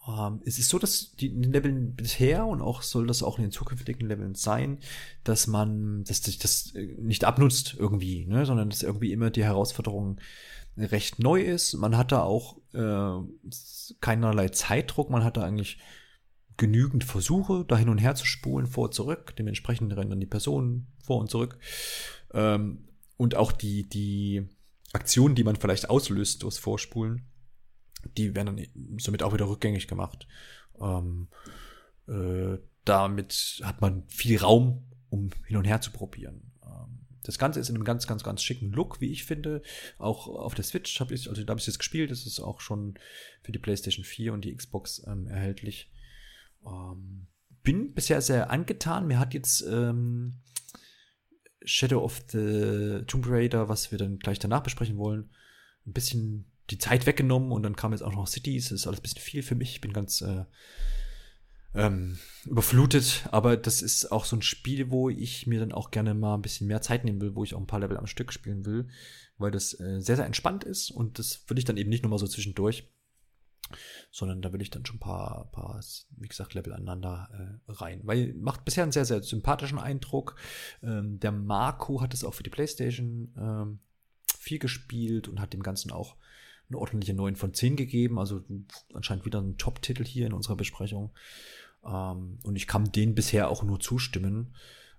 Ähm, es ist so, dass die Leveln bisher und auch soll das auch in den zukünftigen Leveln sein, dass man, dass sich das äh, nicht abnutzt irgendwie, ne, sondern dass irgendwie immer die Herausforderung recht neu ist. Man hat da auch äh, keinerlei Zeitdruck, man hat da eigentlich genügend Versuche, da hin und her zu spulen, vor und zurück. Dementsprechend rennen dann die Personen vor und zurück. Ähm, und auch die, die Aktionen, die man vielleicht auslöst durchs Vorspulen, die werden dann somit auch wieder rückgängig gemacht. Ähm, äh, damit hat man viel Raum, um hin und her zu probieren. Ähm, das Ganze ist in einem ganz, ganz, ganz schicken Look, wie ich finde. Auch auf der Switch habe ich, also da habe ich jetzt gespielt, das ist auch schon für die PlayStation 4 und die Xbox ähm, erhältlich. Ähm, bin bisher sehr angetan. Mir hat jetzt ähm, Shadow of the Tomb Raider, was wir dann gleich danach besprechen wollen, ein bisschen die Zeit weggenommen und dann kam jetzt auch noch Cities. Das ist alles ein bisschen viel für mich. Ich bin ganz äh, ähm, überflutet, aber das ist auch so ein Spiel, wo ich mir dann auch gerne mal ein bisschen mehr Zeit nehmen will, wo ich auch ein paar Level am Stück spielen will, weil das äh, sehr, sehr entspannt ist und das will ich dann eben nicht nur mal so zwischendurch, sondern da will ich dann schon ein paar, paar wie gesagt, Level aneinander äh, rein. Weil macht bisher einen sehr, sehr sympathischen Eindruck. Ähm, der Marco hat es auch für die Playstation ähm, viel gespielt und hat dem Ganzen auch eine ordentliche 9 von 10 gegeben. Also anscheinend wieder ein Top-Titel hier in unserer Besprechung. Ähm, und ich kann denen bisher auch nur zustimmen.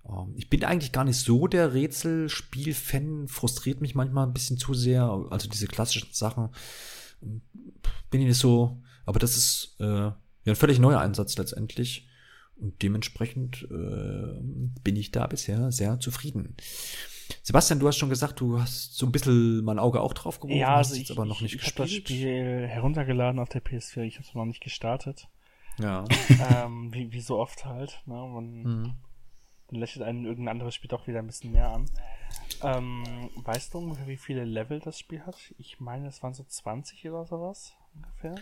Ähm, ich bin eigentlich gar nicht so der Rätselspiel-Fan, frustriert mich manchmal ein bisschen zu sehr. Also diese klassischen Sachen bin ich nicht so. Aber das ist äh, ja ein völlig neuer Einsatz letztendlich. Und dementsprechend äh, bin ich da bisher sehr zufrieden. Sebastian, du hast schon gesagt, du hast so ein bisschen mein Auge auch drauf geworfen, ja, also hast ich, aber noch nicht ich, ich gespielt. Ich habe das Spiel heruntergeladen auf der PS4, ich habe es noch nicht gestartet. Ja. ähm, wie, wie so oft halt. Ne? Man, Mhm. Dann lächelt einen irgendein anderes Spiel doch wieder ein bisschen mehr an. Ähm, weißt du ungefähr, wie viele Level das Spiel hat? Ich meine, es waren so 20 oder sowas ungefähr.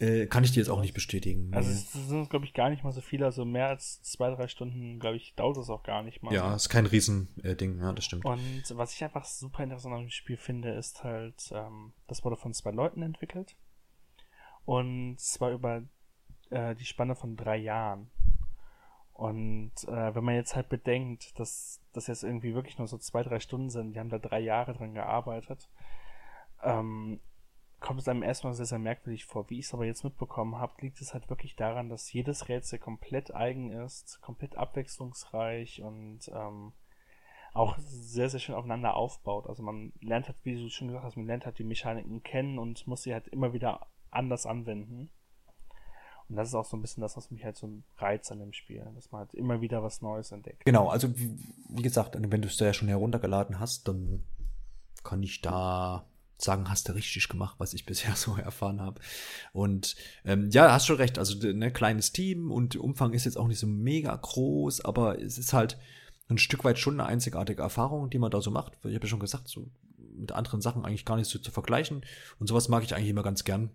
Äh, kann ich dir jetzt auch nicht bestätigen. Also es sind, glaube ich, gar nicht mal so viele. Also mehr als zwei, drei Stunden, glaube ich, dauert es auch gar nicht mal. ja, ist kein Riesending, Ding, ja, das stimmt. Und was ich einfach super interessant an dem Spiel finde, ist halt, ähm, das wurde von zwei Leuten entwickelt. Und zwar über äh, die Spanne von drei Jahren. Und äh, wenn man jetzt halt bedenkt, dass das jetzt irgendwie wirklich nur so zwei, drei Stunden sind, die haben da drei Jahre dran gearbeitet, ähm, kommt es einem erstmal sehr, sehr merkwürdig vor. Wie ich es aber jetzt mitbekommen habe, liegt es halt wirklich daran, dass jedes Rätsel komplett eigen ist, komplett abwechslungsreich und ähm, auch sehr, sehr schön aufeinander aufbaut. Also man lernt halt, wie du schon gesagt hast, man lernt halt die Mechaniken kennen und muss sie halt immer wieder anders anwenden. Und das ist auch so ein bisschen das, was mich halt so reizt an dem Spiel, dass man halt immer wieder was Neues entdeckt. Genau, also wie, wie gesagt, wenn du es da ja schon heruntergeladen hast, dann kann ich da sagen, hast du richtig gemacht, was ich bisher so erfahren habe. Und ähm, ja, hast schon recht, also ne, kleines Team und Umfang ist jetzt auch nicht so mega groß, aber es ist halt ein Stück weit schon eine einzigartige Erfahrung, die man da so macht. Ich habe ja schon gesagt, so mit anderen Sachen eigentlich gar nicht so zu vergleichen. Und sowas mag ich eigentlich immer ganz gern.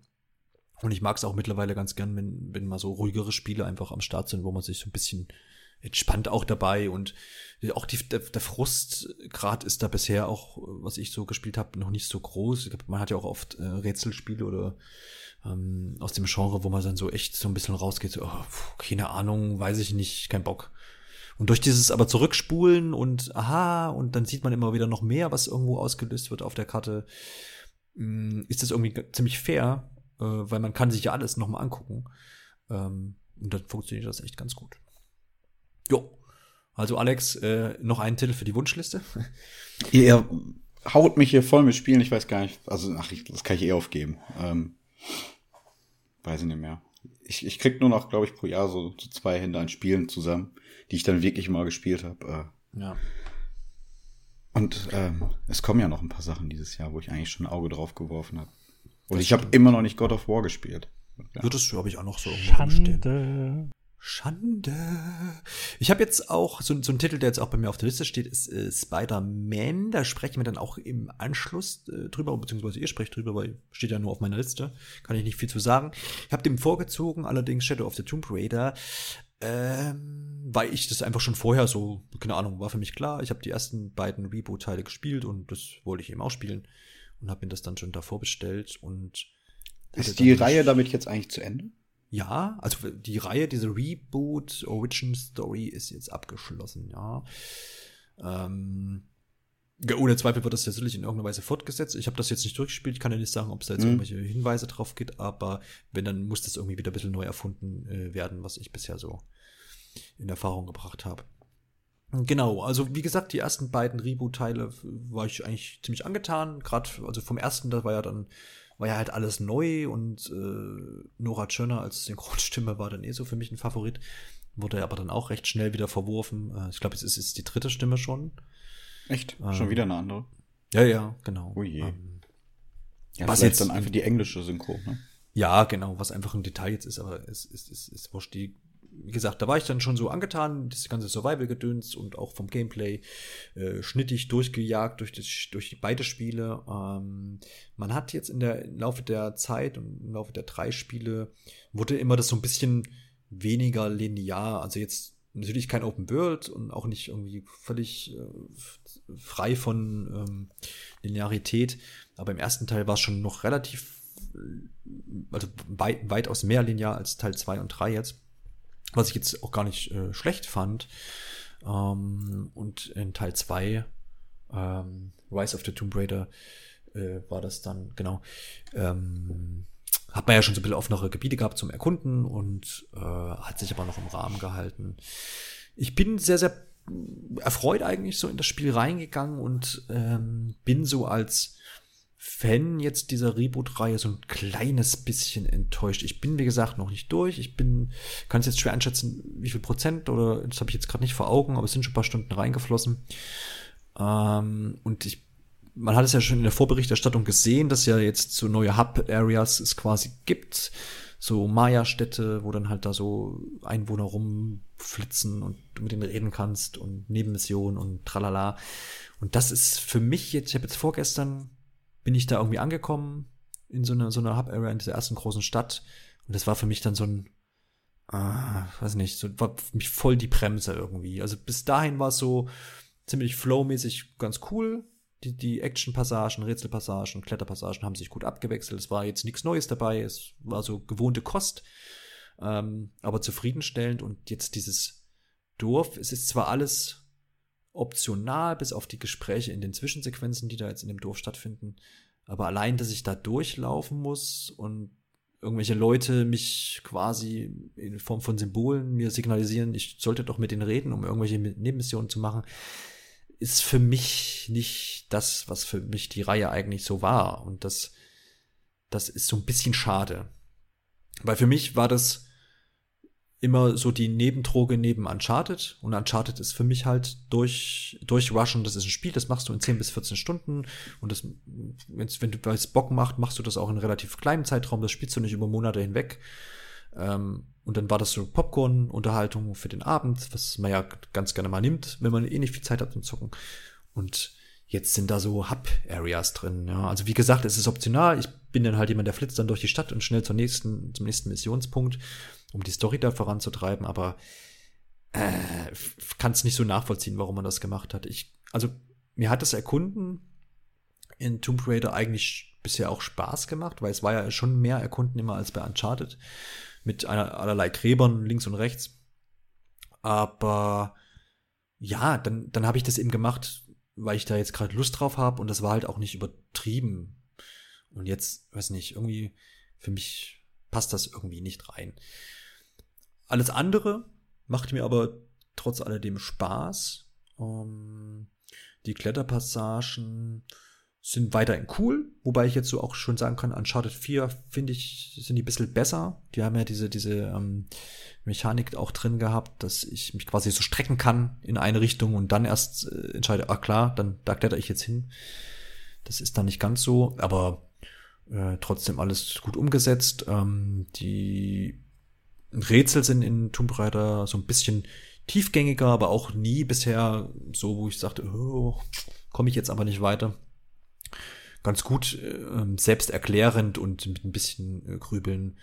Und ich mag es auch mittlerweile ganz gern, wenn, wenn mal so ruhigere Spiele einfach am Start sind, wo man sich so ein bisschen entspannt auch dabei und auch die, der, der Frustgrad ist da bisher auch, was ich so gespielt habe, noch nicht so groß. Man hat ja auch oft äh, Rätselspiele oder ähm, aus dem Genre, wo man dann so echt so ein bisschen rausgeht, so, oh, keine Ahnung, weiß ich nicht, kein Bock. Und durch dieses aber zurückspulen und aha, und dann sieht man immer wieder noch mehr, was irgendwo ausgelöst wird auf der Karte, mm, ist das irgendwie ziemlich fair, äh, weil man kann sich ja alles nochmal angucken. Ähm, und dann funktioniert das echt ganz gut. Jo. Also Alex, äh, noch einen Titel für die Wunschliste. Ihr haut mich hier voll mit Spielen, ich weiß gar nicht, also ach, ich, das kann ich eh aufgeben. Ähm, weiß ich nicht mehr. Ich, ich krieg nur noch, glaube ich, pro Jahr so, so zwei Hände an Spielen zusammen die ich dann wirklich mal gespielt habe. Äh. Ja. Und ähm, es kommen ja noch ein paar Sachen dieses Jahr, wo ich eigentlich schon ein Auge drauf geworfen habe. Und das ich habe immer noch nicht God of War gespielt. Ja. Würdest du, habe ich auch noch so Schande. Schande. Ich habe jetzt auch so, so einen Titel, der jetzt auch bei mir auf der Liste steht, ist äh, Spider-Man. Da sprechen wir dann auch im Anschluss äh, drüber, beziehungsweise ihr sprecht drüber, weil steht ja nur auf meiner Liste. Kann ich nicht viel zu sagen. Ich habe dem vorgezogen, allerdings Shadow of the Tomb Raider. Ähm, weil ich das einfach schon vorher so, keine Ahnung, war für mich klar. Ich habe die ersten beiden Reboot-Teile gespielt und das wollte ich eben auch spielen und habe mir das dann schon davor bestellt und ist die Reihe damit jetzt eigentlich zu Ende? Ja, also die Reihe, diese Reboot Origin Story ist jetzt abgeschlossen, ja. Ähm, ohne Zweifel wird das natürlich in irgendeiner Weise fortgesetzt. Ich habe das jetzt nicht durchgespielt, ich kann ja nicht sagen, ob es da jetzt mhm. irgendwelche Hinweise drauf gibt, aber wenn, dann muss das irgendwie wieder ein bisschen neu erfunden äh, werden, was ich bisher so in Erfahrung gebracht habe. Genau, also wie gesagt, die ersten beiden Reboot-Teile war ich eigentlich ziemlich angetan. Gerade, also vom ersten, da war ja dann, war ja halt alles neu und äh, Nora Tschirner als Synchronstimme war dann eh so für mich ein Favorit. Wurde aber dann auch recht schnell wieder verworfen. Äh, ich glaube, es ist jetzt die dritte Stimme schon. Echt? Ähm, schon wieder eine andere? Ja, ja, genau. Oh je. Ähm, ja, was jetzt dann einfach die englische Synchro, ne? Ja, genau, was einfach ein Detail jetzt ist, aber es ist, ist, ist wurscht. Die wie gesagt, da war ich dann schon so angetan, das ganze Survival-Gedöns und auch vom Gameplay äh, schnittig durchgejagt durch, das, durch beide Spiele. Ähm, man hat jetzt in der, im Laufe der Zeit und im Laufe der drei Spiele wurde immer das so ein bisschen weniger linear. Also jetzt natürlich kein Open World und auch nicht irgendwie völlig äh, frei von ähm, Linearität. Aber im ersten Teil war es schon noch relativ, also weit, weitaus mehr linear als Teil 2 und 3 jetzt was ich jetzt auch gar nicht äh, schlecht fand. Ähm, und in Teil 2, ähm, Rise of the Tomb Raider, äh, war das dann, genau, ähm, hat man ja schon so ein bisschen offenere Gebiete gehabt zum Erkunden und äh, hat sich aber noch im Rahmen gehalten. Ich bin sehr, sehr erfreut eigentlich so in das Spiel reingegangen und ähm, bin so als Fan jetzt dieser Reboot-Reihe so ein kleines bisschen enttäuscht. Ich bin, wie gesagt, noch nicht durch. Ich bin, kann es jetzt schwer einschätzen, wie viel Prozent oder das habe ich jetzt gerade nicht vor Augen, aber es sind schon ein paar Stunden reingeflossen. Ähm, und ich, man hat es ja schon in der Vorberichterstattung gesehen, dass ja jetzt so neue Hub-Areas es quasi gibt. So Maya-Städte, wo dann halt da so Einwohner rumflitzen und du mit denen reden kannst und Nebenmissionen und tralala. Und das ist für mich jetzt, ich habe jetzt vorgestern bin ich da irgendwie angekommen in so einer so einer Hub-Area in dieser ersten großen Stadt. Und das war für mich dann so ein, ah, weiß nicht, so war für mich voll die Bremse irgendwie. Also bis dahin war es so ziemlich flowmäßig ganz cool. Die, die Action-Passagen, Rätselpassagen, Kletterpassagen haben sich gut abgewechselt. Es war jetzt nichts Neues dabei. Es war so gewohnte Kost, ähm, aber zufriedenstellend. Und jetzt dieses Dorf, es ist zwar alles optional, bis auf die Gespräche in den Zwischensequenzen, die da jetzt in dem Dorf stattfinden. Aber allein, dass ich da durchlaufen muss und irgendwelche Leute mich quasi in Form von Symbolen mir signalisieren, ich sollte doch mit denen reden, um irgendwelche Nebenmissionen zu machen, ist für mich nicht das, was für mich die Reihe eigentlich so war. Und das, das ist so ein bisschen schade. Weil für mich war das immer so die Nebendroge neben Uncharted. Und Uncharted ist für mich halt durch, durch Rushen, das ist ein Spiel, das machst du in 10 bis 14 Stunden. Und das, wenn du es Bock macht, machst du das auch in relativ kleinem Zeitraum. Das spielst du nicht über Monate hinweg. Ähm, und dann war das so Popcorn-Unterhaltung für den Abend, was man ja ganz gerne mal nimmt, wenn man eh nicht viel Zeit hat zum Zocken. Und jetzt sind da so Hub-Areas drin. Ja. Also wie gesagt, es ist optional. Ich bin dann halt jemand, der flitzt dann durch die Stadt und schnell zur nächsten, zum nächsten Missionspunkt um die Story da voranzutreiben, aber äh, kann es nicht so nachvollziehen, warum man das gemacht hat. Ich, also mir hat das Erkunden in Tomb Raider eigentlich bisher auch Spaß gemacht, weil es war ja schon mehr Erkunden immer als bei Uncharted mit einer, allerlei Gräbern links und rechts. Aber ja, dann, dann habe ich das eben gemacht, weil ich da jetzt gerade Lust drauf habe und das war halt auch nicht übertrieben. Und jetzt, weiß nicht, irgendwie für mich passt das irgendwie nicht rein. Alles andere macht mir aber trotz alledem Spaß. Ähm, die Kletterpassagen sind weiterhin cool, wobei ich jetzt so auch schon sagen kann, Uncharted 4 finde ich, sind die ein bisschen besser. Die haben ja diese, diese ähm, Mechanik auch drin gehabt, dass ich mich quasi so strecken kann in eine Richtung und dann erst äh, entscheide, ah klar, dann da kletter ich jetzt hin. Das ist dann nicht ganz so, aber äh, trotzdem alles gut umgesetzt. Ähm, die Rätsel sind in Tomb Raider so ein bisschen tiefgängiger, aber auch nie bisher so, wo ich sagte, oh, komme ich jetzt aber nicht weiter. Ganz gut äh, selbsterklärend und mit ein bisschen äh, Grübeln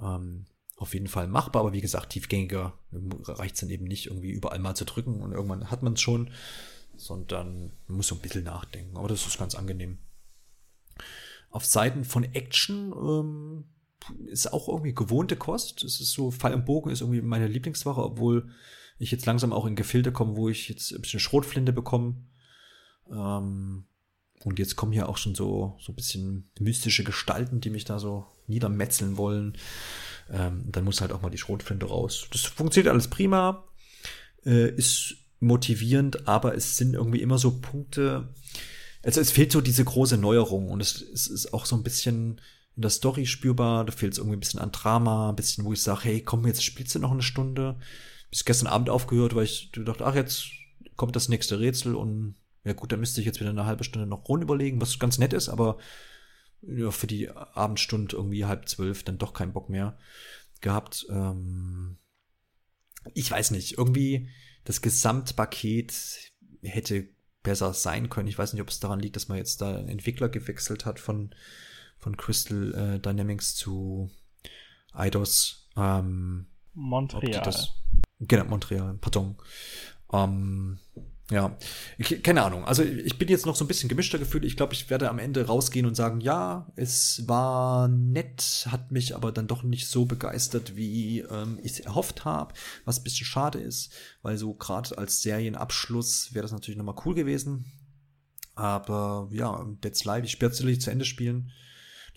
ähm, auf jeden Fall machbar, aber wie gesagt, tiefgängiger reicht es dann eben nicht, irgendwie überall mal zu drücken und irgendwann hat man es schon, sondern man muss so ein bisschen nachdenken. Aber das ist ganz angenehm. Auf Seiten von Action ähm, ist auch irgendwie gewohnte Kost. Es ist so, Fall im Bogen ist irgendwie meine Lieblingswaffe, obwohl ich jetzt langsam auch in Gefilde komme, wo ich jetzt ein bisschen Schrotflinte bekomme. Ähm, und jetzt kommen hier auch schon so, so ein bisschen mystische Gestalten, die mich da so niedermetzeln wollen. Ähm, dann muss halt auch mal die Schrotflinte raus. Das funktioniert alles prima, äh, ist motivierend, aber es sind irgendwie immer so Punkte. Also es fehlt so diese große Neuerung und es, es ist auch so ein bisschen in der Story spürbar. Da fehlt es irgendwie ein bisschen an Drama, ein bisschen, wo ich sage, hey, komm, jetzt spielst du noch eine Stunde. Bis gestern Abend aufgehört, weil ich dachte, ach, jetzt kommt das nächste Rätsel und ja gut, da müsste ich jetzt wieder eine halbe Stunde noch rund überlegen, was ganz nett ist, aber ja, für die Abendstunde irgendwie halb zwölf dann doch keinen Bock mehr gehabt. Ähm, ich weiß nicht, irgendwie das Gesamtpaket hätte besser sein können. Ich weiß nicht, ob es daran liegt, dass man jetzt da einen Entwickler gewechselt hat von von Crystal äh, Dynamics zu Eidos. Ähm, Montreal. Das, genau, Montreal, pardon. Ähm, ja, ich, keine Ahnung. Also ich bin jetzt noch so ein bisschen gemischter Gefühl. Ich glaube, ich werde am Ende rausgehen und sagen, ja, es war nett, hat mich aber dann doch nicht so begeistert, wie ähm, ich es erhofft habe, was ein bisschen schade ist, weil so gerade als Serienabschluss wäre das natürlich nochmal cool gewesen. Aber ja, Dead's Live, ich werde es zu Ende spielen.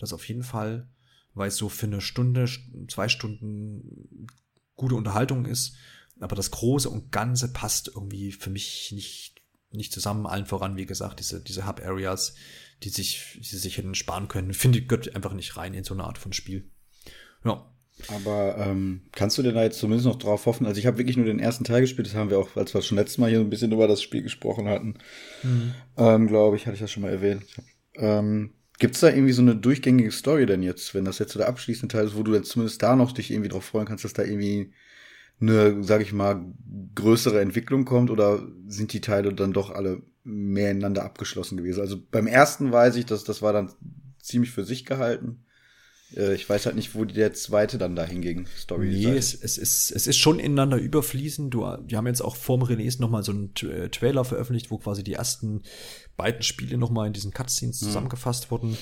Das auf jeden Fall, weil es so für eine Stunde, zwei Stunden gute Unterhaltung ist. Aber das Große und Ganze passt irgendwie für mich nicht, nicht zusammen. Allen voran, wie gesagt, diese, diese Hub-Areas, die sich, die sich hätten sparen können, finde ich, gehört einfach nicht rein in so eine Art von Spiel. Ja. Aber ähm, kannst du denn da jetzt zumindest noch drauf hoffen? Also ich habe wirklich nur den ersten Teil gespielt, das haben wir auch, als wir schon letztes Mal hier ein bisschen über das Spiel gesprochen hatten, mhm. ähm, glaube ich, hatte ich das schon mal erwähnt. Ähm, Gibt es da irgendwie so eine durchgängige Story denn jetzt, wenn das jetzt so der abschließende Teil ist, wo du jetzt zumindest da noch dich irgendwie drauf freuen kannst, dass da irgendwie eine, sag ich mal, größere Entwicklung kommt oder sind die Teile dann doch alle mehr ineinander abgeschlossen gewesen? Also beim ersten weiß ich, dass das war dann ziemlich für sich gehalten. Äh, ich weiß halt nicht, wo der zweite dann dahin ging, Story. Nee, es, es, ist, es ist schon ineinander überfließend. Du, die haben jetzt auch vorm Release nochmal so einen äh, Trailer veröffentlicht, wo quasi die ersten beiden Spiele nochmal in diesen Cutscenes mhm. zusammengefasst wurden.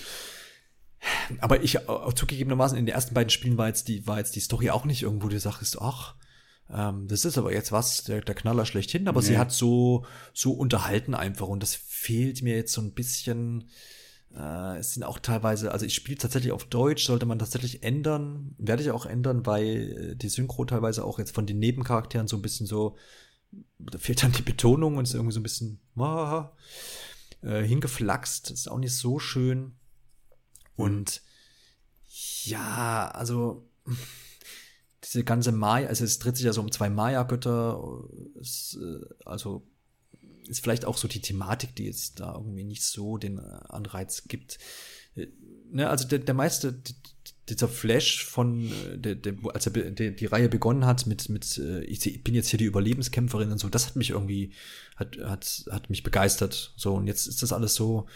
Aber ich, auch zugegebenermaßen, in den ersten beiden Spielen war jetzt die, war jetzt die Story auch nicht irgendwo, du sagst, ach, ähm, das ist aber jetzt was, der, der Knaller schlechthin, aber nee. sie hat so, so unterhalten einfach und das fehlt mir jetzt so ein bisschen, äh, es sind auch teilweise, also ich spiele tatsächlich auf Deutsch, sollte man tatsächlich ändern, werde ich auch ändern, weil die Synchro teilweise auch jetzt von den Nebencharakteren so ein bisschen so, da fehlt dann die Betonung und ist irgendwie so ein bisschen äh, hingeflaxt, ist auch nicht so schön. Und ja, also diese ganze Maya, also es dreht sich ja so um zwei Maya-Götter, also ist vielleicht auch so die Thematik, die jetzt da irgendwie nicht so den Anreiz gibt. Ne, also der, der meiste, dieser Flash von, der, der, als er die, die Reihe begonnen hat mit, mit ich bin jetzt hier die Überlebenskämpferin und so, das hat mich irgendwie, hat, hat, hat mich begeistert. So, und jetzt ist das alles so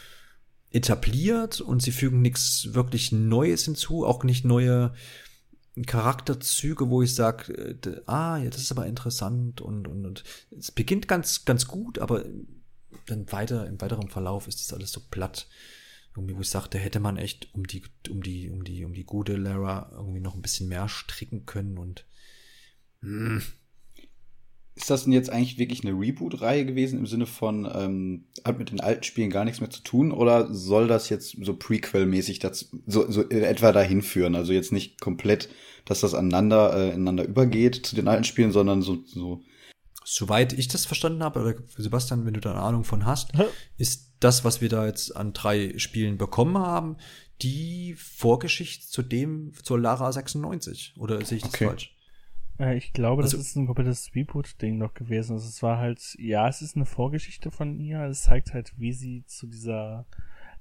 etabliert und sie fügen nichts wirklich Neues hinzu, auch nicht neue Charakterzüge, wo ich sage, äh, ah, ja, das ist aber interessant und, und, und es beginnt ganz, ganz gut, aber dann weiter, im weiteren Verlauf ist das alles so platt. Irgendwie, wo ich sagte, hätte man echt um die, um die, um die, um die gute Lara irgendwie noch ein bisschen mehr stricken können und mh, hm, ist das denn jetzt eigentlich wirklich eine Reboot-Reihe gewesen im Sinne von, ähm, hat mit den alten Spielen gar nichts mehr zu tun oder soll das jetzt so Prequel-mäßig so, so etwa dahin führen? Also jetzt nicht komplett, dass das aneinander, äh, ineinander übergeht zu den alten Spielen, sondern so, so. Soweit ich das verstanden habe, oder Sebastian, wenn du da eine Ahnung von hast, ist das, was wir da jetzt an drei Spielen bekommen haben, die Vorgeschichte zu dem, zur Lara 96. Oder sehe ich das okay. falsch? Äh, ich glaube, also, das ist ein komplettes Reboot-Ding noch gewesen. Also es war halt, ja, es ist eine Vorgeschichte von ihr. Es zeigt halt, wie sie zu dieser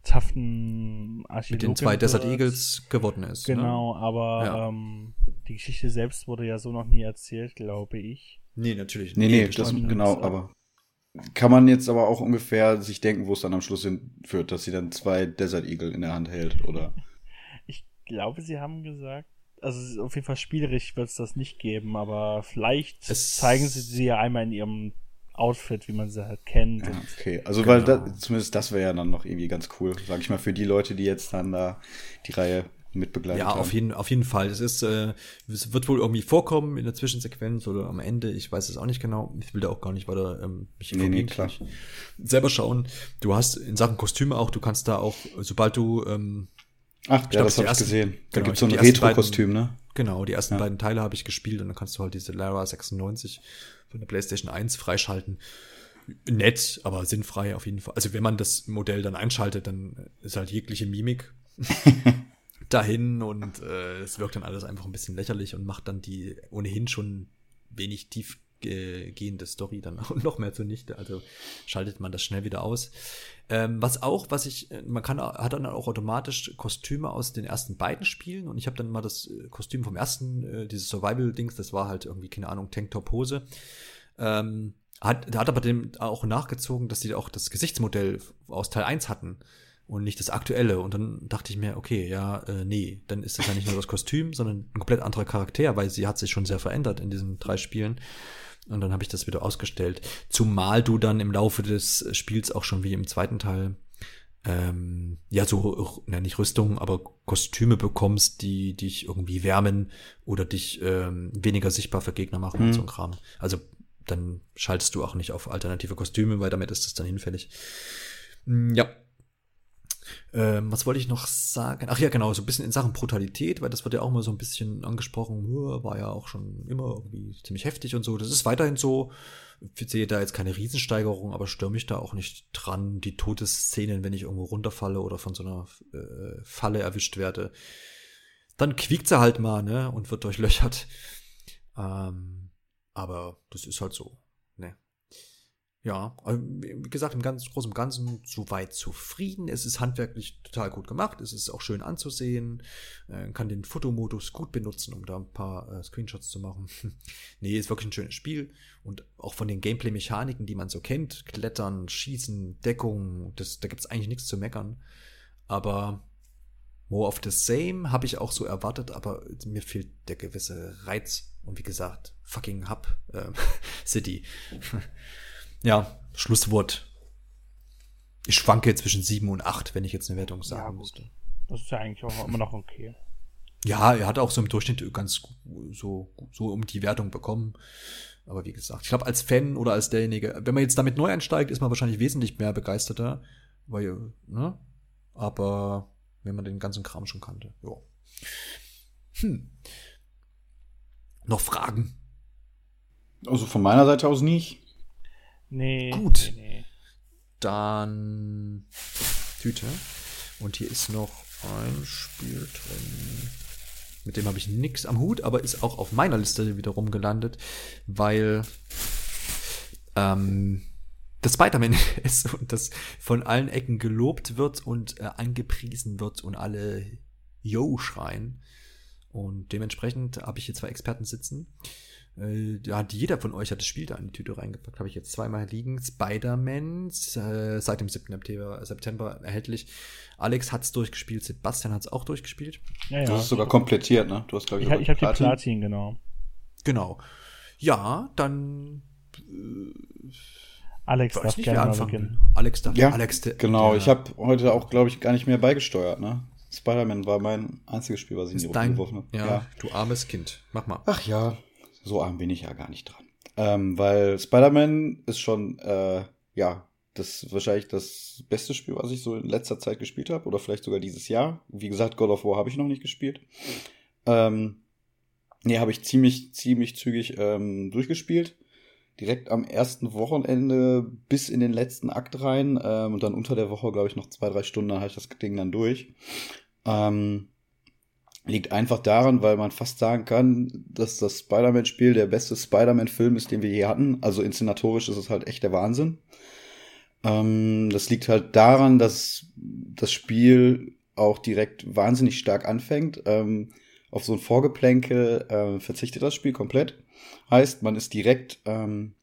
toughen Archäologin mit den zwei Desert Eagles geworden ist. Ne? Genau, ne? aber ja. ähm, die Geschichte selbst wurde ja so noch nie erzählt, glaube ich. Nee, natürlich. Nee, nee, das, genau, aber kann man jetzt aber auch ungefähr sich denken, wo es dann am Schluss hinführt, dass sie dann zwei Desert Eagle in der Hand hält, oder? Ich glaube, sie haben gesagt, also auf jeden Fall spielerisch wird es das nicht geben, aber vielleicht es zeigen sie sie ja einmal in ihrem Outfit, wie man sie halt kennt. Ja, okay, also genau. weil da, zumindest das wäre ja dann noch irgendwie ganz cool, sag ich mal, für die Leute, die jetzt dann da die Reihe mitbegleitet ja, haben. Auf jeden, auf jeden Fall. Es ist, äh, es wird wohl irgendwie vorkommen in der Zwischensequenz oder am Ende. Ich weiß es auch nicht genau. Ich will da auch gar nicht weiter ähm, mich informieren. Nee, nee, klar. Selber schauen. Du hast in Sachen Kostüme auch, du kannst da auch, sobald du ähm, Ach, ich ja, das habe ich gesehen. Da genau, gibt's so ein Retro-Kostüm, ne? Genau, die ersten ja. beiden Teile habe ich gespielt und dann kannst du halt diese Lara 96 von der PlayStation 1 freischalten. Nett, aber sinnfrei auf jeden Fall. Also wenn man das Modell dann einschaltet, dann ist halt jegliche Mimik dahin und äh, es wirkt dann alles einfach ein bisschen lächerlich und macht dann die ohnehin schon wenig tief gehende Story dann auch noch mehr zunichte. Also schaltet man das schnell wieder aus. Ähm, was auch, was ich, äh, man kann, hat dann auch automatisch Kostüme aus den ersten beiden Spielen und ich habe dann mal das äh, Kostüm vom ersten, äh, dieses Survival-Dings, das war halt irgendwie, keine Ahnung, Tanktop-Hose. Ähm, hat, hat aber dem auch nachgezogen, dass sie auch das Gesichtsmodell aus Teil 1 hatten und nicht das aktuelle. Und dann dachte ich mir, okay, ja, äh, nee, dann ist das ja nicht nur das Kostüm, sondern ein komplett anderer Charakter, weil sie hat sich schon sehr verändert in diesen drei Spielen. Und dann habe ich das wieder ausgestellt. Zumal du dann im Laufe des Spiels auch schon wie im zweiten Teil ähm, ja so, na, nicht Rüstung, aber Kostüme bekommst, die dich irgendwie wärmen oder dich ähm, weniger sichtbar für Gegner machen mhm. und so ein Kram. Also dann schaltest du auch nicht auf alternative Kostüme, weil damit ist es dann hinfällig. Hm, ja, ähm, was wollte ich noch sagen? Ach ja, genau, so ein bisschen in Sachen Brutalität, weil das wird ja auch mal so ein bisschen angesprochen, war ja auch schon immer irgendwie ziemlich heftig und so. Das ist weiterhin so. Ich sehe da jetzt keine Riesensteigerung, aber störe mich da auch nicht dran. Die Todesszenen, wenn ich irgendwo runterfalle oder von so einer äh, Falle erwischt werde, dann quiekt sie halt mal, ne, und wird durchlöchert. Ähm, aber das ist halt so. Ja, also, wie gesagt, im ganz Großen und Ganzen soweit zufrieden. Es ist handwerklich total gut gemacht. Es ist auch schön anzusehen. Man kann den Fotomodus gut benutzen, um da ein paar äh, Screenshots zu machen. nee, ist wirklich ein schönes Spiel. Und auch von den Gameplay-Mechaniken, die man so kennt, Klettern, Schießen, Deckung, das, da gibt's eigentlich nichts zu meckern. Aber more of the same habe ich auch so erwartet, aber mir fehlt der gewisse Reiz. Und wie gesagt, fucking Hub äh, City. Ja, Schlusswort. Ich schwanke zwischen sieben und acht, wenn ich jetzt eine Wertung sagen ja, müsste. Das ist ja eigentlich auch immer noch okay. Ja, er hat auch so im Durchschnitt ganz so, so um die Wertung bekommen. Aber wie gesagt, ich glaube, als Fan oder als derjenige, wenn man jetzt damit neu einsteigt, ist man wahrscheinlich wesentlich mehr begeisterter. Weil, ne? Aber wenn man den ganzen Kram schon kannte, ja. Hm. Noch Fragen? Also von meiner Seite aus nicht. Nee. Gut. Nee, nee. Dann Tüte. Und hier ist noch ein Spiel drin. Mit dem habe ich nichts am Hut, aber ist auch auf meiner Liste wiederum gelandet, weil ähm, das Spider-Man ist und das von allen Ecken gelobt wird und äh, angepriesen wird und alle Yo schreien. Und dementsprechend habe ich hier zwei Experten sitzen. Äh, ja, jeder von euch hat das Spiel da in die Tüte reingepackt. Habe ich jetzt zweimal liegen. Spider-Man äh, seit dem 7. September, September erhältlich. Alex hat es durchgespielt, Sebastian hat es auch durchgespielt. Ja, ja. Du hast es sogar komplettiert, ne? Du hast, glaube ich, ich, ich habe die Platin, genau. Genau. Ja, dann. Äh, Alex darf nicht, gerne beginnen. Alex darf. Ja, Alex, der, genau. Der, ich habe heute auch, glaube ich, gar nicht mehr beigesteuert, ne? Spider-Man war mein einziges Spiel, was ich in die Runde geworfen habe. Ja, ja, du armes Kind. Mach mal. Ach ja, so arm bin ich ja gar nicht dran. Ähm, weil Spider-Man ist schon, äh, ja, das wahrscheinlich das beste Spiel, was ich so in letzter Zeit gespielt habe. Oder vielleicht sogar dieses Jahr. Wie gesagt, God of War habe ich noch nicht gespielt. Ähm, nee, habe ich ziemlich, ziemlich zügig ähm, durchgespielt. Direkt am ersten Wochenende bis in den letzten Akt rein. Ähm, und dann unter der Woche, glaube ich, noch zwei, drei Stunden, dann habe ich das Ding dann durch. Ähm, Liegt einfach daran, weil man fast sagen kann, dass das Spider-Man-Spiel der beste Spider-Man-Film ist, den wir je hatten. Also inszenatorisch ist es halt echt der Wahnsinn. Ähm, das liegt halt daran, dass das Spiel auch direkt wahnsinnig stark anfängt. Ähm, auf so ein Vorgeplänkel äh, verzichtet das Spiel komplett. Heißt, man ist direkt ähm,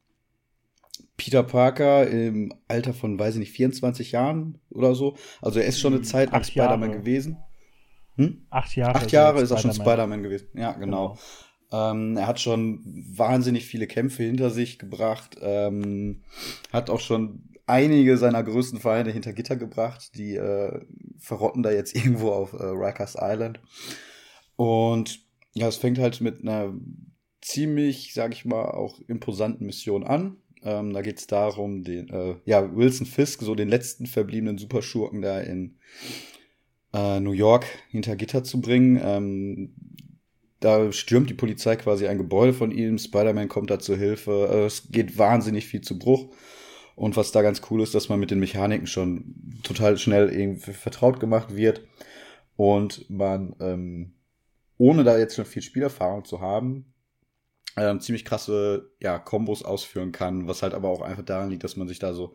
Peter Parker im Alter von, weiß ich nicht, 24 Jahren oder so. Also er ist schon eine Zeit lang Spider-Man gewesen. Hm? Acht Jahre. Acht Jahre ist er schon Spider-Man gewesen. Ja, genau. genau. Ähm, er hat schon wahnsinnig viele Kämpfe hinter sich gebracht. Ähm, hat auch schon einige seiner größten Feinde hinter Gitter gebracht. Die äh, verrotten da jetzt irgendwo auf äh, Rikers Island. Und ja, es fängt halt mit einer ziemlich, sag ich mal, auch imposanten Mission an. Ähm, da geht es darum, den, äh, ja, Wilson Fisk, so den letzten verbliebenen Superschurken da in äh, New York hinter Gitter zu bringen. Ähm, da stürmt die Polizei quasi ein Gebäude von ihm. Spider-Man kommt da zur Hilfe. Äh, es geht wahnsinnig viel zu Bruch. Und was da ganz cool ist, dass man mit den Mechaniken schon total schnell irgendwie vertraut gemacht wird. Und man, ähm, ohne da jetzt schon viel Spielerfahrung zu haben, ähm, ziemlich krasse ja, Kombos ausführen kann, was halt aber auch einfach daran liegt, dass man sich da so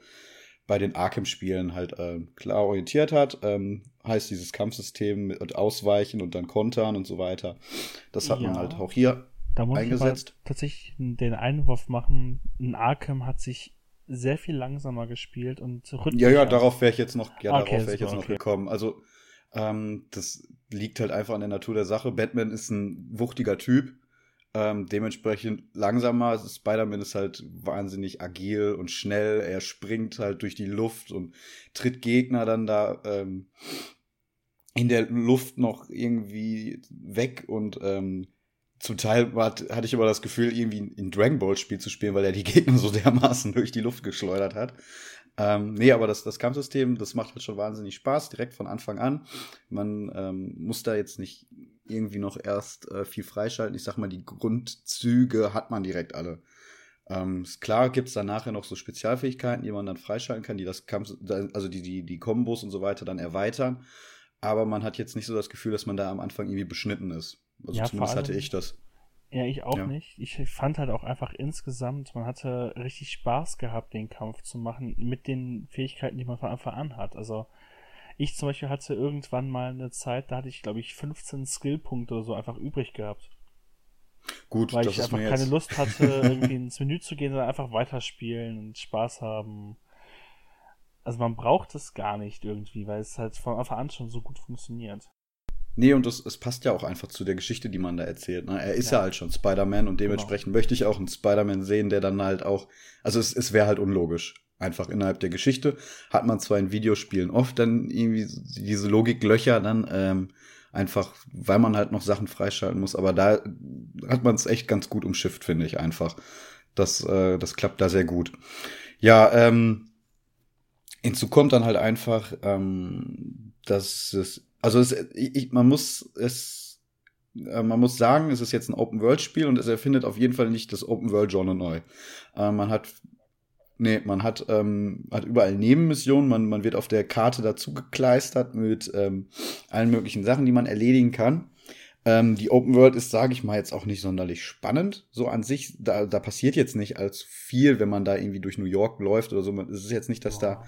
bei den Arkham-Spielen halt äh, klar orientiert hat. Ähm, heißt dieses Kampfsystem mit Ausweichen und dann Kontern und so weiter. Das hat ja, man halt auch hier da muss eingesetzt. Ich tatsächlich den Einwurf machen. Ein Arkham hat sich sehr viel langsamer gespielt und Ja, ja, darauf wäre ich jetzt noch, ja, okay, darauf wäre ich jetzt okay. noch gekommen. Also ähm, das liegt halt einfach an der Natur der Sache. Batman ist ein wuchtiger Typ ähm, dementsprechend langsamer. Spider-Man ist halt wahnsinnig agil und schnell. Er springt halt durch die Luft und tritt Gegner dann da ähm, in der Luft noch irgendwie weg und ähm, zum Teil hat, hatte ich aber das Gefühl, irgendwie ein Dragon Ball Spiel zu spielen, weil er die Gegner so dermaßen durch die Luft geschleudert hat. Ähm, nee, aber das, das Kampfsystem, das macht halt schon wahnsinnig Spaß, direkt von Anfang an. Man ähm, muss da jetzt nicht irgendwie noch erst äh, viel freischalten. Ich sag mal, die Grundzüge hat man direkt alle. Ähm, klar gibt's dann nachher noch so Spezialfähigkeiten, die man dann freischalten kann, die das Kampf, also die, die, die Kombos und so weiter dann erweitern. Aber man hat jetzt nicht so das Gefühl, dass man da am Anfang irgendwie beschnitten ist. Also ja, zumindest allem, hatte ich das. Ja, ich auch ja. nicht. Ich fand halt auch einfach insgesamt, man hatte richtig Spaß gehabt, den Kampf zu machen mit den Fähigkeiten, die man von Anfang an hat. Also ich zum Beispiel hatte irgendwann mal eine Zeit, da hatte ich, glaube ich, 15 Skillpunkte oder so einfach übrig gehabt. Gut, weil ich einfach keine Lust hatte, irgendwie ins Menü zu gehen, sondern einfach weiterspielen und Spaß haben. Also man braucht es gar nicht irgendwie, weil es halt von Anfang an schon so gut funktioniert. Nee, und es, es passt ja auch einfach zu der Geschichte, die man da erzählt. Ne? Er ist ja, ja halt schon Spider-Man und dementsprechend genau. möchte ich auch einen Spider-Man sehen, der dann halt auch. Also es, es wäre halt unlogisch. Einfach innerhalb der Geschichte hat man zwar in Videospielen oft dann irgendwie diese Logiklöcher dann ähm, einfach, weil man halt noch Sachen freischalten muss, aber da hat man es echt ganz gut umschifft, finde ich einfach. Das, äh, das klappt da sehr gut. Ja, ähm, hinzu kommt dann halt einfach, ähm, dass es also es, ich, man muss es, äh, man muss sagen, es ist jetzt ein Open-World-Spiel und es erfindet auf jeden Fall nicht das Open-World-Genre neu. Äh, man hat Nee, man hat, ähm, hat überall Nebenmissionen, man, man wird auf der Karte dazu gekleistert mit ähm, allen möglichen Sachen, die man erledigen kann. Ähm, die Open World ist, sage ich mal, jetzt auch nicht sonderlich spannend. So an sich, da, da passiert jetzt nicht allzu viel, wenn man da irgendwie durch New York läuft oder so. Es ist jetzt nicht, dass da.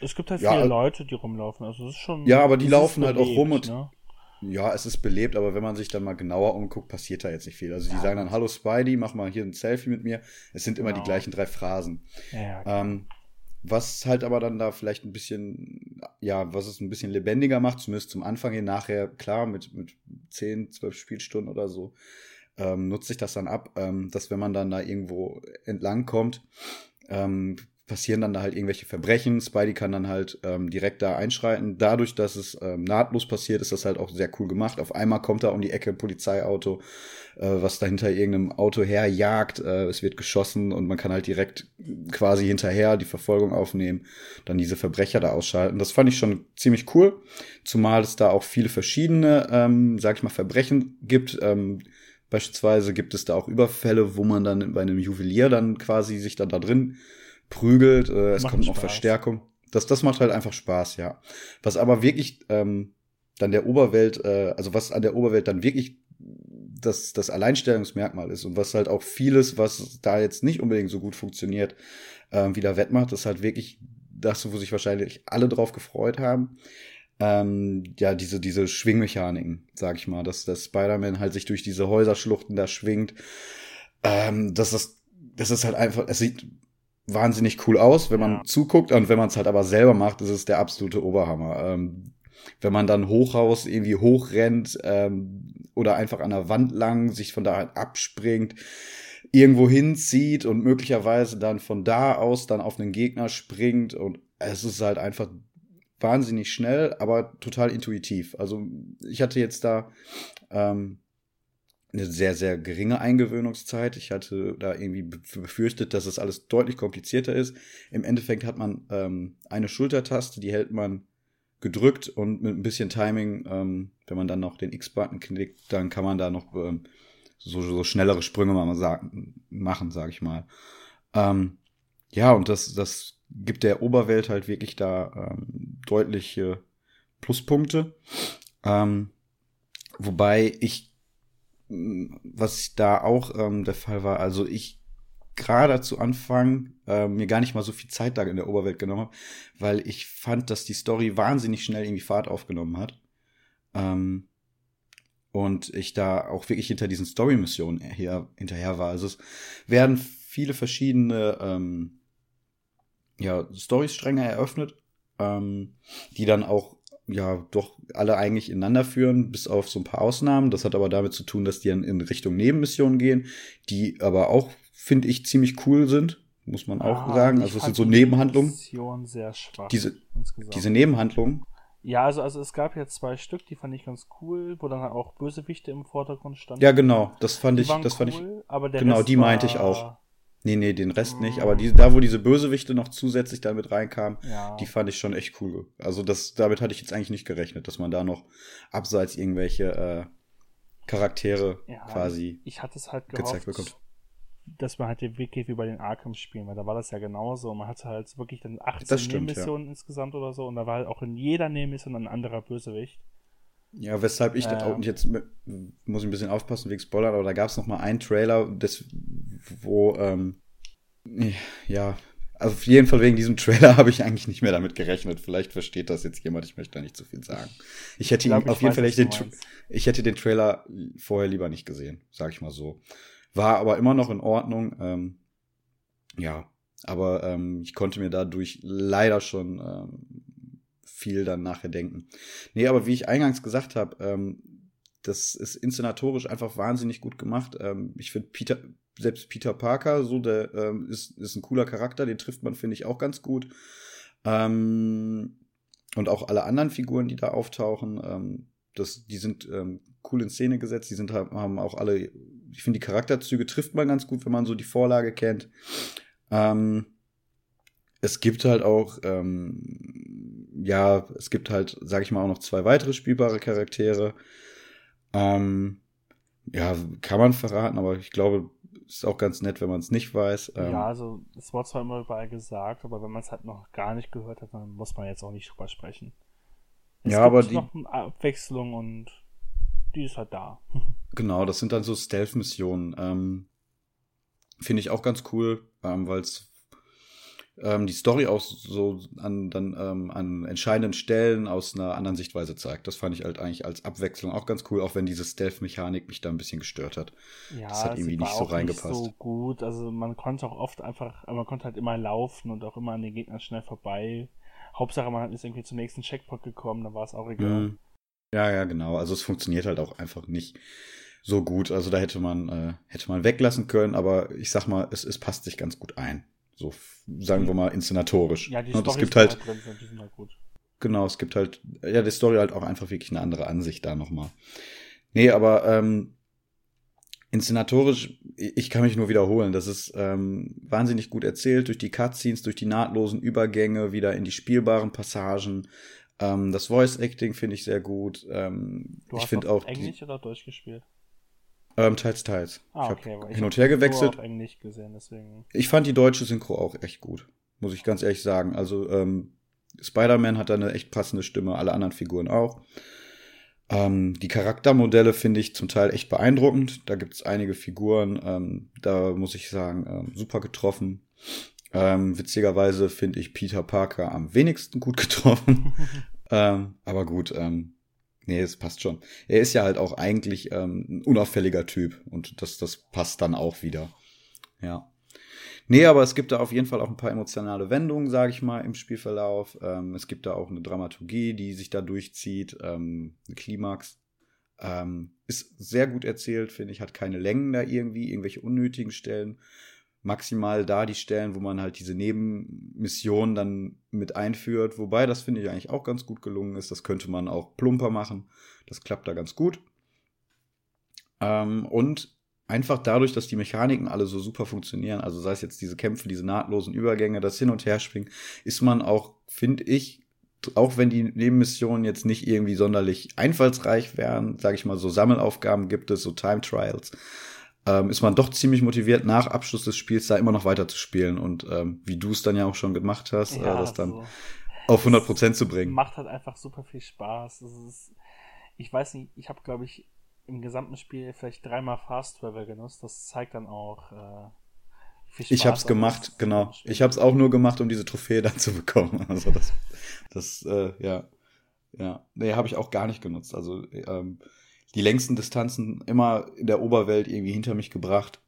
Es gibt halt Ja, viele äh, Leute, die rumlaufen. Also es ist schon. Ja, aber die laufen halt auch rum und- Ne? Ja, es ist belebt, aber wenn man sich dann mal genauer umguckt, passiert da jetzt nicht viel. Also die Ja. sagen dann, hallo Spidey, mach mal hier ein Selfie mit mir. Es sind immer Genau. die gleichen drei Phrasen. Ja, klar. Ähm, was halt aber dann da vielleicht ein bisschen, ja, was es ein bisschen lebendiger macht, zumindest zum Anfang hin, nachher, klar, mit, mit 10, 12 Spielstunden oder so, ähm, nutzt sich das dann ab, ähm, dass wenn man dann da irgendwo entlang kommt, ähm, passieren dann da halt irgendwelche Verbrechen. Spidey kann dann halt ähm, direkt da einschreiten. Dadurch, dass es ähm, nahtlos passiert, ist das halt auch sehr cool gemacht. Auf einmal kommt da um die Ecke ein Polizeiauto, äh, was da hinter irgendeinem Auto herjagt. Äh, es wird geschossen und man kann halt direkt quasi hinterher die Verfolgung aufnehmen, dann diese Verbrecher da ausschalten. Das fand ich schon ziemlich cool, zumal es da auch viele verschiedene, ähm, sag ich mal, Verbrechen gibt. Ähm, beispielsweise gibt es da auch Überfälle, wo man dann bei einem Juwelier dann quasi sich dann da drin prügelt. Äh, es Macht kommt noch. Verstärkung. Das, das macht halt einfach Spaß, ja. Was aber wirklich ähm, dann der Oberwelt, äh, also was an der Oberwelt dann wirklich das, das Alleinstellungsmerkmal ist und was halt auch vieles, was da jetzt nicht unbedingt so gut funktioniert, ähm, wieder wettmacht, ist halt wirklich das, wo sich wahrscheinlich alle drauf gefreut haben. Ähm, ja, diese, diese Schwingmechaniken, sag ich mal, dass, dass Spider-Man halt sich durch diese Häuserschluchten da schwingt. Ähm, das ist, das ist halt einfach, es sieht wahnsinnig cool aus, wenn man Ja. zuguckt und wenn man es halt aber selber macht, ist es der absolute Oberhammer. Ähm, wenn man dann Hochhaus irgendwie hochrennt ähm, oder einfach an der Wand lang sich von da halt abspringt, irgendwo hinzieht und möglicherweise dann von da aus dann auf einen Gegner springt und es ist halt einfach wahnsinnig schnell, aber total intuitiv. Also ich hatte jetzt da ähm, eine sehr, sehr geringe Eingewöhnungszeit. Ich hatte da irgendwie be- befürchtet, dass es alles deutlich komplizierter ist. Im Endeffekt hat man ähm, eine Schultertaste, die hält man gedrückt und mit ein bisschen Timing, ähm, wenn man dann noch den X-Button klickt, dann kann man da noch ähm, so, so schnellere Sprünge mal sagen, machen, sag ich mal. Ähm, ja, und das, das gibt der Oberwelt halt wirklich da ähm, deutliche Pluspunkte. Ähm, wobei ich, was da auch ähm, der Fall war, also ich gerade zu Anfang äh, mir gar nicht mal so viel Zeit da in der Oberwelt genommen habe, weil ich fand, dass die Story wahnsinnig schnell irgendwie Fahrt aufgenommen hat. Ähm, und ich da auch wirklich hinter diesen Story-Missionen her, hinterher war. Also es werden viele verschiedene ähm, ja, Storystränge eröffnet, ähm, die dann auch ja doch alle eigentlich ineinander führen, bis auf so ein paar Ausnahmen. Das hat aber damit zu tun, dass die dann in Richtung Nebenmissionen gehen, die aber auch, finde ich, ziemlich cool sind, muss man auch Ah, sagen. ich Also es fand sind so Nebenhandlungen. Mission sehr schwach. Diese-. Diese Nebenhandlungen, ja, also, also es gab jetzt zwei Stück, die fand ich ganz cool, wo dann auch Bösewichte im Vordergrund standen. ja genau, das fand die ich, das fand ich, cool, aber der genau, Rest die meinte ich auch. Nee, nee, den Rest nicht, aber die, da, wo diese Bösewichte noch zusätzlich damit reinkamen, Ja. Die fand ich schon echt cool. Also das, damit hatte ich jetzt eigentlich nicht gerechnet, dass man da noch abseits irgendwelche äh, Charaktere Ja, quasi. Ich hatte es halt gezeigt gehofft, bekommt. dass man halt den Weg geht wie bei den Arkham-Spielen, weil da war das ja genauso. Man hatte halt wirklich dann 18 Das stimmt, Nebenmissionen insgesamt oder so und da war halt auch in jeder Nebenmission ein anderer Bösewicht. Ja, weshalb ich das Ja. auch jetzt muss ich ein bisschen aufpassen wegen Spoiler, aber da gab es noch mal einen Trailer, das, wo ähm, ja, also auf jeden Fall wegen diesem Trailer habe ich eigentlich nicht mehr damit gerechnet. Vielleicht versteht das jetzt jemand, ich möchte da nicht zu viel sagen. Ich hätte Ich glaub, ihn auf jeden Fall den, ich hätte den Trailer vorher lieber nicht gesehen, sag ich mal so. War aber immer noch in Ordnung. Ähm, ja, aber ähm, ich konnte mir dadurch leider schon ähm, viel dann nachher denken. Nee, aber wie ich eingangs gesagt habe, ähm, das ist inszenatorisch einfach wahnsinnig gut gemacht. Ähm, ich finde Peter, selbst Peter Parker, so der ähm, ist, ist ein cooler Charakter, den trifft man, finde ich, auch ganz gut. Ähm, und auch alle anderen Figuren, die da auftauchen, ähm, das, die sind ähm, cool in Szene gesetzt. Die sind haben auch alle, ich finde, die Charakterzüge trifft man ganz gut, wenn man so die Vorlage kennt. Ähm, es gibt halt auch, ähm, ja, es gibt halt, sag ich mal, auch noch zwei weitere spielbare Charaktere. Ähm, ja, kann man verraten, aber ich glaube, ist auch ganz nett, wenn man es nicht weiß. Ähm, ja, also es wurde zwar immer überall gesagt, aber wenn man es halt noch gar nicht gehört hat, dann muss man jetzt auch nicht drüber sprechen. Es Ja, aber gibt die- noch eine Abwechslung und die ist halt da. Genau, das sind dann so Stealth-Missionen. Ähm, Finde ich auch ganz cool, ähm, weil es ähm, die Story auch so an, dann, ähm, an entscheidenden Stellen aus einer anderen Sichtweise zeigt. Das fand ich halt eigentlich als Abwechslung auch ganz cool, auch wenn diese Stealth-Mechanik mich da ein bisschen gestört hat. Ja, das hat irgendwie nicht so reingepasst. Nicht so gut. Also man konnte auch oft einfach, man konnte halt immer laufen und auch immer an den Gegnern schnell vorbei. Hauptsache man ist irgendwie zum nächsten Checkpoint gekommen, dann war es auch egal. Mhm. Ja, ja, genau. Also es funktioniert halt auch einfach nicht so gut. Also da hätte man, äh, hätte man weglassen können, aber ich sag mal, es, es passt sich ganz gut ein. So, sagen wir mal, inszenatorisch. Ja, die Storys es gibt halt, halt drin die sind halt gut. Genau, es gibt halt, ja, die Story halt auch einfach wirklich eine andere Ansicht da nochmal. Nee, aber ähm, inszenatorisch, ich kann mich nur wiederholen, das ist ähm, wahnsinnig gut erzählt durch die Cutscenes, durch die nahtlosen Übergänge wieder in die spielbaren Passagen. Ähm, das Voice Acting finde ich sehr gut. Ähm, du hast ich finde auch Englisch oder Deutsch gespielt? Ähm, teils, teils. Ah, okay, ich hin und her gewechselt. Ich gesehen, deswegen. Ich fand die deutsche Synchro auch echt gut, muss ich ganz ehrlich sagen. Also ähm, Spider-Man hat da eine echt passende Stimme, alle anderen Figuren auch. Ähm, die Charaktermodelle finde ich zum Teil echt beeindruckend. Da gibt es einige Figuren, ähm, da muss ich sagen, ähm, super getroffen. Ähm, witzigerweise finde ich Peter Parker am wenigsten gut getroffen. ähm, aber gut, ähm, nee, es passt schon. Er ist ja halt auch eigentlich ähm, ein unauffälliger Typ und das, das passt dann auch wieder. Ja. Nee, aber es gibt da auf jeden Fall auch ein paar emotionale Wendungen, sage ich mal, im Spielverlauf. Ähm, es gibt da auch eine Dramaturgie, die sich da durchzieht, ähm, eine Klimax. Ähm, ist sehr gut erzählt, finde ich, hat keine Längen da irgendwie, irgendwelche unnötigen Stellen. Maximal da die Stellen, wo man halt diese Nebenmissionen dann mit einführt. Wobei, das finde ich eigentlich auch ganz gut gelungen ist. Das könnte man auch plumper machen. Das klappt da ganz gut. Ähm, und einfach dadurch, dass die Mechaniken alle so super funktionieren, also sei es jetzt diese Kämpfe, diese nahtlosen Übergänge, das Hin- und Herspringen, ist man auch, finde ich, auch wenn die Nebenmissionen jetzt nicht irgendwie sonderlich einfallsreich wären, sage ich mal, so Sammelaufgaben gibt es, so Time Trials, ähm, ist man doch ziemlich motiviert, nach Abschluss des Spiels da immer noch weiter zu spielen und ähm, wie du es dann ja auch schon gemacht hast, ja, äh, das dann so. auf 100 Prozent zu bringen. Macht halt einfach super viel Spaß. Ist, ich weiß nicht, ich habe glaube ich im gesamten Spiel vielleicht dreimal Fast Travel genutzt. Das zeigt dann auch. Äh, ich habe es gemacht, genau. Ich habe es auch nur gemacht, um diese Trophäe dann zu bekommen. Also das, das, äh, ja, ja, nee, habe ich auch gar nicht genutzt. Also ähm, die längsten Distanzen immer in der Oberwelt irgendwie hinter mich gebracht.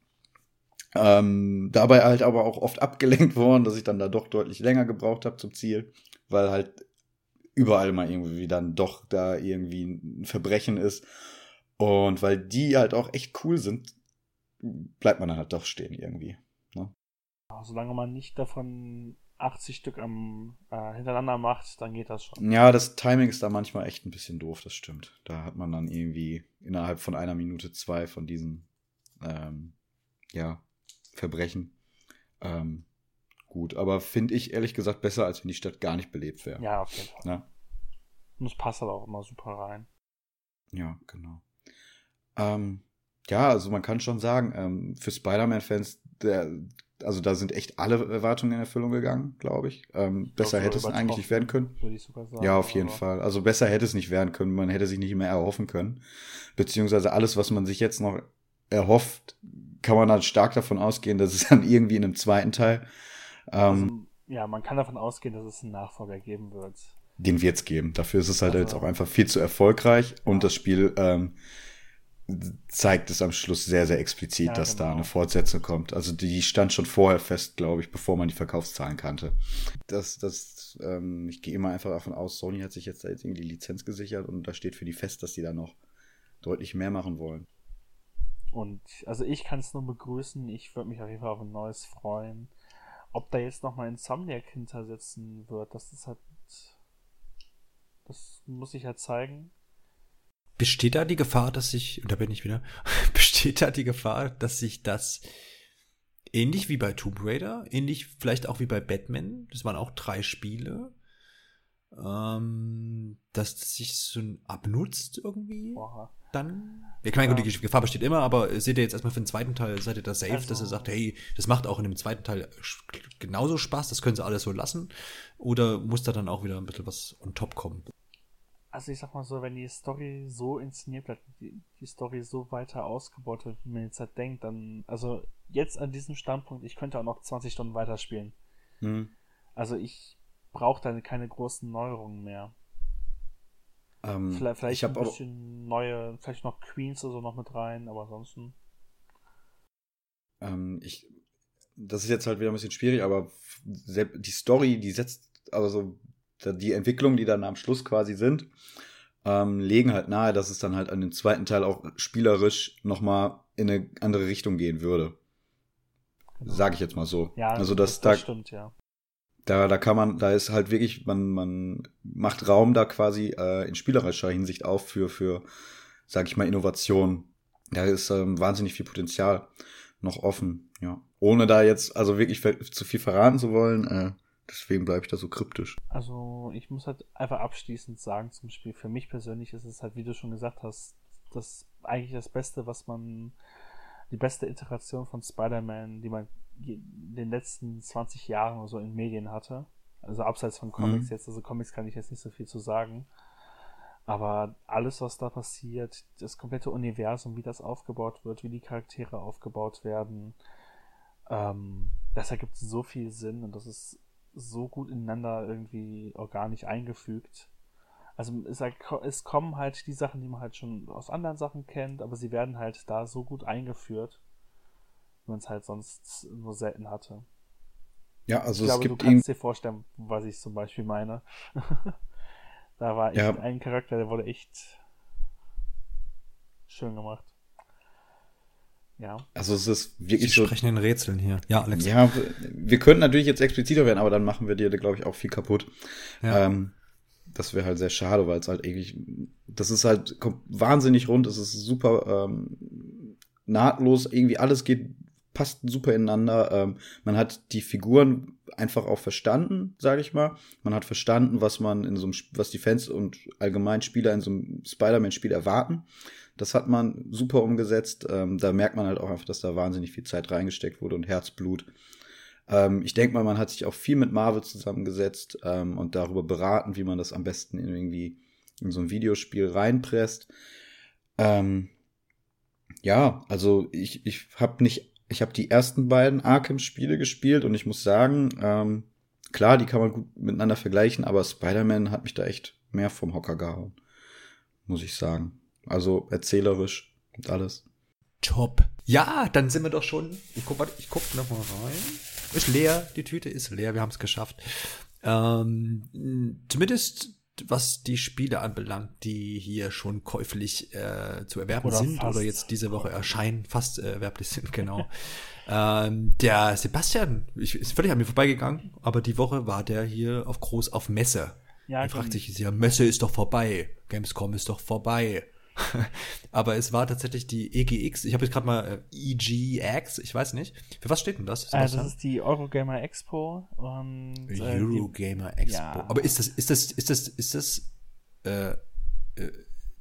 Ähm, dabei halt aber auch oft abgelenkt worden, dass ich dann da doch deutlich länger gebraucht habe zum Ziel, weil halt überall mal irgendwie dann doch da irgendwie ein Verbrechen ist und weil die halt auch echt cool sind, bleibt man dann halt doch stehen irgendwie. Ne? Solange man nicht davon 80 Stück am, äh, hintereinander macht, dann geht das schon. Ja, das Timing ist da manchmal echt ein bisschen doof, das stimmt. Da hat man dann irgendwie innerhalb von einer Minute zwei von diesen ähm, ja, Verbrechen. Ähm, gut, aber finde ich ehrlich gesagt besser, als wenn die Stadt gar nicht belebt wäre. Ja, auf jeden Fall. Ja. Und es passt halt auch immer super rein. Ja, genau. Ähm, ja, also man kann schon sagen, ähm, für Spider-Man-Fans, also da sind echt alle Erwartungen in Erfüllung gegangen, glaube ich. Ähm, besser glaub, hätte es eigentlich nicht werden können. Sagen, ja, auf jeden Fall. Also besser hätte es nicht werden können. Man hätte sich nicht mehr erhoffen können. Beziehungsweise alles, was man sich jetzt noch erhofft, kann man halt stark davon ausgehen, dass es dann irgendwie in einem zweiten Teil. Ähm, also, ja, man kann davon ausgehen, dass es einen Nachfolger geben wird. Den wird es geben. Dafür ist es halt also, jetzt auch einfach viel zu erfolgreich ja. und das Spiel ähm, zeigt es am Schluss sehr, sehr explizit, ja, dass genau. da eine Fortsetzung kommt. Also die stand schon vorher fest, glaube ich, bevor man die Verkaufszahlen kannte. Das, das, ähm, ich gehe immer einfach davon aus, Sony hat sich jetzt da jetzt irgendwie die Lizenz gesichert und da steht für die fest, dass die da noch deutlich mehr machen wollen. Und also ich kann es nur begrüßen, ich würde mich auf jeden Fall auf ein neues freuen. Ob da jetzt nochmal Insomniac hintersetzen wird, das ist halt. Das muss ich halt zeigen. Besteht da die Gefahr, dass sich, da bin ich wieder, besteht da die Gefahr, dass sich das ähnlich wie bei Tomb Raider, ähnlich vielleicht auch wie bei Batman, das waren auch drei Spiele, ähm, dass das sich so abnutzt irgendwie Oha. dann? Ich meine, ja. die Gefahr besteht immer, aber seht ihr jetzt erstmal für den zweiten Teil, seid ihr da safe, also, dass ihr sagt, hey, das macht auch in dem zweiten Teil genauso Spaß, das können sie alles so lassen? Oder muss da dann auch wieder ein bisschen was on top kommen? Also ich sag mal so, wenn die Story so inszeniert bleibt, die, die Story so weiter ausgebaut wird, wie man jetzt halt denkt, dann, also jetzt an diesem Standpunkt, ich könnte auch noch 20 Stunden weiterspielen. Mhm. Also ich brauche dann keine großen Neuerungen mehr. Ähm, vielleicht vielleicht ein bisschen neue, vielleicht noch Queens oder so noch mit rein, aber ansonsten. Ähm, ich, das ist jetzt halt wieder ein bisschen schwierig, aber die Story, die setzt, also die Entwicklungen, die dann am Schluss quasi sind, ähm, legen halt nahe, dass es dann halt an dem zweiten Teil auch spielerisch nochmal in eine andere Richtung gehen würde. Genau. Sag ich jetzt mal so. Ja, also das, das, das stimmt, ja. Da, da kann man, da ist halt wirklich, man, man macht Raum da quasi äh, in spielerischer Hinsicht auf für, für, sag ich mal, Innovation. Da ist ähm, wahnsinnig viel Potenzial noch offen, ja. Ohne da jetzt, also wirklich zu viel verraten zu wollen, äh, Deswegen bleibe ich da so kryptisch. Also ich muss halt einfach abschließend sagen zum Spiel, für mich persönlich ist es halt, wie du schon gesagt hast, das eigentlich das Beste, was man, die beste Iteration von Spider-Man, die man in den letzten 20 Jahren oder so in Medien hatte. Also abseits von Comics mhm. jetzt, also Comics kann ich jetzt nicht so viel zu sagen. Aber alles, was da passiert, das komplette Universum, wie das aufgebaut wird, wie die Charaktere aufgebaut werden, ähm, das ergibt so viel Sinn und das ist so gut ineinander irgendwie organisch eingefügt. Also es, es, kommen halt die Sachen, die man halt schon aus anderen Sachen kennt, aber sie werden halt da so gut eingeführt, wie man es halt sonst nur selten hatte. Ja, also ich es glaube, gibt du kannst dir vorstellen, was ich zum Beispiel meine. da war echt ja. ein Charakter, der wurde echt schön gemacht. Ja. Also es ist wirklich Sie so. sprechen in Rätseln hier. Ja, Alex. Ja, wir könnten natürlich jetzt expliziter werden, aber dann machen wir dir, glaube ich, auch viel kaputt. Ja. Ähm, das wäre halt sehr schade, weil es halt irgendwie, das ist halt wahnsinnig rund, es ist super ähm, nahtlos, irgendwie alles geht, passt super ineinander. Ähm, man hat die Figuren einfach auch verstanden, sage ich mal. Man hat verstanden, was man in so einem, was die Fans und allgemein Spieler in so einem Spider-Man-Spiel erwarten. Das hat man super umgesetzt. Ähm, da merkt man halt auch einfach, dass da wahnsinnig viel Zeit reingesteckt wurde und Herzblut. Ähm, ich denke mal, man hat sich auch viel mit Marvel zusammengesetzt ähm, und darüber beraten, wie man das am besten in irgendwie in so ein Videospiel reinpresst. Ähm, ja, also ich, ich habe nicht, ich habe die ersten beiden Arkham-Spiele gespielt und ich muss sagen, ähm, klar, die kann man gut miteinander vergleichen, aber Spider-Man hat mich da echt mehr vom Hocker gehauen, muss ich sagen. Also erzählerisch und alles. Top. Ja, dann sind wir doch schon. Ich guck, warte, ich guck noch mal rein. Ist leer, die Tüte ist leer, wir haben es geschafft. Ähm, zumindest was die Spiele anbelangt, die hier schon käuflich äh, zu erwerben oder sind fast. oder jetzt diese Woche erscheinen, fast äh, erwerblich sind, genau. ähm, der Sebastian ich, ist völlig an mir vorbeigegangen, aber die Woche war der hier auf groß auf Messe. Ja, er fragt sich, ja, Messe ist doch vorbei, Gamescom ist doch vorbei. Aber es war tatsächlich die EGX. Ich habe jetzt gerade mal äh, EGX, ich weiß nicht. Für was steht denn das? Also das ist die Eurogamer Expo und äh, Eurogamer Expo. Ja. Aber ist das, ist das, ist das, ist das äh, äh,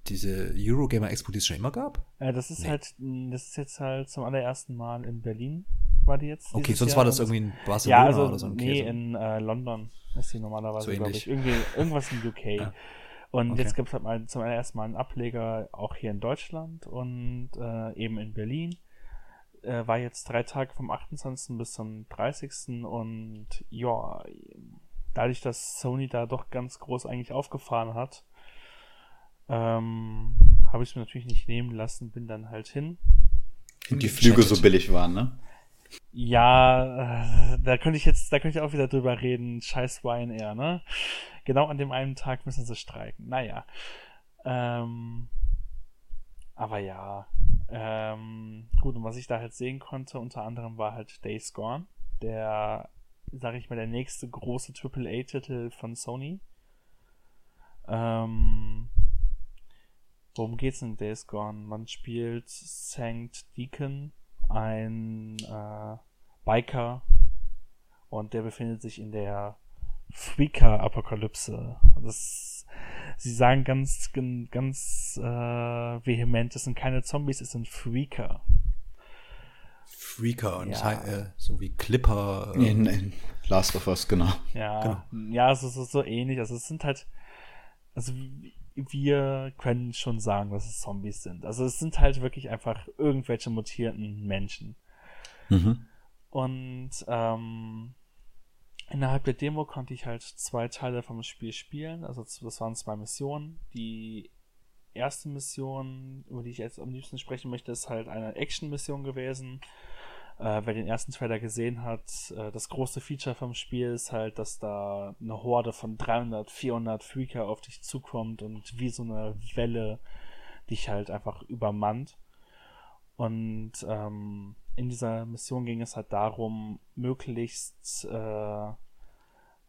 diese Eurogamer Expo, die es schon immer gab? Äh, das ist nee. halt, das ist jetzt halt zum allerersten Mal in Berlin war die jetzt. Okay, sonst Jahr. war das irgendwie in Barcelona ja, also, oder so. Nee, in äh, London ist die normalerweise, so glaube ich. Irgendwie, irgendwas in UK. Ja. Und okay. jetzt gibt es halt mal zum ersten Mal einen Ableger auch hier in Deutschland und äh, eben in Berlin. Äh, war jetzt drei Tage vom 28. bis zum 30. Und ja, dadurch, dass Sony da doch ganz groß eigentlich aufgefahren hat, ähm, habe ich es mir natürlich nicht nehmen lassen, bin dann halt hin. Und die Flüge so billig waren, ne? Ja, äh, da könnte ich jetzt, da könnte ich auch wieder drüber reden. Scheiß Ryanair, ne? Genau an dem einen Tag müssen sie streiken. Naja. Ähm, aber ja. Ähm, gut, und was ich da halt sehen konnte, unter anderem war halt Days Gone, der, sag ich mal, der nächste große AAA-Titel von Sony. Ähm, worum geht's in Days Gone? Man spielt Sankt Deacon, ein äh, Biker, und der befindet sich in der Freaker-Apokalypse. Das, sie sagen ganz, ganz äh, vehement, es sind keine Zombies, es sind Freaker. Freaker und ja. äh, so wie Clipper. Äh, in, in, Last of Us, genau. Ja, genau. ja, es ist so ähnlich. Also es sind halt, also wir können schon sagen, dass es Zombies sind. Also es sind halt wirklich einfach irgendwelche mutierten Menschen. Mhm. Und ähm, innerhalb der Demo konnte ich halt zwei Teile vom Spiel spielen. Also das waren zwei Missionen. Die erste Mission, über die ich jetzt am liebsten sprechen möchte, ist halt eine Action-Mission gewesen. Äh, wer den ersten Trailer gesehen hat, äh, das große Feature vom Spiel ist halt, dass da eine Horde von 300, 400 Freaker auf dich zukommt und wie so eine Welle dich halt einfach übermannt. Und ähm, in dieser Mission ging es halt darum, möglichst äh,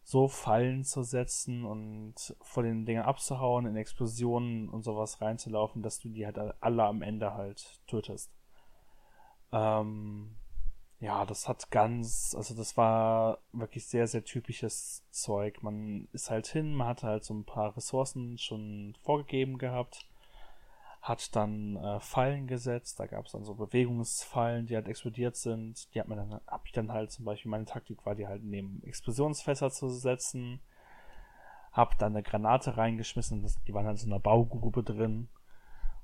so Fallen zu setzen und vor den Dingen abzuhauen, in Explosionen und sowas reinzulaufen, dass du die halt alle am Ende halt tötest. Ähm, ja, das hat ganz, also das war wirklich sehr, sehr typisches Zeug. Man ist halt hin, man hatte halt so ein paar Ressourcen schon vorgegeben gehabt hat dann äh, Fallen gesetzt. Da gab es dann so Bewegungsfallen, die halt explodiert sind. Die hat man dann, hab ich dann halt zum Beispiel, meine Taktik war, die halt neben Explosionsfässer zu setzen. Hab dann eine Granate reingeschmissen, das, die waren halt in so einer Baugrube drin.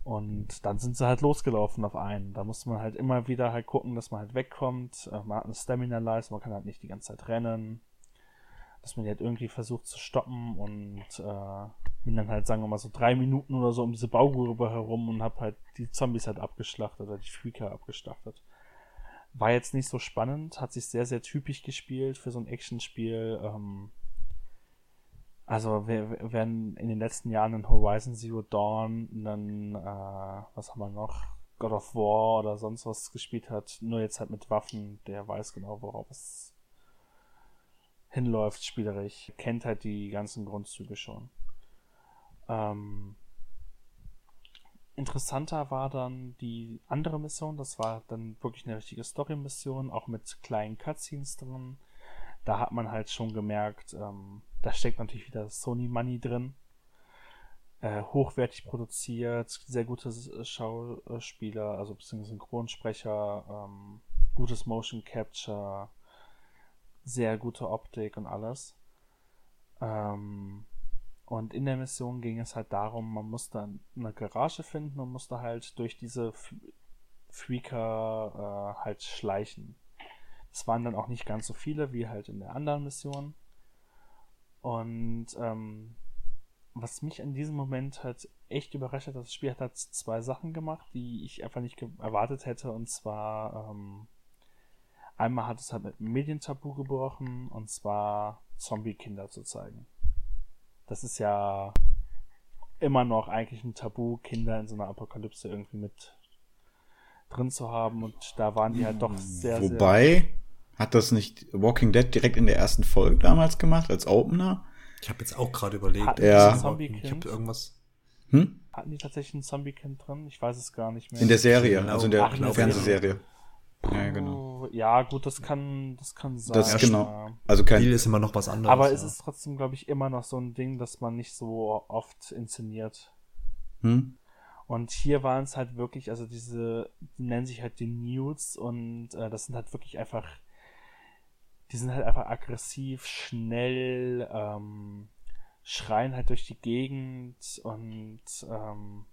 Und dann sind sie halt losgelaufen auf einen. Da musste man halt immer wieder halt gucken, dass man halt wegkommt. Äh, man hat eine Stamina-Leiste, man kann halt nicht die ganze Zeit rennen. Dass man die halt irgendwie versucht zu stoppen und äh, bin dann halt, sagen wir mal, so drei Minuten oder so um diese Baugrube herum und hab halt die Zombies halt abgeschlachtet oder die Freaker abgeschlachtet. War jetzt nicht so spannend, hat sich sehr, sehr typisch gespielt für so ein Actionspiel. Ähm, also wir werden in den letzten Jahren in Horizon Zero Dawn, einen, äh, was haben wir noch, God of War oder sonst was gespielt hat, nur jetzt halt mit Waffen, der weiß genau, worauf es hinläuft, spielerisch, kennt halt die ganzen Grundzüge schon. Ähm, interessanter war dann die andere Mission. Das war dann wirklich eine richtige Story-Mission, auch mit kleinen Cutscenes drin. Da hat man halt schon gemerkt, ähm, da steckt natürlich wieder Sony Money drin. Äh, hochwertig produziert, sehr gute Schauspieler, also beziehungsweise Synchronsprecher, ähm, gutes Motion Capture, sehr gute Optik und alles. Ähm, und in der Mission ging es halt darum, man musste eine Garage finden und musste halt durch diese Freaker äh, halt schleichen. Es waren dann auch nicht ganz so viele wie halt in der anderen Mission. Und ähm, was mich in diesem Moment halt echt überrascht hat, das Spiel hat halt zwei Sachen gemacht, die ich einfach nicht erwartet hätte. Und zwar ähm, einmal hat es halt mit Medientabu gebrochen und zwar Zombie-Kinder zu zeigen das ist ja immer noch eigentlich ein Tabu, Kinder in so einer Apokalypse irgendwie mit drin zu haben. Und da waren die halt doch sehr, Wobei, sehr hat das nicht Walking Dead direkt in der ersten Folge damals gemacht, als Opener? Ich habe jetzt auch gerade überlegt. Hatten ja. Ich habe irgendwas. Hm? Hatten die tatsächlich ein Zombie-Kind drin? Ich weiß es gar nicht mehr. In der Serie, also in der Ach, Fernsehserie. Ja, genau. Ja, gut, das kann, das kann sein. Das genau. Also kein Spiel ist immer noch was anderes. Aber ja. es ist trotzdem, glaube ich, immer noch so ein Ding, das man nicht so oft inszeniert. Hm? Und hier waren es halt wirklich, also diese, die nennen sich halt die Nudes und äh, das sind halt wirklich einfach, die sind halt einfach aggressiv, schnell, ähm, schreien halt durch die Gegend und ähm,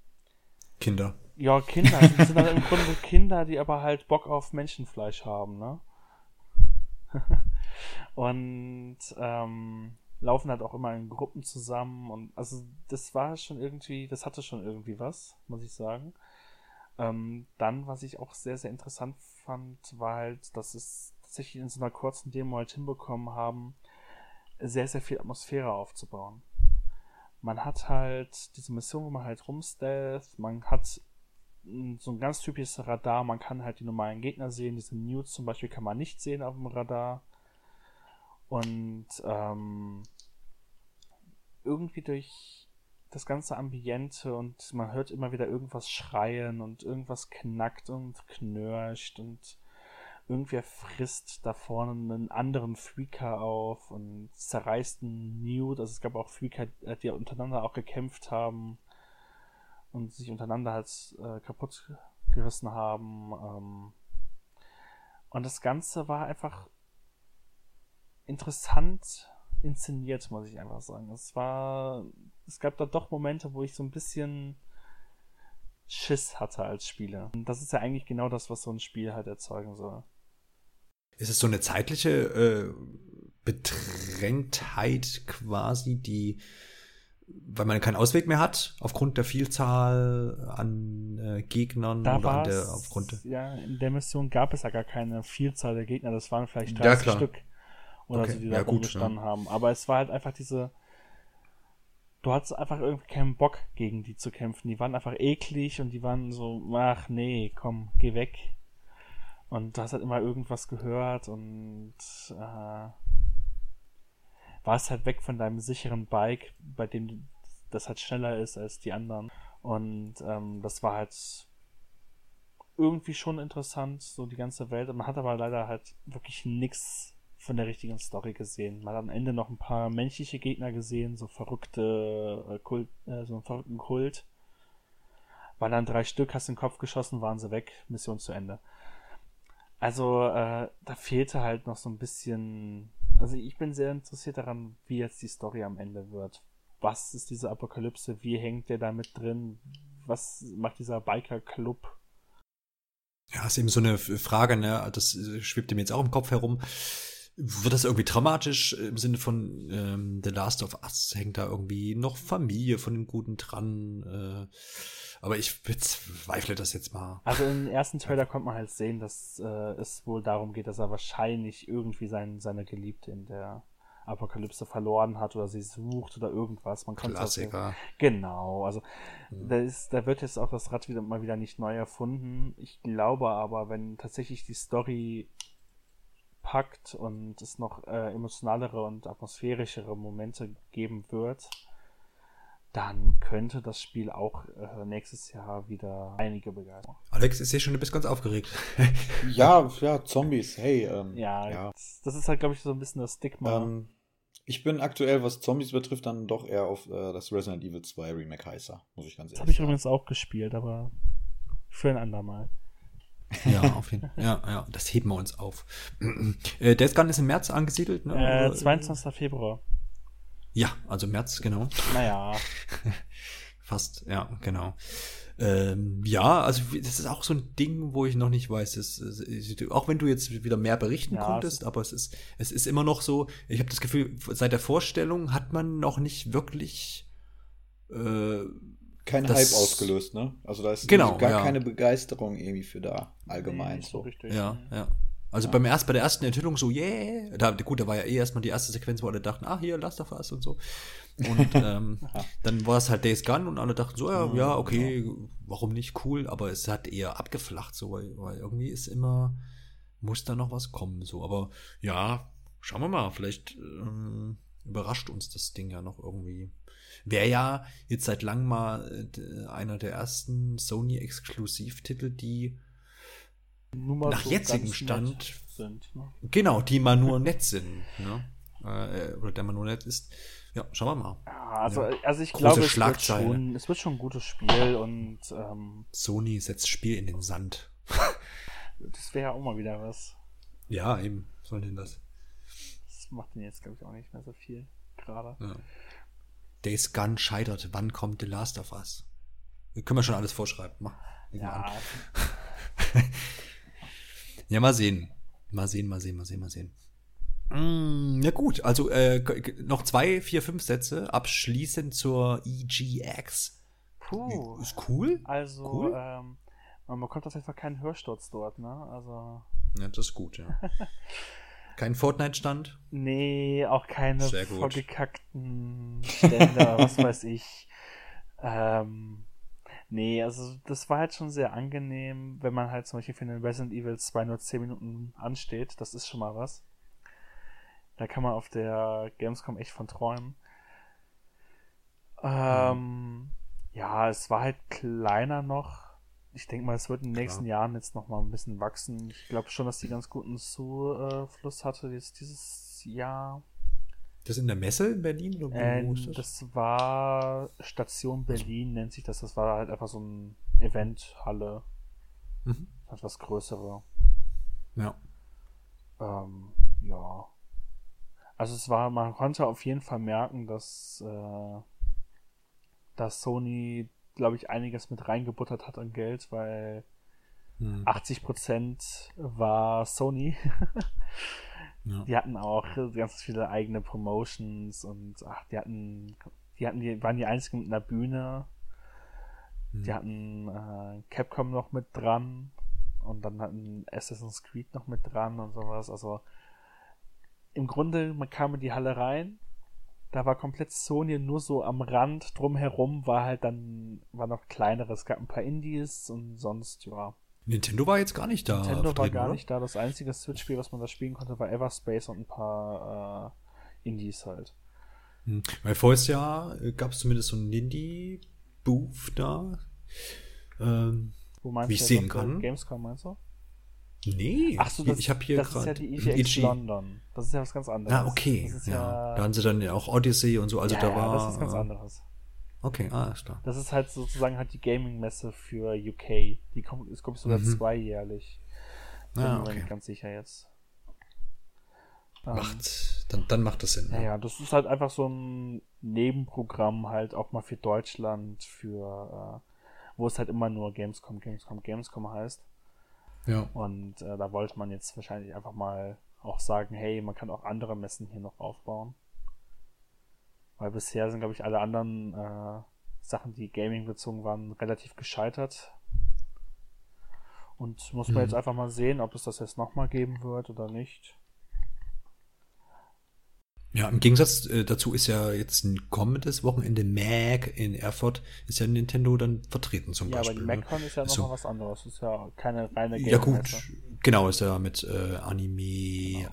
Kinder. Ja, Kinder. Das sind dann im Grunde Kinder, die aber halt Bock auf Menschenfleisch haben, ne? und ähm, laufen halt auch immer in Gruppen zusammen und also das war schon irgendwie, das hatte schon irgendwie was, muss ich sagen. Ähm, dann, was ich auch sehr, sehr interessant fand, war halt, dass es tatsächlich in so einer kurzen Demo halt hinbekommen haben, sehr, sehr viel Atmosphäre aufzubauen man hat halt diese Mission, wo man halt rumstealth, man hat so ein ganz typisches Radar, man kann halt die normalen Gegner sehen, diese Nudes zum Beispiel kann man nicht sehen auf dem Radar. Und ähm, irgendwie durch das ganze Ambiente und man hört immer wieder irgendwas schreien und irgendwas knackt und knirscht und irgendwer frisst da vorne einen anderen Freaker auf und zerreißt einen Nude. Also es gab auch Freaker, äh, die untereinander auch gekämpft haben und sich untereinander halt äh, kaputt gerissen haben. Ähm. Und das Ganze war einfach interessant inszeniert, muss ich einfach sagen. Es war es gab da doch Momente, wo ich so ein bisschen Schiss hatte als Spieler. Und das ist ja eigentlich genau das, was so ein Spiel halt erzeugen soll. Ist es so eine zeitliche äh, Bedrängtheit quasi, die, weil man keinen Ausweg mehr hat, aufgrund der Vielzahl an äh, Gegnern Da oder an der, aufgrund der, ja, in der Mission gab es ja gar keine Vielzahl der Gegner, das waren vielleicht Ja, 30 klar. Stück oder Okay, so, die da ja, rumgestanden haben. Aber es war halt einfach diese, du hattest einfach irgendwie keinen Bock gegen die zu kämpfen. Die waren einfach eklig und die waren so, ach nee, komm, geh weg. Und du hast halt immer irgendwas gehört und äh, warst halt weg von deinem sicheren Bike, bei dem das halt schneller ist als die anderen. Und ähm, das war halt irgendwie schon interessant, so die ganze Welt. Man hat aber leider halt wirklich nichts von der richtigen Story gesehen. Man hat am Ende noch ein paar menschliche Gegner gesehen, so verrückte äh, Kult, äh, so einen verrückten Kult. Waren dann drei Stück, hast den Kopf geschossen, waren sie weg, Mission zu Ende. Also, äh, da fehlte halt noch so ein bisschen. Also, ich bin sehr interessiert daran, wie jetzt die Story am Ende wird. Was ist diese Apokalypse? Wie hängt der da mit drin? Was macht dieser Biker-Club? Ja, ist eben so eine Frage, ne? Das äh, schwebt mir jetzt auch im Kopf herum. Wird das irgendwie dramatisch im Sinne von ähm, The Last of Us? Hängt da irgendwie noch Familie von den Guten dran? Äh, aber ich bezweifle das jetzt mal. Also im ersten Trailer konnte man halt sehen, dass äh, es wohl darum geht, dass er wahrscheinlich irgendwie sein, seine Geliebte in der Apokalypse verloren hat oder sie sucht oder irgendwas. Man das- Klassiker. Genau, also Mhm. da, ist, da wird jetzt auch das Rad wieder mal wieder nicht neu erfunden. Ich glaube aber, wenn tatsächlich die Story packt und es noch äh, emotionalere und atmosphärischere Momente geben wird, dann könnte das Spiel auch äh, nächstes Jahr wieder einige begeistern. Alex, ich sehe schon, du bist ganz aufgeregt. Ja, ja, Zombies, hey. Ähm, Ja, ja. Das, das ist halt, glaube ich, so ein bisschen das Stigma. Ähm, ich bin aktuell, was Zombies betrifft, dann doch eher auf äh, das Resident Evil 2 Remake heißer, muss ich ganz das ehrlich habe ich sagen. übrigens auch gespielt, aber für ein andermal. Ja, auf jeden Fall. Ja, ja, das heben wir uns auf. äh, Gun ist im März angesiedelt, ne? Äh, Oder- 22. Februar. Ja, also März, genau. Naja, Fast, ja, genau. Ähm, ja, also das ist auch so ein Ding, wo ich noch nicht weiß. Es, es, auch wenn du jetzt wieder mehr berichten Ja, konntest, es- aber es ist, es ist immer noch so, ich habe das Gefühl, seit der Vorstellung hat man noch nicht wirklich äh, Kein Das- Hype ausgelöst, ne? Also da ist Genau, gar ja. keine Begeisterung irgendwie für da, allgemein nicht so. richtig. Ja, ja. Also beim erst, bei der ersten Enthüllung so, yeah, da, gut, da war ja eh erstmal die erste Sequenz, wo alle dachten, ah, hier, Last of Us und so. Und ähm, dann war es halt Days Gone und alle dachten so, ja, Mhm, ja, okay, warum nicht, cool, aber es hat eher abgeflacht, so, weil, weil irgendwie ist immer, muss da noch was kommen, so. Aber ja, schauen wir mal, vielleicht ähm, überrascht uns das Ding ja noch irgendwie. Wäre ja jetzt seit langem mal äh, einer der ersten Sony-Exklusivtitel, die Nur Nach jetzigem ganz Stand- sind. Ne? Genau, die mal nur nett sind, ne? Äh, oder der mal nur nett ist. Ja, schauen wir mal. Ja, also, Ja. also ich Große glaube, es wird, schon, es wird schon ein gutes Spiel und ähm, Sony setzt Spiel in den Sand. das wäre ja auch mal wieder was. Ja, eben. Was soll denn das? Das macht den jetzt, glaube ich, auch nicht mehr so viel gerade. Ja. Days Gun scheitert. Wann kommt The Last of Us? Können wir schon alles vorschreiben. Mach. Ja. Ja, mal sehen. Mal sehen, mal sehen, mal sehen, mal sehen. Mm, ja gut, also äh, noch zwei, vier, fünf Sätze abschließend zur EGX. puh. Ist cool. Also, Cool. ähm, man bekommt auf jeden Fall keinen Hörsturz dort, ne? Also, Ja, das ist gut, ja. Kein Fortnite-Stand? nee, auch keine vorgekackten Ständer, was weiß ich. Ähm, nee, also das war halt schon sehr angenehm, wenn man halt zum Beispiel für den Resident Evil 2 nur 10 Minuten ansteht. Das ist schon mal was. Da kann man auf der Gamescom echt von träumen. Ähm, ja, es war halt kleiner noch. Ich denke mal, es wird in den Klar. nächsten Jahren jetzt noch mal ein bisschen wachsen. Ich glaube schon, dass die ganz guten Zufluss hatte jetzt dieses Jahr. Das in der Messe in Berlin? Oder wo Äh, ist das? das war Station Berlin, nennt sich das. Das war halt einfach so ein Eventhalle, Mhm. etwas größere. Ja. Ähm, ja. Also es war, man konnte auf jeden Fall merken, dass äh, da Sony, glaube ich, einiges mit reingebuttert hat an Geld, weil hm. 80% war Sony. ja. Die hatten auch ganz viele eigene Promotions und ach, die hatten, die hatten, die waren die einzigen mit einer Bühne. Hm. Die hatten äh, Capcom noch mit dran und dann hatten Assassin's Creed noch mit dran und sowas. Also im Grunde, man kam in die Halle rein, da war komplett Sony nur so am Rand, drumherum war halt dann, war noch kleineres, es gab ein paar Indies und sonst, ja. Nintendo war jetzt gar nicht da. Nintendo war gar oder? nicht da. Das einzige Switch-Spiel, was man da spielen konnte, war Everspace und ein paar äh, Indies halt. Hm. Weil vorher Jahr äh, gab es zumindest so einen Indie-Booth da. Ähm, Wo meinst wie ich sehen kann. Gamescom meinst du? Nee, Ach so, das, ich habe hier Das ist ja die EGX London. Das ist ja was ganz anderes. Ah, okay. Ja. ja. Da haben sie dann ja auch Odyssey und so. Also ja, da war. Ja, das ist ganz anderes. Okay, ah, ist klar. Das ist halt sozusagen halt die Gaming-Messe für UK. Die kommt, es kommt sogar mhm. zweijährlich. Bin ah, okay. mir nicht ganz sicher jetzt. Ähm, macht, dann, dann macht das Sinn. Ja, ja, das ist halt einfach so ein Nebenprogramm halt auch mal für Deutschland, für äh, wo es halt immer nur Gamescom, Gamescom, Gamescom heißt. Ja. Und äh, da wollte man jetzt wahrscheinlich einfach mal auch sagen, hey, man kann auch andere Messen hier noch aufbauen. Weil bisher sind, glaube ich, alle anderen äh, Sachen, die Gaming bezogen waren, relativ gescheitert. Und muss man mhm. jetzt einfach mal sehen, ob es das jetzt nochmal geben wird oder nicht. Ja, im Gegensatz äh, dazu ist ja jetzt ein kommendes Wochenende Mac in Erfurt, ist ja Nintendo dann vertreten zum ja, Beispiel. Ja, aber die MacCon ne? ist ja noch so. was anderes, ist ja keine reine Game Ja gut, genau, ist ja mit äh, Anime, genau.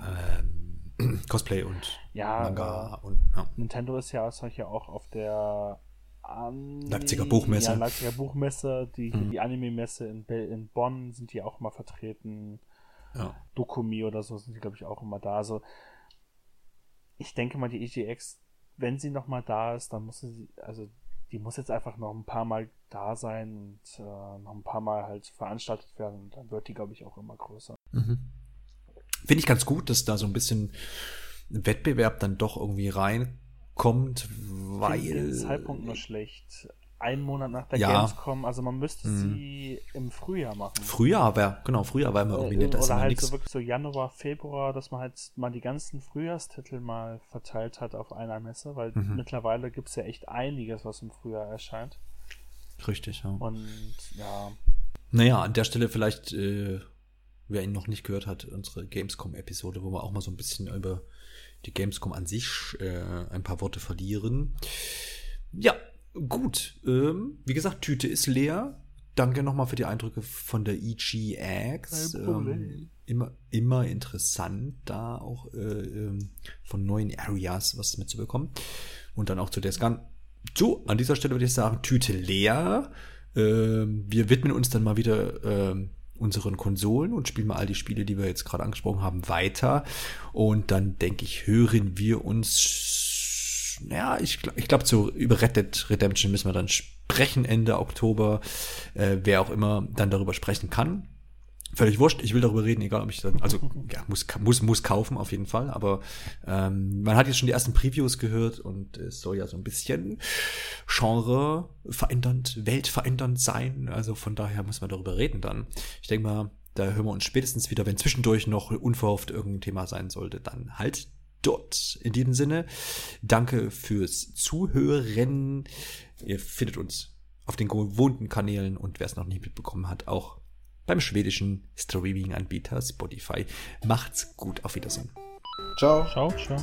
ähm, Cosplay und ja, Manga und ja. Nintendo ist ja solche auch auf der An Leipziger Buchmesse. Ja, Leipziger Buchmesse, die, mhm. die Anime-Messe in, in Bonn sind die auch mal vertreten. Ja. Dokumi oder so sind die, glaube ich, auch immer da. Also ich denke mal, die EGX, wenn sie noch mal da ist, dann muss sie, also die muss jetzt einfach noch ein paar Mal da sein und äh, noch ein paar Mal halt veranstaltet werden. Und dann wird die, glaube ich, auch immer größer. Mhm. Finde ich ganz gut, dass da so ein bisschen Wettbewerb dann doch irgendwie reinkommt, weil. Ich den Zeitpunkt nur schlecht einen Monat nach der ja. Gamescom. Also man müsste mhm. sie im Frühjahr machen. Frühjahr wäre, genau, Frühjahr wäre immer irgendwie nett. Oder halt nix. so wirklich so Januar, Februar, dass man halt mal die ganzen Frühjahrstitel mal verteilt hat auf einer Messe, weil mhm. mittlerweile gibt es ja echt einiges, was im Frühjahr erscheint. Richtig, ja. Und ja. Naja, an der Stelle vielleicht, äh, wer ihn noch nicht gehört hat, unsere Gamescom-Episode, wo wir auch mal so ein bisschen über die Gamescom an sich äh, ein paar Worte verlieren. Ja, Gut, ähm, wie gesagt, Tüte ist leer. Danke nochmal für die Eindrücke von der EGX. Ähm, immer, immer interessant, da auch äh, ähm, von neuen Areas was mitzubekommen. Und dann auch zu der Scan. So, an dieser Stelle würde ich sagen, Tüte leer. Ähm, wir widmen uns dann mal wieder ähm, unseren Konsolen und spielen mal all die Spiele, die wir jetzt gerade angesprochen haben, weiter. Und dann denke ich, hören wir uns ja, ich, ich glaube, zu über Red Dead Redemption müssen wir dann sprechen Ende Oktober. Äh, wer auch immer dann darüber sprechen kann. Völlig wurscht, ich will darüber reden, egal ob ich dann, also ja, muss, muss, muss kaufen auf jeden Fall, aber ähm, man hat jetzt schon die ersten Previews gehört und es soll ja so ein bisschen Genre verändernd, weltverändernd sein. Also von daher muss man darüber reden dann. Ich denke mal, da hören wir uns spätestens wieder, wenn zwischendurch noch unverhofft irgendein Thema sein sollte, dann halt dort. In diesem Sinne, danke fürs Zuhören. Ihr findet uns auf den gewohnten Kanälen und wer es noch nicht mitbekommen hat, auch beim schwedischen Streaming-Anbieter Spotify. Macht's gut, auf Wiedersehen. Ciao. Ciao, ciao.